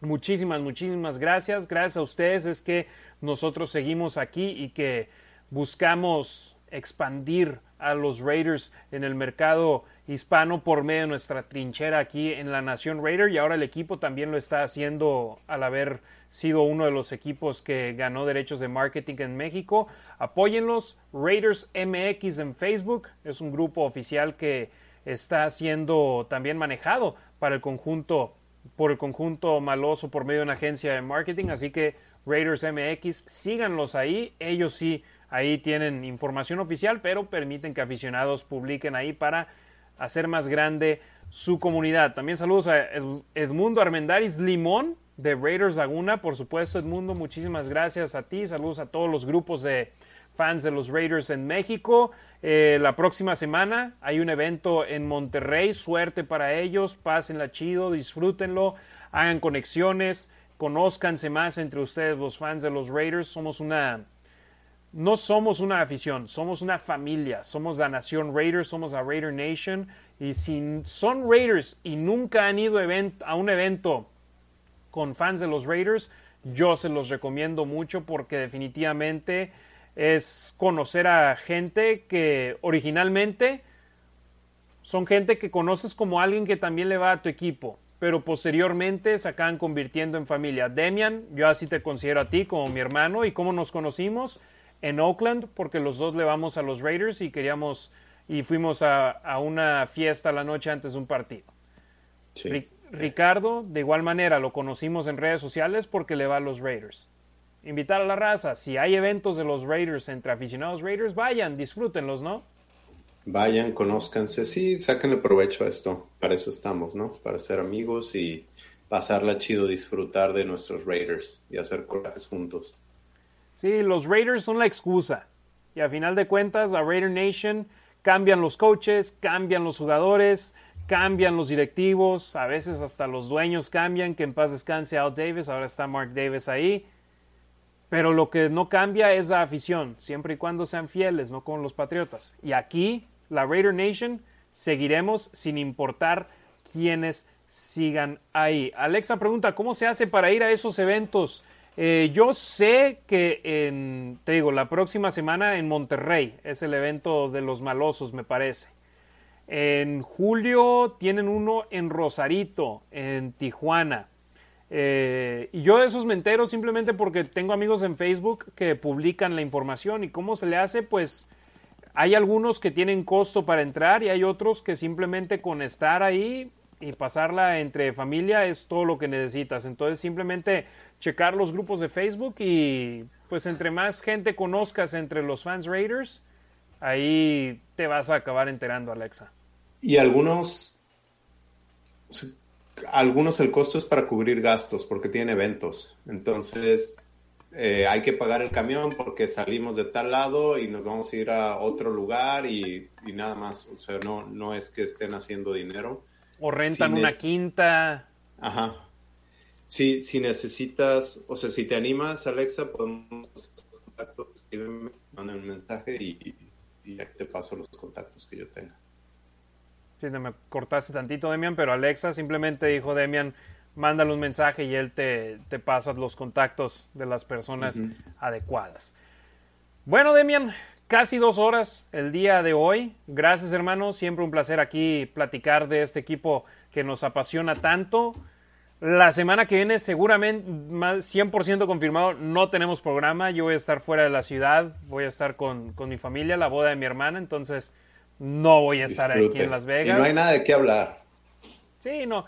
[SPEAKER 1] Muchísimas, muchísimas gracias. Gracias a ustedes es que nosotros seguimos aquí y que buscamos expandir a los Raiders en el mercado hispano por medio de nuestra trinchera aquí en la Nación Raider. Y ahora el equipo también lo está haciendo al haber sido uno de los equipos que ganó derechos de marketing en México. Apóyenlos, Raiders MX en Facebook, es un grupo oficial que está siendo también manejado para el conjunto por el conjunto maloso por medio de una agencia de marketing, así que Raiders MX, síganlos ahí, ellos sí, ahí tienen información oficial, pero permiten que aficionados publiquen ahí para hacer más grande su comunidad. También saludos a Edmundo Armendaris Limón de Raiders Laguna, por supuesto Edmundo, muchísimas gracias a ti, saludos a todos los grupos de fans de los Raiders en México. Eh, la próxima semana hay un evento en Monterrey, suerte para ellos, pásenla chido, disfrútenlo, hagan conexiones, conózcanse más entre ustedes los fans de los Raiders. Somos una, no somos una afición, somos una familia, somos la nación Raiders, somos la Raider Nation. Y si son Raiders y nunca han ido a un evento con fans de los Raiders, yo se los recomiendo mucho porque definitivamente es conocer a gente que originalmente son gente que conoces como alguien que también le va a tu equipo, pero posteriormente se acaban convirtiendo en familia. Demian, yo así te considero a ti como mi hermano y cómo nos conocimos en Oakland, porque los dos le vamos a los Raiders y queríamos y fuimos a, una fiesta la noche antes de un partido. Ricardo, de igual manera, lo conocimos en redes sociales porque le va a los Raiders. Invitar a la raza, si hay eventos de los Raiders entre aficionados Raiders, vayan, disfrútenlos, ¿no?
[SPEAKER 3] Vayan, conózcanse, sí, sáquenle provecho a esto. Para eso estamos, ¿no? Para ser amigos y pasarla chido, disfrutar de nuestros Raiders y hacer cosas juntos.
[SPEAKER 1] Sí, los Raiders son la excusa. Y a final de cuentas, la Raider Nation cambian los coaches, cambian los jugadores, cambian los directivos, a veces hasta los dueños cambian, que en paz descanse Al Davis, ahora está Mark Davis ahí. Pero lo que no cambia es la afición, siempre y cuando sean fieles, no como los Patriotas. Y aquí la Raider Nation, seguiremos sin importar quiénes sigan ahí. Alexa pregunta, ¿cómo se hace para ir a esos eventos? Eh, yo sé que en, te digo, la próxima semana en Monterrey es el evento de los malosos, me parece. En julio tienen uno en Rosarito, en Tijuana. Eh, y yo de esos me entero simplemente porque tengo amigos en Facebook que publican la información y cómo se le hace, pues hay algunos que tienen costo para entrar y hay otros que simplemente con estar ahí y pasarla entre familia es todo lo que necesitas. Entonces simplemente checar los grupos de Facebook y pues entre más gente conozcas entre los fans Raiders, ahí te vas a acabar enterando, Alexa.
[SPEAKER 3] Y algunos, algunos el costo es para cubrir gastos porque tiene eventos. Entonces eh, hay que pagar el camión porque salimos de tal lado y nos vamos a ir a otro lugar y, nada más. O sea, no, no es que estén haciendo dinero.
[SPEAKER 1] O rentan una quinta.
[SPEAKER 3] Ajá. Si, si necesitas, o sea, si te animas, Alexa, podemos contactos, escríbeme, manda un mensaje y, y, ya te paso los contactos que yo tenga.
[SPEAKER 1] Sí, me cortaste tantito, Demian, pero Alexa simplemente dijo, Demian, mándale un mensaje y él te, te pasa los contactos de las personas adecuadas. Bueno, Demian, casi dos horas el día de hoy. Gracias, hermano. Siempre un placer aquí platicar de este equipo que nos apasiona tanto. La semana que viene, seguramente, 100% confirmado, no tenemos programa. Yo voy a estar fuera de la ciudad, voy a estar con, mi familia, la boda de mi hermana, entonces no voy a estar aquí en Las Vegas.
[SPEAKER 3] Y no hay nada de qué hablar.
[SPEAKER 1] Sí, no.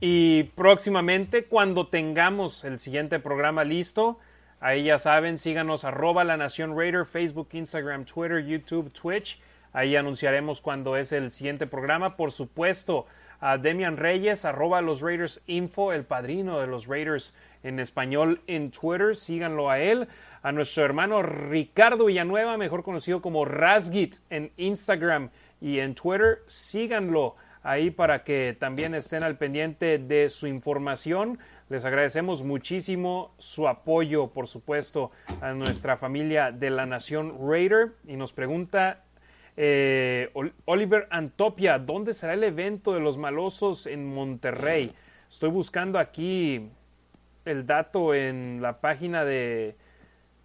[SPEAKER 1] Y próximamente, cuando tengamos el siguiente programa listo, ahí ya saben, síganos arroba la Nación Raider, Facebook, Instagram, Twitter, YouTube, Twitch. Ahí anunciaremos cuando es el siguiente programa. Por supuesto, a Demian Reyes, arroba los Raiders Info, el padrino de los Raiders en español en Twitter. Síganlo a él. A nuestro hermano Ricardo Villanueva, mejor conocido como Rasgit en Instagram y en Twitter. Síganlo ahí para que también estén al pendiente de su información. Les agradecemos muchísimo su apoyo, por supuesto, a nuestra familia de la Nación Raider. Y nos pregunta eh, Oliver Antopia, ¿dónde será el evento de los malosos en Monterrey? Estoy buscando aquí el dato en la página de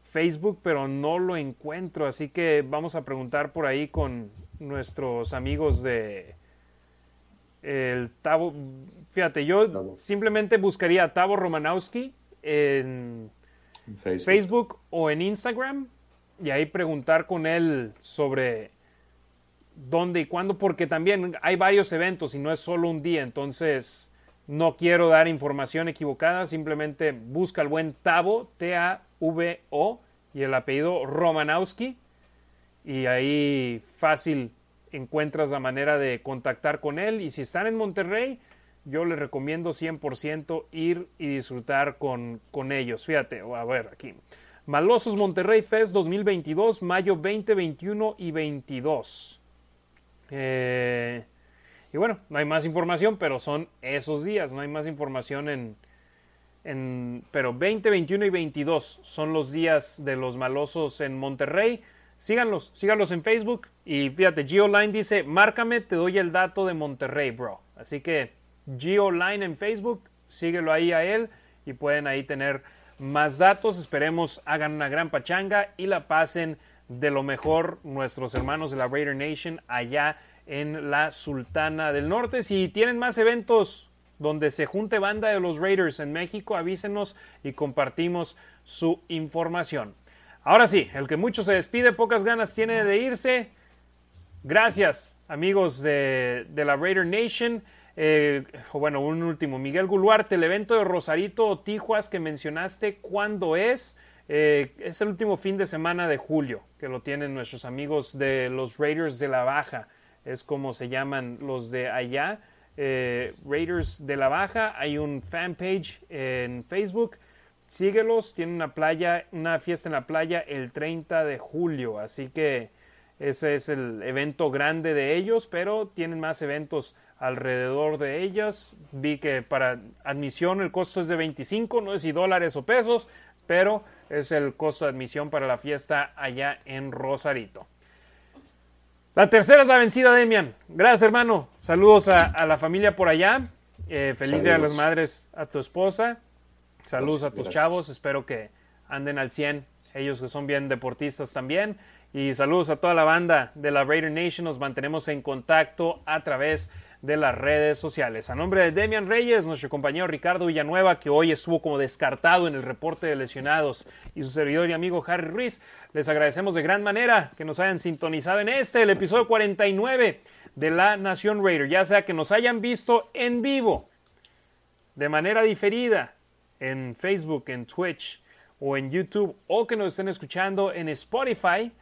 [SPEAKER 1] Facebook, pero no lo encuentro. Así que vamos a preguntar por ahí con nuestros amigos de el Tavo, fíjate, yo simplemente buscaría a Tavo Romanowski en Facebook. o en Instagram y ahí preguntar con él sobre dónde y cuándo, porque también hay varios eventos y no es solo un día, entonces no quiero dar información equivocada, simplemente busca el buen Tavo, T-A-V-O, y el apellido Romanowski, y ahí fácil encuentras la manera de contactar con él. Y si están en Monterrey, yo les recomiendo 100% ir y disfrutar con, con ellos. Fíjate, a ver aquí. Malosos Monterrey Fest 2022, mayo 20, 21 y 22. Eh, y bueno, no hay más información, pero son esos días, no hay más información en, en... Pero 20, 21 y 22 son los días de los malosos en Monterrey síganlos, síganlos en Facebook. Y fíjate, Geoline dice, márcame, te doy el dato de Monterrey, bro. Así que Geoline en Facebook, síguelo ahí a él y pueden ahí tener más datos. Esperemos hagan una gran pachanga y la pasen de lo mejor nuestros hermanos de la Raider Nation allá en la Sultana del Norte. Si tienen más eventos donde se junte banda de los Raiders en México, avísenos y compartimos su información. Ahora sí, el que mucho se despide, pocas ganas tiene de irse. Gracias, amigos de, la Raider Nation. Eh, bueno, un último. Miguel Guluarte, el evento de Rosarito Tijuas que mencionaste, ¿cuándo es? Eh, es el último fin de semana de julio, que lo tienen nuestros amigos de los Raiders de la Baja. Es como se llaman los de allá. Eh, Raiders de la Baja. Hay un fanpage en Facebook. Síguelos. Tienen una playa, una fiesta en la playa el 30 de julio. Así que ese es el evento grande de ellos, pero tienen más eventos alrededor de ellas. Vi que para admisión el costo es de 25, no sé si dólares o pesos, pero es el costo de admisión para la fiesta allá en Rosarito. La tercera es la vencida, Demian. Gracias, hermano. Saludos a, la familia por allá. Eh, feliz Día de las Madres a tu esposa. Saludos a tus chavos. Espero que anden al 100. Ellos que son bien deportistas también. Y saludos a toda la banda de la Raider Nation. Nos mantenemos en contacto a través de las redes sociales. A nombre de Demian Reyes, nuestro compañero Ricardo Villanueva, que hoy estuvo como descartado en el reporte de lesionados, y su servidor y amigo Harry Ruiz, les agradecemos de gran manera que nos hayan sintonizado en este, el episodio 49 de La Nación Raider, ya sea que nos hayan visto en vivo, de manera diferida, en Facebook, en Twitch o en YouTube, o que nos estén escuchando en Spotify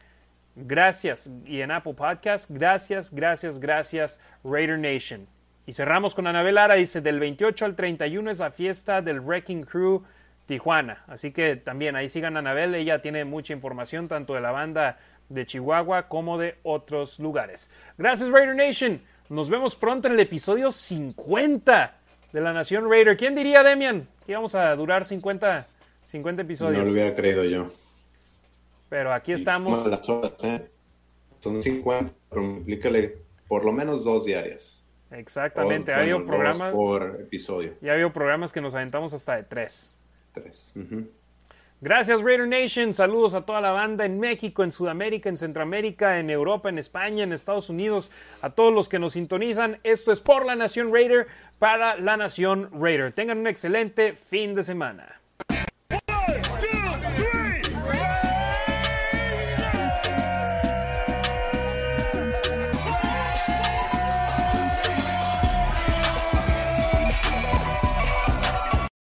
[SPEAKER 1] Gracias. Y en Apple Podcast, gracias, gracias, gracias, Raider Nation. Y cerramos con Anabel Lara, dice, del 28 al 31 es la fiesta del Wrecking Crew Tijuana. Así que también ahí sigan a Anabel, ella tiene mucha información tanto de la banda de Chihuahua como de otros lugares. Gracias Raider Nation. Nos vemos pronto en el episodio 50 de la Nación Raider. ¿Quién diría, Demian, que íbamos a durar 50, 50 episodios?
[SPEAKER 3] No lo hubiera creído yo.
[SPEAKER 1] Pero aquí estamos.
[SPEAKER 3] Las horas, ¿eh? Son 50, pero multiplícale por lo menos dos diarias.
[SPEAKER 1] Exactamente, ha habido programas.
[SPEAKER 3] Por episodio.
[SPEAKER 1] Y ha habido programas que nos aventamos hasta de tres.
[SPEAKER 3] Tres.
[SPEAKER 1] Gracias Raider Nation, saludos a toda la banda en México, en Sudamérica, en Centroamérica, en Europa, en España, en Estados Unidos, a todos los que nos sintonizan. Esto es por la Nación Raider para la Nación Raider. Tengan un excelente fin de semana.